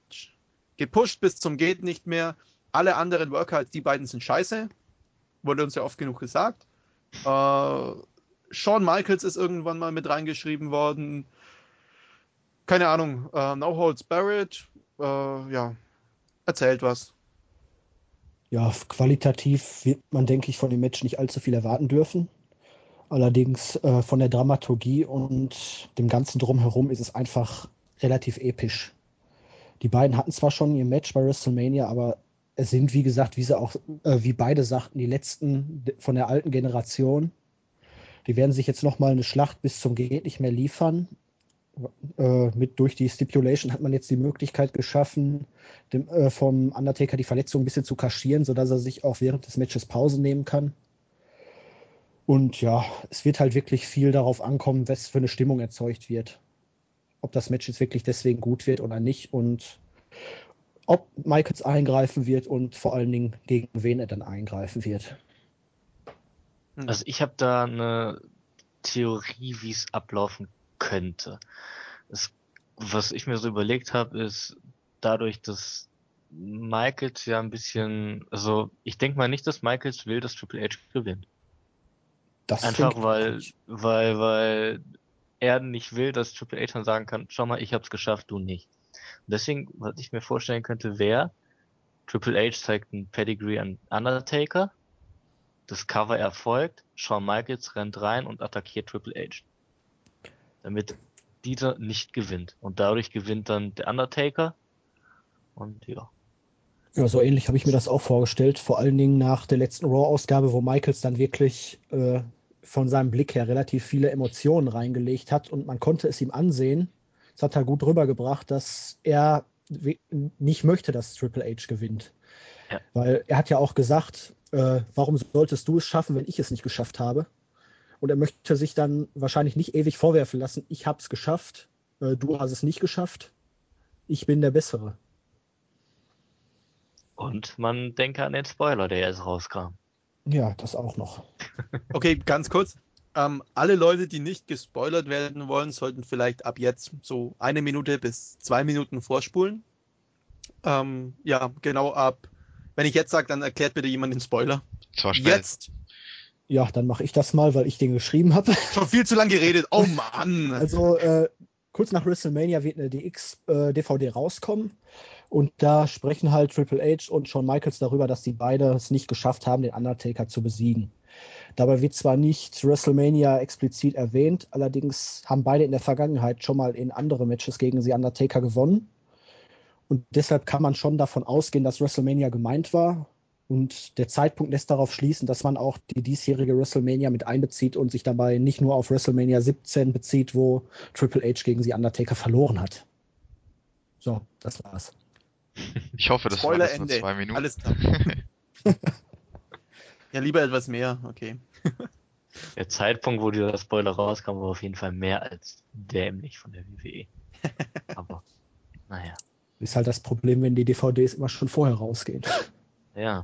Speaker 1: gepusht bis zum geht nicht mehr. Alle anderen Worker als die beiden sind scheiße. Wurde uns ja oft genug gesagt. Äh, Shawn Michaels ist irgendwann mal mit reingeschrieben worden. Keine Ahnung. Äh, no Holds Barrett. Äh, ja. Erzählt was.
Speaker 3: Ja, qualitativ wird man, denke ich, von dem Match nicht allzu viel erwarten dürfen. Allerdings äh, von der Dramaturgie und dem ganzen Drumherum ist es einfach relativ episch. Die beiden hatten zwar schon ihr Match bei WrestleMania, aber es sind, wie gesagt, wie sie auch, äh, wie beide sagten, die letzten von der alten Generation. Die werden sich jetzt nochmal eine Schlacht bis zum Geht nicht mehr liefern. Äh, mit durch die Stipulation hat man jetzt die Möglichkeit geschaffen, dem, äh, vom Undertaker die Verletzung ein bisschen zu kaschieren, sodass er sich auch während des Matches Pause nehmen kann. Und ja, es wird halt wirklich viel darauf ankommen, was für eine Stimmung erzeugt wird ob das Match jetzt wirklich deswegen gut wird oder nicht und ob Michaels eingreifen wird und vor allen Dingen gegen wen er dann eingreifen wird.
Speaker 4: Also ich habe da eine Theorie, wie es ablaufen könnte. Es, was ich mir so überlegt habe, ist dadurch, dass Michaels ja ein bisschen, also ich denke mal nicht, dass Michaels will, dass Triple H gewinnt. Das Einfach weil, weil, weil er nicht will, dass Triple H dann sagen kann, schau mal, ich hab's geschafft, du nicht. Und deswegen, was ich mir vorstellen könnte, wäre, Triple H zeigt ein Pedigree an Undertaker, das Cover erfolgt, Shawn Michaels rennt rein und attackiert Triple H. Damit dieser nicht gewinnt. Und dadurch gewinnt dann der Undertaker. Und ja.
Speaker 3: Ja, so ähnlich habe ich mir das auch vorgestellt. Vor allen Dingen nach der letzten Raw-Ausgabe, wo Michaels dann wirklich äh, von seinem Blick her relativ viele Emotionen reingelegt hat und man konnte es ihm ansehen. Es hat er gut rübergebracht, dass er nicht möchte, dass Triple H gewinnt. Ja. Weil er hat ja auch gesagt, äh, warum solltest du es schaffen, wenn ich es nicht geschafft habe? Und er möchte sich dann wahrscheinlich nicht ewig vorwerfen lassen, ich habe es geschafft, äh, du hast es nicht geschafft, ich bin der Bessere.
Speaker 4: Und man denke an den Spoiler, der jetzt rauskam.
Speaker 3: Ja, das auch noch.
Speaker 1: Okay, ganz kurz. Ähm, alle Leute, die nicht gespoilert werden wollen, sollten vielleicht ab jetzt so eine Minute bis zwei Minuten vorspulen. Ähm, ja, genau ab. Wenn ich jetzt sage, dann erklärt bitte jemand den Spoiler.
Speaker 2: Zwar schnell.
Speaker 1: Jetzt.
Speaker 3: Ja, dann mache ich das mal, weil ich den geschrieben habe.
Speaker 1: Schon viel zu lange geredet. Oh Mann.
Speaker 3: Also äh, kurz nach WrestleMania wird eine DX-DVD äh, rauskommen. Und da sprechen halt Triple H und Shawn Michaels darüber, dass die beide es nicht geschafft haben, den Undertaker zu besiegen. Dabei wird zwar nicht WrestleMania explizit erwähnt, allerdings haben beide in der Vergangenheit schon mal in andere Matches gegen sie Undertaker gewonnen. Und deshalb kann man schon davon ausgehen, dass WrestleMania gemeint war. Und der Zeitpunkt lässt darauf schließen, dass man auch die diesjährige WrestleMania mit einbezieht und sich dabei nicht nur auf WrestleMania 17 bezieht, wo Triple H gegen sie Undertaker verloren hat. So, das war's.
Speaker 2: Ich hoffe, das
Speaker 1: Spoiler war nur zwei Minuten. Alles klar. ja, lieber etwas mehr, okay.
Speaker 4: Der Zeitpunkt, wo dieser Spoiler rauskam, war auf jeden Fall mehr als dämlich von der WWE. Aber, naja.
Speaker 3: Ist halt das Problem, wenn die DVDs immer schon vorher rausgehen.
Speaker 4: Ja.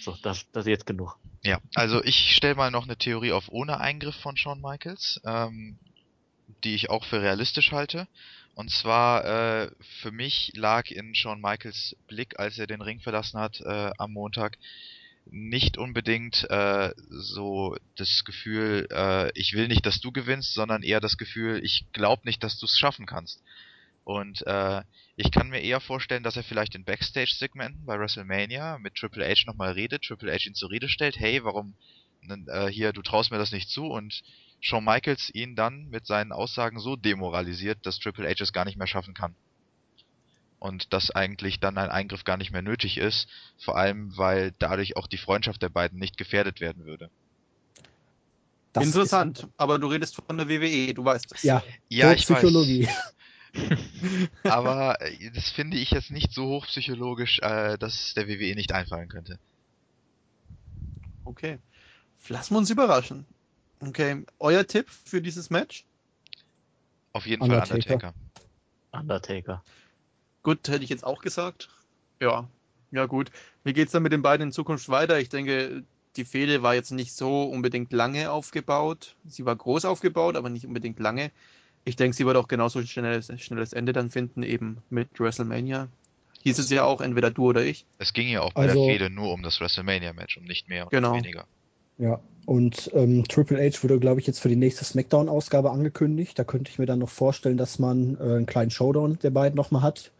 Speaker 4: So, das, das jetzt genug.
Speaker 2: Ja, also ich stelle mal noch eine Theorie auf ohne Eingriff von Shawn Michaels, ähm, die ich auch für realistisch halte. Und zwar, äh, für mich lag in Shawn Michaels Blick, als er den Ring verlassen hat äh, am Montag, nicht unbedingt äh, so das Gefühl, äh, ich will nicht, dass du gewinnst, sondern eher das Gefühl, ich glaube nicht, dass du es schaffen kannst. Und äh, ich kann mir eher vorstellen, dass er vielleicht in Backstage-Segmenten bei WrestleMania mit Triple H nochmal redet, Triple H ihn zur Rede stellt, hey, warum äh, hier, du traust mir das nicht zu und Shawn Michaels ihn dann mit seinen Aussagen so demoralisiert, dass Triple H es gar nicht mehr schaffen kann. Und dass eigentlich dann ein Eingriff gar nicht mehr nötig ist, vor allem weil dadurch auch die Freundschaft der beiden nicht gefährdet werden würde.
Speaker 1: Das Interessant, ist, aber du redest von der WWE, du weißt es.
Speaker 3: Ja,
Speaker 2: ja ich Psychologie. weiß. Aber äh, das finde ich jetzt nicht so hochpsychologisch, äh, dass es der WWE nicht einfallen könnte.
Speaker 1: Okay. Lassen wir uns überraschen. Okay. Euer Tipp für dieses Match?
Speaker 2: Auf jeden Undertaker. Fall Undertaker.
Speaker 4: Undertaker.
Speaker 1: Gut, hätte ich jetzt auch gesagt. Ja. Ja, gut. Wie geht's dann mit den beiden in Zukunft weiter? Ich denke, die Fehde war jetzt nicht so unbedingt lange aufgebaut. Sie war groß aufgebaut, aber nicht unbedingt lange. Ich denke, sie wird auch genauso ein schnelles, schnelles Ende dann finden, eben mit WrestleMania. Hieß es ja auch, entweder du oder ich.
Speaker 2: Es ging ja auch bei also, der Fehde nur um das WrestleMania-Match und nicht mehr und
Speaker 1: genau.
Speaker 2: weniger.
Speaker 3: Ja, und ähm, Triple H wurde, glaube ich, jetzt für die nächste SmackDown-Ausgabe angekündigt. Da könnte ich mir dann noch vorstellen, dass man äh, einen kleinen Showdown der beiden nochmal hat.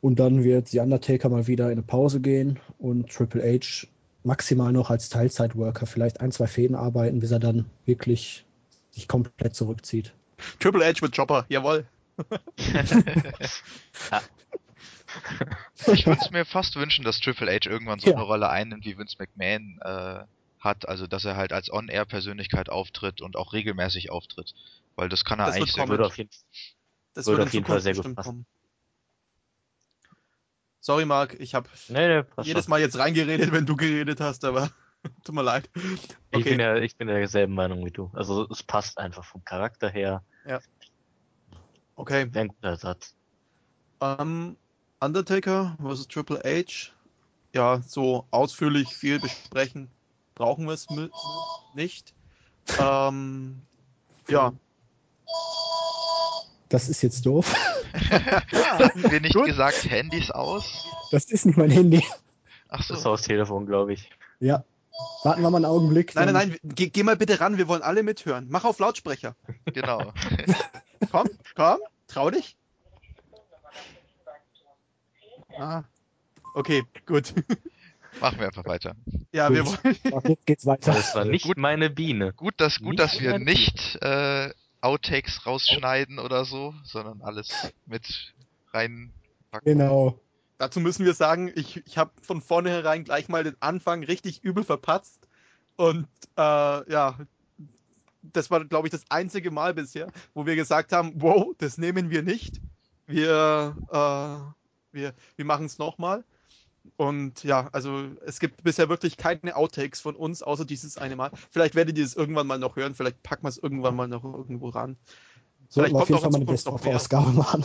Speaker 3: Und dann wird The Undertaker mal wieder in eine Pause gehen und Triple H maximal noch als Teilzeitworker vielleicht ein, zwei Fäden arbeiten, bis er dann wirklich sich komplett zurückzieht.
Speaker 1: Triple H mit Chopper, jawoll.
Speaker 2: ich würde es mir fast wünschen, dass Triple H irgendwann so ja. eine Rolle einnimmt, wie Vince McMahon äh, hat. Also, dass er halt als On-Air-Persönlichkeit auftritt und auch regelmäßig auftritt. Weil das kann er das eigentlich sehr
Speaker 4: gut. Auf jeden, das würde auf jeden Fall sehr gut passen. Kommen.
Speaker 1: Sorry, Marc, ich habe
Speaker 4: nee, nee,
Speaker 1: jedes Mal jetzt reingeredet, wenn du geredet hast, aber tut mir leid.
Speaker 4: Okay. Ich bin ja, ich bin derselben Meinung wie du. Also es passt einfach vom Charakter her.
Speaker 1: Ja. Okay.
Speaker 4: Wäre ein guter Ersatz.
Speaker 1: Um, Undertaker vs. Triple H. Ja, so ausführlich viel besprechen brauchen wir es nicht. Ähm, ja.
Speaker 3: Das ist jetzt doof.
Speaker 2: Haben wir nicht Gut. gesagt, Handys aus?
Speaker 3: Das ist nicht mein Handy.
Speaker 4: Ach so. Das ist aus Telefon, glaube ich.
Speaker 3: Ja. Warten wir mal einen Augenblick.
Speaker 1: Nein, nein, nein, geh, geh, mal bitte ran, wir wollen alle mithören. Mach auf Lautsprecher.
Speaker 2: Genau.
Speaker 1: komm, komm, trau dich. Ah. Okay, gut.
Speaker 2: Machen wir einfach weiter.
Speaker 1: Ja, gut. wir wollen.
Speaker 3: Jetzt geht's weiter.
Speaker 4: Das war nicht gut, meine Biene.
Speaker 2: Gut, dass, gut, dass wir nicht äh, Outtakes rausschneiden oder so, sondern alles mit reinpacken.
Speaker 3: Genau.
Speaker 1: Dazu müssen wir sagen, ich, ich habe von vornherein gleich mal den Anfang richtig übel verpatzt. Und äh, ja, das war, glaube ich, das einzige Mal bisher, wo wir gesagt haben, wow, das nehmen wir nicht. Wir, äh, wir, wir machen es nochmal. Und ja, also es gibt bisher wirklich keine Outtakes von uns, außer dieses eine Mal. Vielleicht werdet ihr es irgendwann mal noch hören, vielleicht packen wir es irgendwann mal noch irgendwo ran.
Speaker 3: Sollten wir auf jeden Fall mal eine Best-of-Ausgabe machen.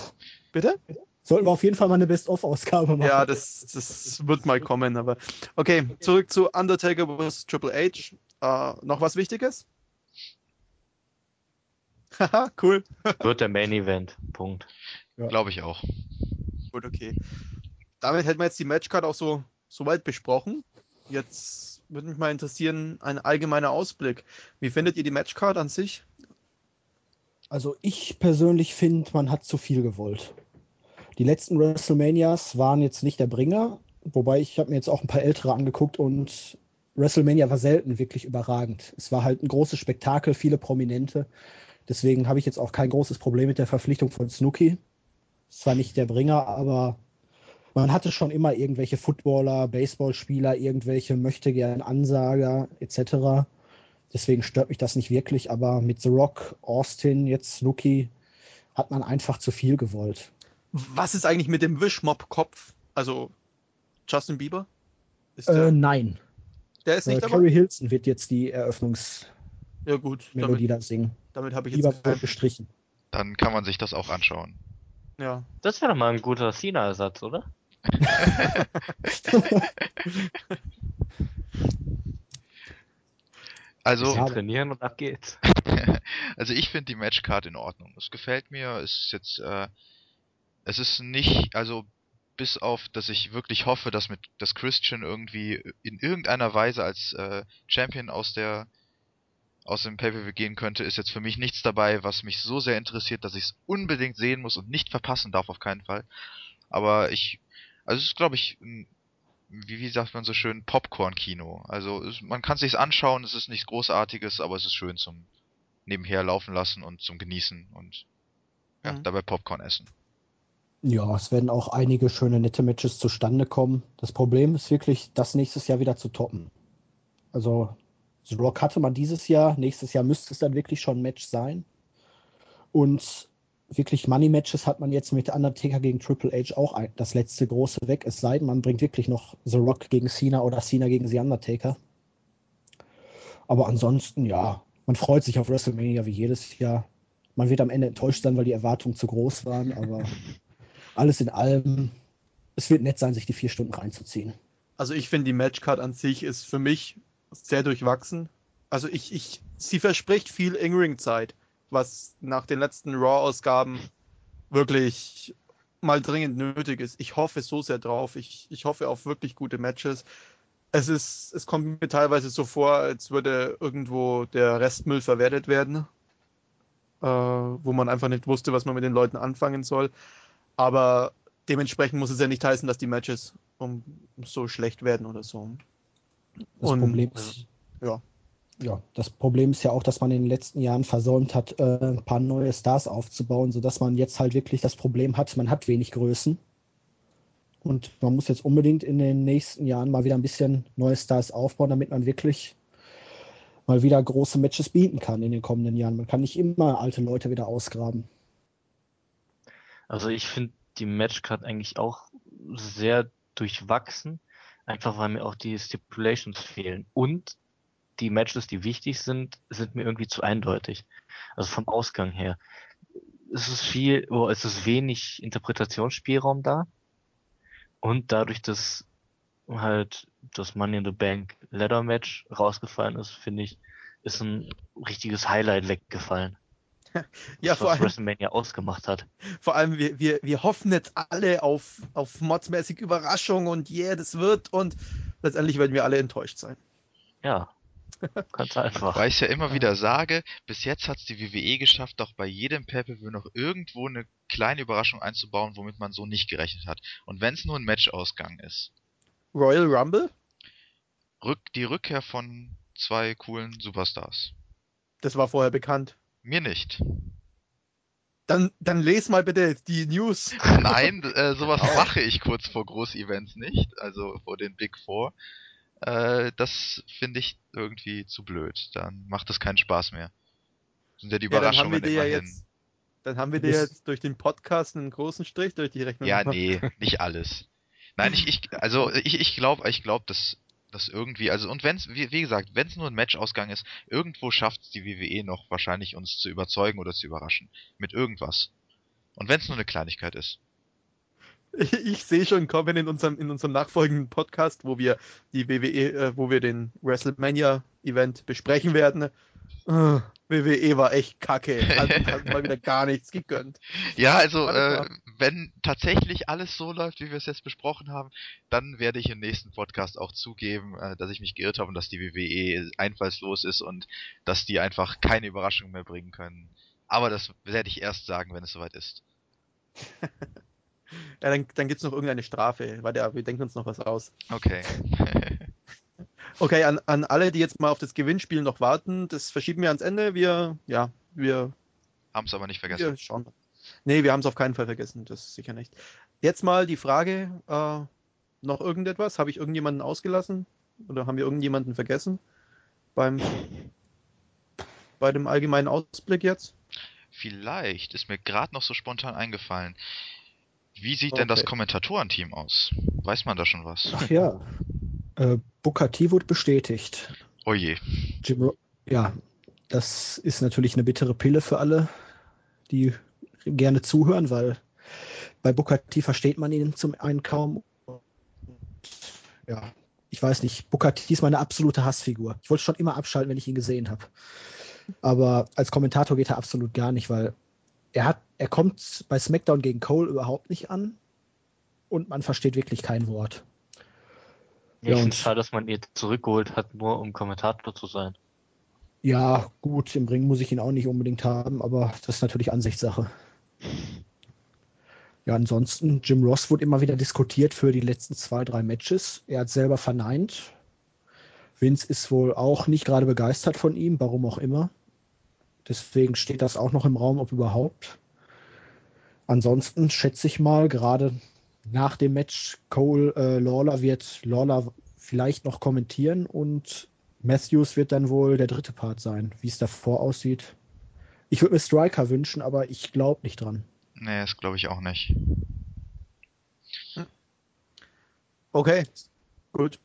Speaker 1: Bitte?
Speaker 3: Sollten wir auf jeden Fall mal eine Best-of-Ausgabe machen.
Speaker 1: Ja, das, das wird mal kommen, aber. Okay, zurück zu Undertaker vs. Triple H. Uh, noch was Wichtiges? Haha, cool.
Speaker 4: wird der Main Event. Punkt.
Speaker 2: Ja. Glaube ich auch.
Speaker 1: Gut, okay. Damit hätten wir jetzt die Matchcard auch so, so weit besprochen. Jetzt würde mich mal interessieren, ein allgemeiner Ausblick. Wie findet ihr die Matchcard an sich?
Speaker 3: Also ich persönlich finde, man hat zu viel gewollt. Die letzten WrestleManias waren jetzt nicht der Bringer, wobei ich habe mir jetzt auch ein paar ältere angeguckt und WrestleMania war selten wirklich überragend. Es war halt ein großes Spektakel, viele Prominente. Deswegen habe ich jetzt auch kein großes Problem mit der Verpflichtung von Snooki. Zwar nicht der Bringer, aber man hatte schon immer irgendwelche Footballer, Baseballspieler, irgendwelche möchte gern Ansager etc. Deswegen stört mich das nicht wirklich, aber mit The Rock, Austin, jetzt Snooki hat man einfach zu viel gewollt.
Speaker 1: Was ist eigentlich mit dem Wischmob-Kopf? Also Justin Bieber?
Speaker 3: Äh, nein.
Speaker 1: Der ist nicht äh,
Speaker 3: dabei? Carrie Hilson wird jetzt die Eröffnungsmelodie
Speaker 1: ja, gut,
Speaker 3: da singen.
Speaker 1: Damit habe ich jetzt
Speaker 3: Bieber wird gestrichen.
Speaker 2: Dann kann man sich das auch anschauen.
Speaker 1: Ja.
Speaker 4: Das wäre doch mal ein guter Cena-Ersatz, oder?
Speaker 2: also
Speaker 4: trainieren und ab geht's.
Speaker 2: also ich finde die Matchcard in Ordnung. Es gefällt mir. Es ist jetzt äh, es ist nicht, also bis auf, dass ich wirklich hoffe, dass mit dass Christian irgendwie in irgendeiner Weise als äh, Champion aus der aus dem Pay-Per-View gehen könnte, ist jetzt für mich nichts dabei, was mich so sehr interessiert, dass ich es unbedingt sehen muss und nicht verpassen darf auf keinen Fall. Aber ich, also es ist glaube ich, ein, wie, wie sagt man so schön, Popcorn-Kino. Also es, man kann sich's anschauen, es ist nichts Großartiges, aber es ist schön zum nebenher laufen lassen und zum Genießen und ja,
Speaker 1: Mhm.
Speaker 2: dabei Popcorn essen.
Speaker 3: Ja, es werden auch einige schöne, nette Matches zustande kommen. Das Problem ist wirklich, das nächstes Jahr wieder zu toppen. Also, The Rock hatte man dieses Jahr, nächstes Jahr müsste es dann wirklich schon ein Match sein. Und wirklich Money-Matches hat man jetzt mit Undertaker gegen Triple H auch ein, das letzte große weg. Es sei denn, man bringt wirklich noch The Rock gegen Cena oder Cena gegen The Undertaker. Aber ansonsten, ja, man freut sich auf WrestleMania wie jedes Jahr. Man wird am Ende enttäuscht sein, weil die Erwartungen zu groß waren, aber alles in allem, es wird nett sein, sich die vier Stunden reinzuziehen.
Speaker 1: Also ich finde, die Matchcard an sich ist für mich sehr durchwachsen. Also ich, ich, sie verspricht viel In-Ring-Zeit, was nach den letzten Raw-Ausgaben wirklich mal dringend nötig ist. Ich hoffe so sehr drauf. Ich, ich hoffe auf wirklich gute Matches. Es ist, es kommt mir teilweise so vor, als würde irgendwo der Restmüll verwertet werden, äh, wo man einfach nicht wusste, was man mit den Leuten anfangen soll. Aber dementsprechend muss es ja nicht heißen, dass die Matches um, so schlecht werden oder so.
Speaker 3: Das
Speaker 1: Und,
Speaker 3: Problem ist,
Speaker 1: ja.
Speaker 3: ja, das Problem ist ja auch, dass man in den letzten Jahren versäumt hat, äh, ein paar neue Stars aufzubauen, sodass man jetzt halt wirklich das Problem hat, man hat wenig Größen. Und man muss jetzt unbedingt in den nächsten Jahren mal wieder ein bisschen neue Stars aufbauen, damit man wirklich mal wieder große Matches bieten kann in den kommenden Jahren. Man kann nicht immer alte Leute wieder ausgraben.
Speaker 4: Also ich finde die Matchcard eigentlich auch sehr durchwachsen, einfach weil mir auch die Stipulations fehlen. Und die Matches, die wichtig sind, sind mir irgendwie zu eindeutig. Also vom Ausgang her. Es ist viel, oh, es ist wenig Interpretationsspielraum da. Und dadurch, dass halt das Money in the Bank Ladder Match rausgefallen ist, finde ich, ist ein richtiges Highlight weggefallen.
Speaker 1: Ja,
Speaker 4: das,
Speaker 1: vor
Speaker 4: was
Speaker 1: allem,
Speaker 4: WrestleMania ausgemacht hat.
Speaker 1: vor allem wir, wir, wir hoffen jetzt alle auf, auf modsmäßig Überraschung und yeah, das wird und letztendlich werden wir alle enttäuscht sein.
Speaker 4: Ja, ganz einfach.
Speaker 2: Weil ich ja immer wieder sage, bis jetzt hat's die WWE geschafft, doch bei jedem Pay-Per-View noch irgendwo eine kleine Überraschung einzubauen, womit man so nicht gerechnet hat. Und wenn's nur ein Matchausgang ist.
Speaker 1: Royal Rumble,
Speaker 2: Rück, die Rückkehr von zwei coolen Superstars.
Speaker 1: das war vorher bekannt.
Speaker 2: Mir nicht.
Speaker 1: Dann, dann les mal bitte die News.
Speaker 2: Nein, äh, sowas mache ich kurz vor Großevents nicht, also vor den Big Four. Äh, das finde ich irgendwie zu blöd. Dann macht es keinen Spaß mehr. Sind ja die
Speaker 1: Ja, dann haben wir
Speaker 2: Überraschungen
Speaker 1: dir ja
Speaker 2: immerhin.
Speaker 1: jetzt, dann haben wir dir
Speaker 3: Das-
Speaker 1: jetzt durch den Podcast einen großen Strich durch die Rechnung
Speaker 2: Ja,
Speaker 1: gemacht.
Speaker 2: nee, nicht alles. Nein, ich, ich also ich, ich glaube, ich glaube, dass das irgendwie, also und wenn's, wie, wie gesagt, wenn es nur ein Matchausgang ist, irgendwo schafft die WWE noch wahrscheinlich uns zu überzeugen oder zu überraschen. Mit irgendwas. Und wenn es nur eine Kleinigkeit ist.
Speaker 1: Ich, sehe schon kommen in unserem, in unserem nachfolgenden Podcast, wo wir die WWE, äh, wo wir den WrestleMania Event besprechen werden. Äh, WWE war echt kacke. Also hat mal wieder gar nichts gegönnt.
Speaker 2: Ja, also äh, wenn tatsächlich alles so läuft, wie wir es jetzt besprochen haben, dann werde ich im nächsten Podcast auch zugeben, äh, dass ich mich geirrt habe und dass die WWE einfallslos ist und dass die einfach keine Überraschung mehr bringen können. Aber das werde ich erst sagen, wenn es soweit ist.
Speaker 1: Ja, dann, dann gibt's noch irgendeine Strafe. Warte, ja, wir denken uns noch was aus.
Speaker 2: Okay.
Speaker 1: Okay, an, an alle, die jetzt mal auf das Gewinnspiel noch warten, das verschieben wir ans Ende. Wir, ja, wir
Speaker 2: Haben es aber nicht vergessen.
Speaker 1: Wir schauen. Nee, wir haben es auf keinen Fall vergessen, das sicher nicht. Jetzt mal die Frage, äh, noch irgendetwas? Habe ich irgendjemanden ausgelassen? Oder haben wir irgendjemanden vergessen? Beim, bei dem allgemeinen Ausblick jetzt?
Speaker 2: Vielleicht ist mir gerade noch so spontan eingefallen. Wie sieht denn das
Speaker 1: Okay.
Speaker 2: Kommentatorenteam aus? Weiß man da schon was?
Speaker 3: Ach ja, äh, Booker T wurde bestätigt.
Speaker 2: Oh je.
Speaker 3: Jim ja, das ist natürlich eine bittere Pille für alle, die gerne zuhören, weil bei Booker T versteht man ihn zum einen kaum. Und, ja, ich weiß nicht, Booker T ist meine absolute Hassfigur. Ich wollte schon immer abschalten, wenn ich ihn gesehen habe. Aber als Kommentator geht er absolut gar nicht, weil er hat, er kommt bei SmackDown gegen Cole überhaupt nicht an. und man versteht wirklich kein Wort.
Speaker 4: Ja, ich finde es schade, dass man ihn zurückgeholt hat, nur um Kommentator zu sein.
Speaker 3: Ja, gut, im Ring muss ich ihn auch nicht unbedingt haben, aber das ist natürlich Ansichtssache. Ja, ansonsten, Jim Ross wurde immer wieder diskutiert für die letzten zwei, drei Matches. Er hat selber verneint. Vince ist wohl auch nicht gerade begeistert von ihm, warum auch immer. Deswegen steht das auch noch im Raum, ob überhaupt. Ansonsten schätze ich mal, gerade nach dem Match, Cole äh, Lawler wird Lawler vielleicht noch kommentieren und Matthews wird dann wohl der dritte Part sein, wie es davor aussieht. Ich würde mir Striker wünschen, aber ich glaube nicht dran.
Speaker 2: Nee, das glaube ich auch nicht.
Speaker 1: Okay, gut.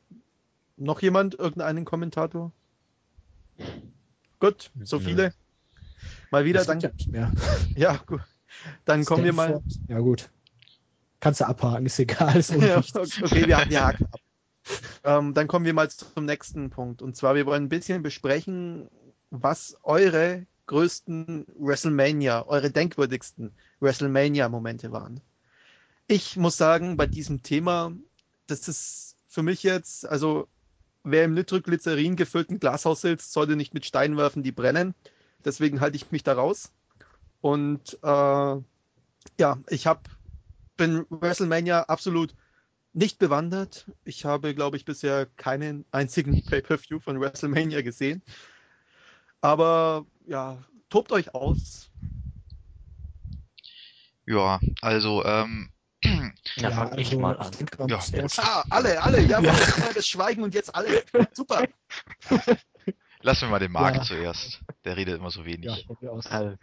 Speaker 1: Noch jemand? Irgendeinen Kommentator? Gut, so viele. Mal wieder,
Speaker 3: Das
Speaker 1: dann,
Speaker 3: gibt ja
Speaker 1: ja, gut. Dann kommen wir mal.
Speaker 3: Stanford. Ja, gut. Kannst du abhaken, ist egal. Ist
Speaker 1: Ja, okay, wir, wir haken ab. Ähm, dann kommen wir mal zum nächsten Punkt. Und zwar, wir wollen ein bisschen besprechen, was eure größten WrestleMania, eure denkwürdigsten WrestleMania-Momente waren. Ich muss sagen, bei diesem Thema, das ist für mich jetzt, also wer im Nitroglycerin gefüllten Glashaus sitzt, sollte nicht mit Steinen werfen, die brennen. Deswegen halte ich mich da raus. Und äh, ja, ich habe bin WrestleMania absolut nicht bewandert. Ich habe, glaube ich, bisher keinen einzigen Pay-per-View von WrestleMania gesehen. Aber ja, tobt euch aus.
Speaker 2: Ja, also, ähm,
Speaker 4: Ja, fang ich mal an.
Speaker 2: Ja,
Speaker 1: Ah, alle, alle, ja, ja. das Schweigen und jetzt alle. Super.
Speaker 2: lassen wir mal den Marc
Speaker 3: Ja.
Speaker 2: zuerst. Der redet immer so wenig.
Speaker 3: ja.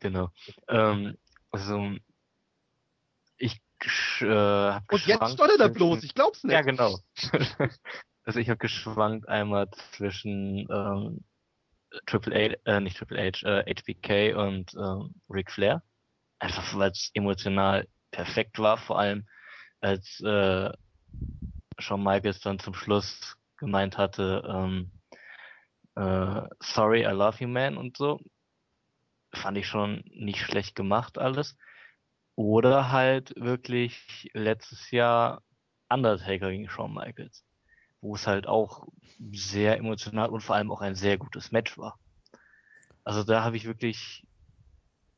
Speaker 4: Genau. Ähm, also, ich äh, hab
Speaker 1: Und jetzt
Speaker 4: geschwankt
Speaker 1: stottert er
Speaker 4: zwischen-
Speaker 1: bloß, ich glaub's nicht.
Speaker 4: Ja, genau. also ich habe geschwankt einmal zwischen ähm, Triple H, äh, nicht Triple H, äh, HBK und ähm, Ric Flair. Einfach weil es emotional perfekt war, vor allem als äh, Shawn Michaels dann zum Schluss gemeint hatte, ähm, äh, sorry, I love you, man und so. Fand ich schon nicht schlecht gemacht alles. Oder halt wirklich letztes Jahr Undertaker gegen Shawn Michaels, wo es halt auch sehr emotional und vor allem auch ein sehr gutes Match war. Also da habe ich wirklich,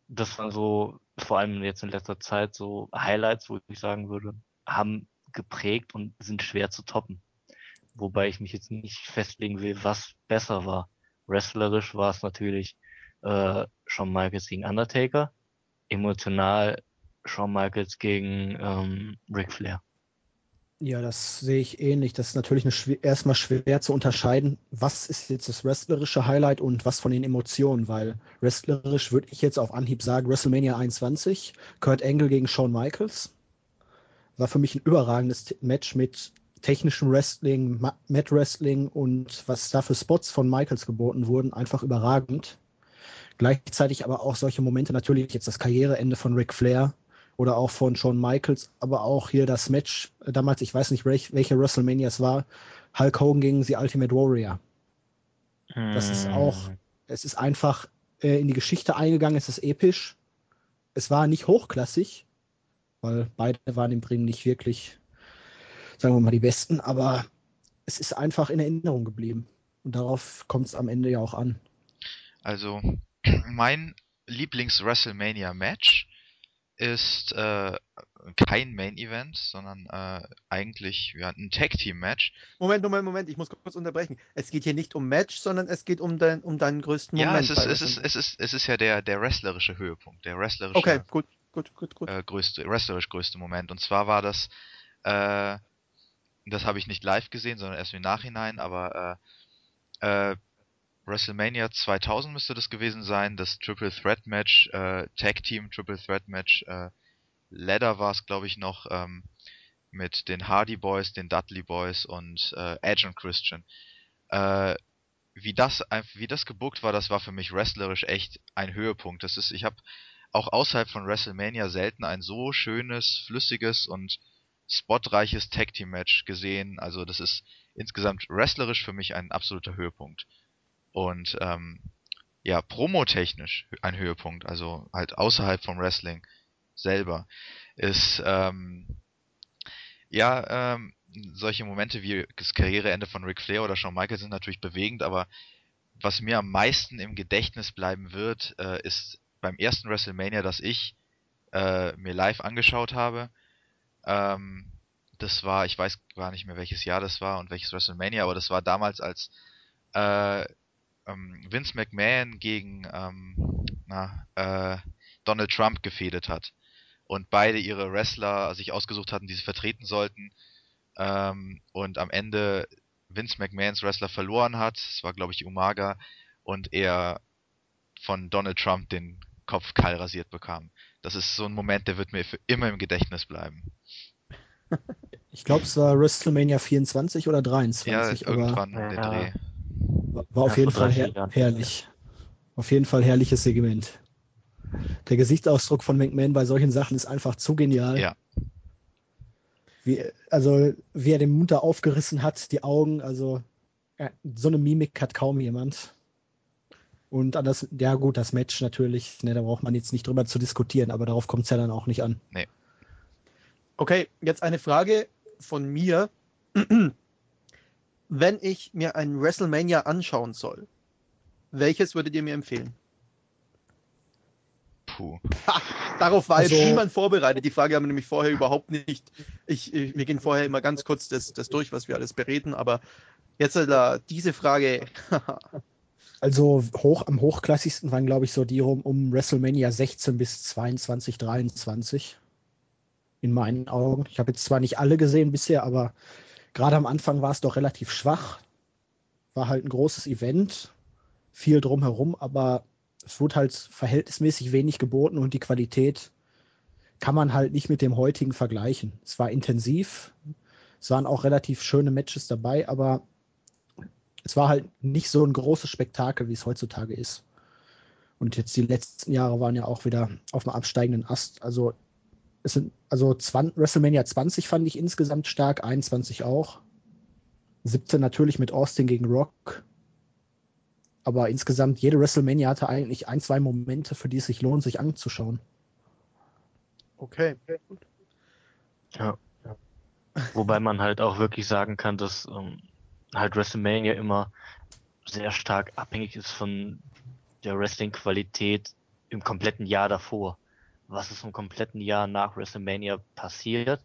Speaker 4: das waren so, vor allem jetzt in letzter Zeit so Highlights, wo ich sagen würde, haben geprägt und sind schwer zu toppen. Wobei ich mich jetzt nicht festlegen will, was besser war. Wrestlerisch war es natürlich äh, Shawn Michaels gegen Undertaker, emotional Shawn Michaels gegen ähm, Ric Flair.
Speaker 3: Ja, das sehe ich ähnlich. Das ist natürlich eine erstmal schwer zu unterscheiden, was ist jetzt das wrestlerische Highlight und was von den Emotionen, weil wrestlerisch würde ich jetzt auf Anhieb sagen, WrestleMania 21, Kurt Angle gegen Shawn Michaels, war für mich ein überragendes Match mit technischem Wrestling, Ma- Mat Wrestling und was da für Spots von Michaels geboten wurden, einfach überragend. Gleichzeitig aber auch solche Momente, natürlich jetzt das Karriereende von Ric Flair, oder auch von Shawn Michaels, aber auch hier das Match, damals, ich weiß nicht, welch, welche WrestleMania es war, Hulk Hogan gegen The Ultimate Warrior. Das ist auch-
Speaker 4: Hm.
Speaker 3: Es ist einfach äh, in die Geschichte eingegangen, es ist episch. Es war nicht hochklassig, weil beide waren im Ring nicht wirklich, sagen wir mal, die Besten, aber es ist einfach in Erinnerung geblieben. Und darauf kommt es am Ende ja auch an.
Speaker 2: Also, mein Lieblings-WrestleMania-Match ist äh, kein Main-Event, sondern äh, eigentlich ja, ein Tag-Team-Match.
Speaker 1: Moment, Moment, Moment, ich muss kurz unterbrechen. Es geht hier nicht um Match, sondern es geht um, dein, um deinen größten
Speaker 2: Ja,
Speaker 1: Moment.
Speaker 2: es ist, es, ist, es, ist, es ist ja der, der wrestlerische Höhepunkt, der wrestlerische
Speaker 1: Okay, gut, gut, gut, gut.
Speaker 2: äh, größte, wrestlerisch größte Moment. Und zwar war das, äh, das habe ich nicht live gesehen, sondern erst im Nachhinein, aber äh, äh, WrestleMania 2000 müsste das gewesen sein, das Triple Threat Match, äh, Tag Team Triple Threat Match, äh, Ladder war es, glaube ich, noch, ähm, mit den Hardy Boys, den Dudley Boys und äh, Edge und Christian. Äh, wie das wie das gebuckt war, das war für mich wrestlerisch echt ein Höhepunkt. Das ist, ich habe auch außerhalb von WrestleMania selten ein so schönes, flüssiges und spotreiches Tag Team Match gesehen. Also das ist insgesamt wrestlerisch für mich ein absoluter Höhepunkt. Und ähm, ja, promotechnisch ein Höhepunkt, also halt außerhalb vom Wrestling selber, ist ähm, Ja, ähm, solche Momente wie das Karriereende von Ric Flair oder Shawn Michaels sind natürlich bewegend, aber was mir am meisten im Gedächtnis bleiben wird, äh, ist beim ersten WrestleMania, das ich äh, mir live angeschaut habe. Ähm, das war, ich weiß gar nicht mehr welches Jahr das war und welches WrestleMania, aber das war damals, als äh, ähm, Vince McMahon gegen ähm, na, äh, Donald Trump gefädet hat und beide ihre Wrestler sich ausgesucht hatten, die sie vertreten sollten ähm, und am Ende Vince McMahons Wrestler verloren hat. Es war, glaube ich, Umaga und er von Donald Trump den Kopf kahl rasiert bekam. Das ist so ein Moment, der wird mir für immer im Gedächtnis bleiben.
Speaker 3: Ich glaube, es war WrestleMania 24 oder 23.
Speaker 2: Ja, irgendwann
Speaker 4: aber,
Speaker 2: der. Dreh.
Speaker 3: War, auf
Speaker 4: Ja,
Speaker 3: jeden Fall her herrlich. Auf jeden Fall herrliches Segment. Der Gesichtsausdruck von McMahon bei solchen Sachen ist einfach zu genial.
Speaker 2: Ja.
Speaker 3: Wie, also, wie er den Mund da aufgerissen hat, die Augen, also ja, so eine Mimik hat kaum jemand. Und an das, ja gut, das Match natürlich, ne, da braucht man jetzt nicht drüber zu diskutieren, aber darauf kommt es ja dann auch nicht an.
Speaker 1: Okay, jetzt eine Frage von mir. Wenn ich mir ein WrestleMania anschauen soll, welches würdet ihr mir empfehlen?
Speaker 2: Puh.
Speaker 1: Darauf war jetzt
Speaker 3: Also-
Speaker 1: niemand vorbereitet. Die Frage haben wir nämlich vorher überhaupt nicht. Ich, ich, wir gehen vorher immer ganz kurz das, das durch, was wir alles bereden, aber jetzt äh, diese Frage.
Speaker 3: Also hoch, am hochklassigsten waren, glaube ich, so die rum um WrestleMania 16 bis 22, 23. In meinen Augen. Ich habe jetzt zwar nicht alle gesehen bisher, aber gerade am Anfang war es doch relativ schwach. War halt ein großes Event, viel drumherum, aber es wurde halt verhältnismäßig wenig geboten und die Qualität kann man halt nicht mit dem heutigen vergleichen. Es war intensiv, es waren auch relativ schöne Matches dabei, aber es war halt nicht so ein großes Spektakel, wie es heutzutage ist. Und jetzt die letzten Jahre waren ja auch wieder auf dem absteigenden Ast. Also es sind also 20, WrestleMania 20 fand ich insgesamt stark, 21 auch. 17 natürlich mit Austin gegen Rock. Aber insgesamt jede WrestleMania hatte eigentlich ein, zwei Momente, für die es sich lohnt, sich anzuschauen.
Speaker 1: Okay.
Speaker 4: Ja. Wobei man halt auch wirklich sagen kann, dass ähm, halt WrestleMania immer sehr stark abhängig ist von der Wrestling-Qualität im kompletten Jahr davor. Was ist im kompletten Jahr nach WrestleMania passiert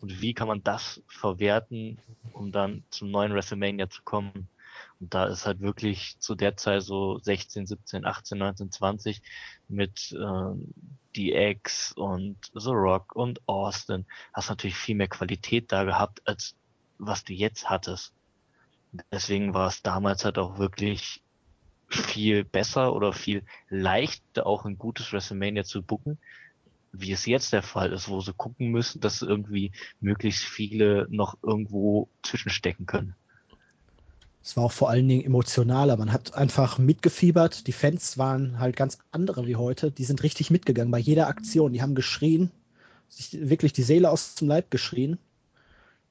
Speaker 4: und wie kann man das verwerten, um dann zum neuen WrestleMania zu kommen. Und da ist halt wirklich zu der Zeit so 16, 17, 18, 19, 20 mit ähm, DX und The Rock und Austin hast natürlich viel mehr Qualität da gehabt, als was du jetzt hattest. Deswegen war es damals halt auch wirklich viel besser oder viel leichter, auch ein gutes WrestleMania zu booken, wie es jetzt der Fall ist, wo sie gucken müssen, dass irgendwie möglichst viele noch irgendwo zwischenstecken können.
Speaker 3: Es war auch vor allen Dingen emotionaler. Man hat einfach mitgefiebert. Die Fans waren halt ganz andere wie heute. Die sind richtig mitgegangen bei jeder Aktion. Die haben geschrien, sich wirklich die Seele aus dem Leib geschrien.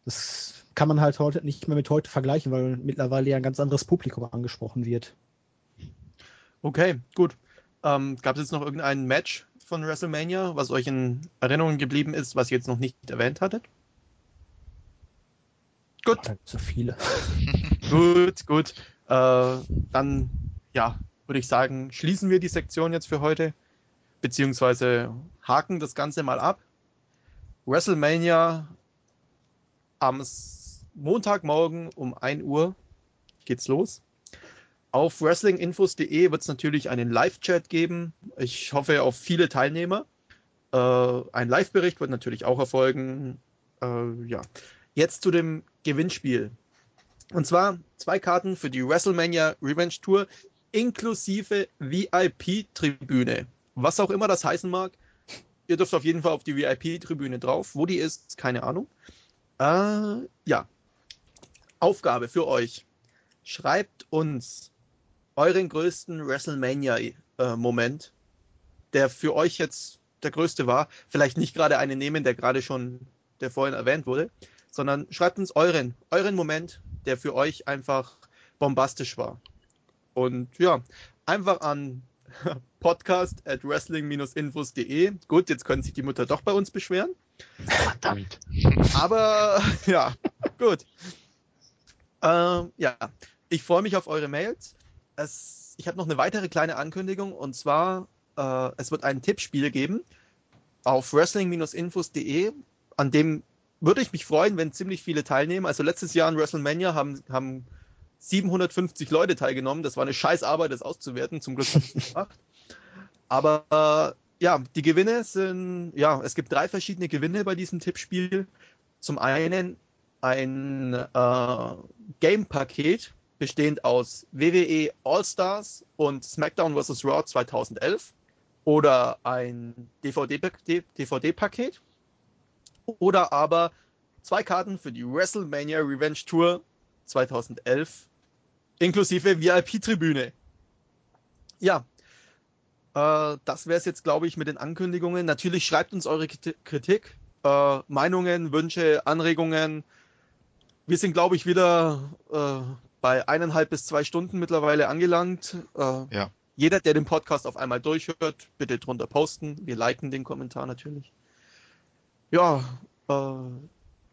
Speaker 3: Das kann man halt heute nicht mehr mit heute vergleichen, weil mittlerweile ja ein ganz anderes Publikum angesprochen wird.
Speaker 1: Okay, gut. Ähm, Gab es jetzt noch irgendein Match von WrestleMania, was euch in Erinnerung geblieben ist, was ihr jetzt noch nicht erwähnt hattet? Gut,
Speaker 3: So viele.
Speaker 1: gut, gut. Äh, dann, ja, würde ich sagen, schließen wir die Sektion jetzt für heute, beziehungsweise haken das Ganze mal ab. WrestleMania am Montagmorgen um 1 Uhr geht's los. Auf wrestlinginfos.de wird es natürlich einen Live-Chat geben. Ich hoffe auf viele Teilnehmer. Äh, ein Live-Bericht wird natürlich auch erfolgen. Äh, ja. Jetzt zu dem Gewinnspiel. Und zwar zwei Karten für die WrestleMania Revenge Tour inklusive VIP-Tribüne. Was auch immer das heißen mag. Ihr dürft auf jeden Fall auf die VIP-Tribüne drauf. Wo die ist, keine Ahnung. Äh, ja. Aufgabe für euch. Schreibt uns euren größten WrestleMania-Moment, der für euch jetzt der größte war. Vielleicht nicht gerade einen nehmen, der gerade schon, der vorhin erwähnt wurde, sondern schreibt uns euren, euren Moment, der für euch einfach bombastisch war. Und ja, einfach an podcast at wrestling-infos.de. Gut, jetzt können sich die Mutter doch bei uns beschweren.
Speaker 4: Verdammt.
Speaker 1: Aber ja, gut. Ähm, ja, ich freue mich auf eure Mails. Es, ich habe noch eine weitere kleine Ankündigung und zwar, äh, es wird ein Tippspiel geben auf wrestling-infos.de, an dem würde ich mich freuen, wenn ziemlich viele teilnehmen. Also letztes Jahr in WrestleMania haben, haben 750 Leute teilgenommen. Das war eine scheiß Arbeit, das auszuwerten. Zum Glück habe ich es gemacht. Aber äh, ja, die Gewinne sind, ja, es gibt drei verschiedene Gewinne bei diesem Tippspiel. Zum einen ein äh, Game-Paket bestehend aus WWE All-Stars und SmackDown vs. Raw 2011 oder ein DVD-Paket oder aber zwei Karten für die WrestleMania Revenge Tour 2011 inklusive VIP-Tribüne. Ja, äh, das wäre es jetzt, glaube ich, mit den Ankündigungen. Natürlich schreibt uns eure Kritik, äh, Meinungen, Wünsche, Anregungen. Wir sind, glaube ich, wieder äh, bei eineinhalb bis zwei Stunden mittlerweile angelangt.
Speaker 2: Äh, ja.
Speaker 1: Jeder, der den Podcast auf einmal durchhört, bitte drunter posten. Wir liken den Kommentar natürlich. Ja, äh,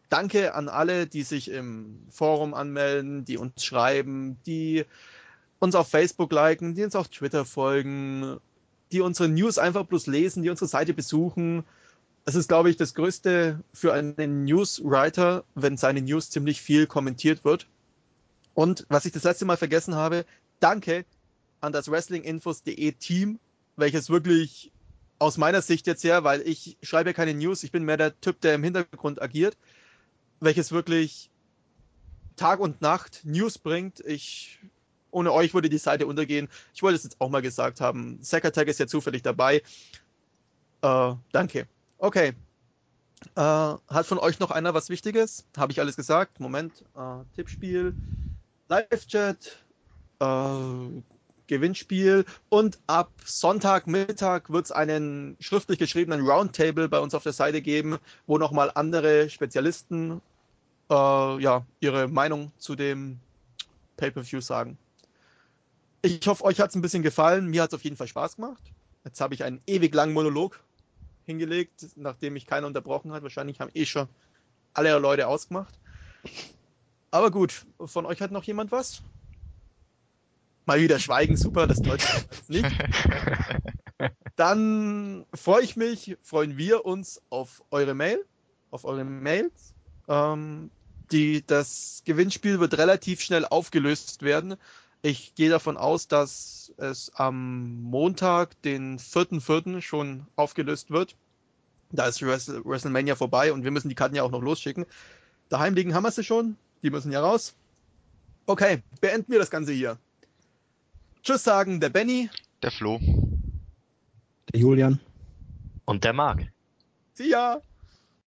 Speaker 1: danke an alle, die sich im Forum anmelden, die uns schreiben, die uns auf Facebook liken, die uns auf Twitter folgen, die unsere News einfach bloß lesen, die unsere Seite besuchen. Es ist, glaube ich, das Größte für einen Newswriter, wenn seine News ziemlich viel kommentiert wird. Und was ich das letzte Mal vergessen habe, danke an das WrestlingInfos.de Team, welches wirklich aus meiner Sicht jetzt her, weil ich schreibe ja keine News, ich bin mehr der Typ, der im Hintergrund agiert, welches wirklich Tag und Nacht News bringt. Ich ohne euch würde die Seite untergehen. Ich wollte es jetzt auch mal gesagt haben. Secretag ist ja zufällig dabei. Äh, danke. Okay. Äh, hat von euch noch einer was Wichtiges? Habe ich alles gesagt? Moment. Äh, Tippspiel, Live-Chat, äh, Gewinnspiel und ab Sonntagmittag wird es einen schriftlich geschriebenen Roundtable bei uns auf der Seite geben, wo nochmal andere Spezialisten äh, ja, ihre Meinung zu dem Pay-per-View sagen. Ich hoffe, euch hat es ein bisschen gefallen. Mir hat es auf jeden Fall Spaß gemacht. Jetzt habe ich einen ewig langen Monolog hingelegt, nachdem mich keiner unterbrochen hat. Wahrscheinlich haben eh schon alle Leute ausgemacht. Aber gut, von euch hat noch jemand was? Mal wieder Schweigen, super, das deutsche nicht. Dann freue ich mich, freuen wir uns auf eure Mail, auf eure Mails. Ähm, die, das Gewinnspiel wird relativ schnell aufgelöst werden. Ich gehe davon aus, dass es am Montag, den 4.4. schon aufgelöst wird. Da ist WrestleMania vorbei und wir müssen die Karten ja auch noch losschicken. Daheim liegen haben wir sie schon. Die müssen ja raus. Okay, beenden wir das Ganze hier. Tschüss sagen der Benny.
Speaker 2: Der Flo.
Speaker 3: Der Julian.
Speaker 4: Und der Marc.
Speaker 1: See ya.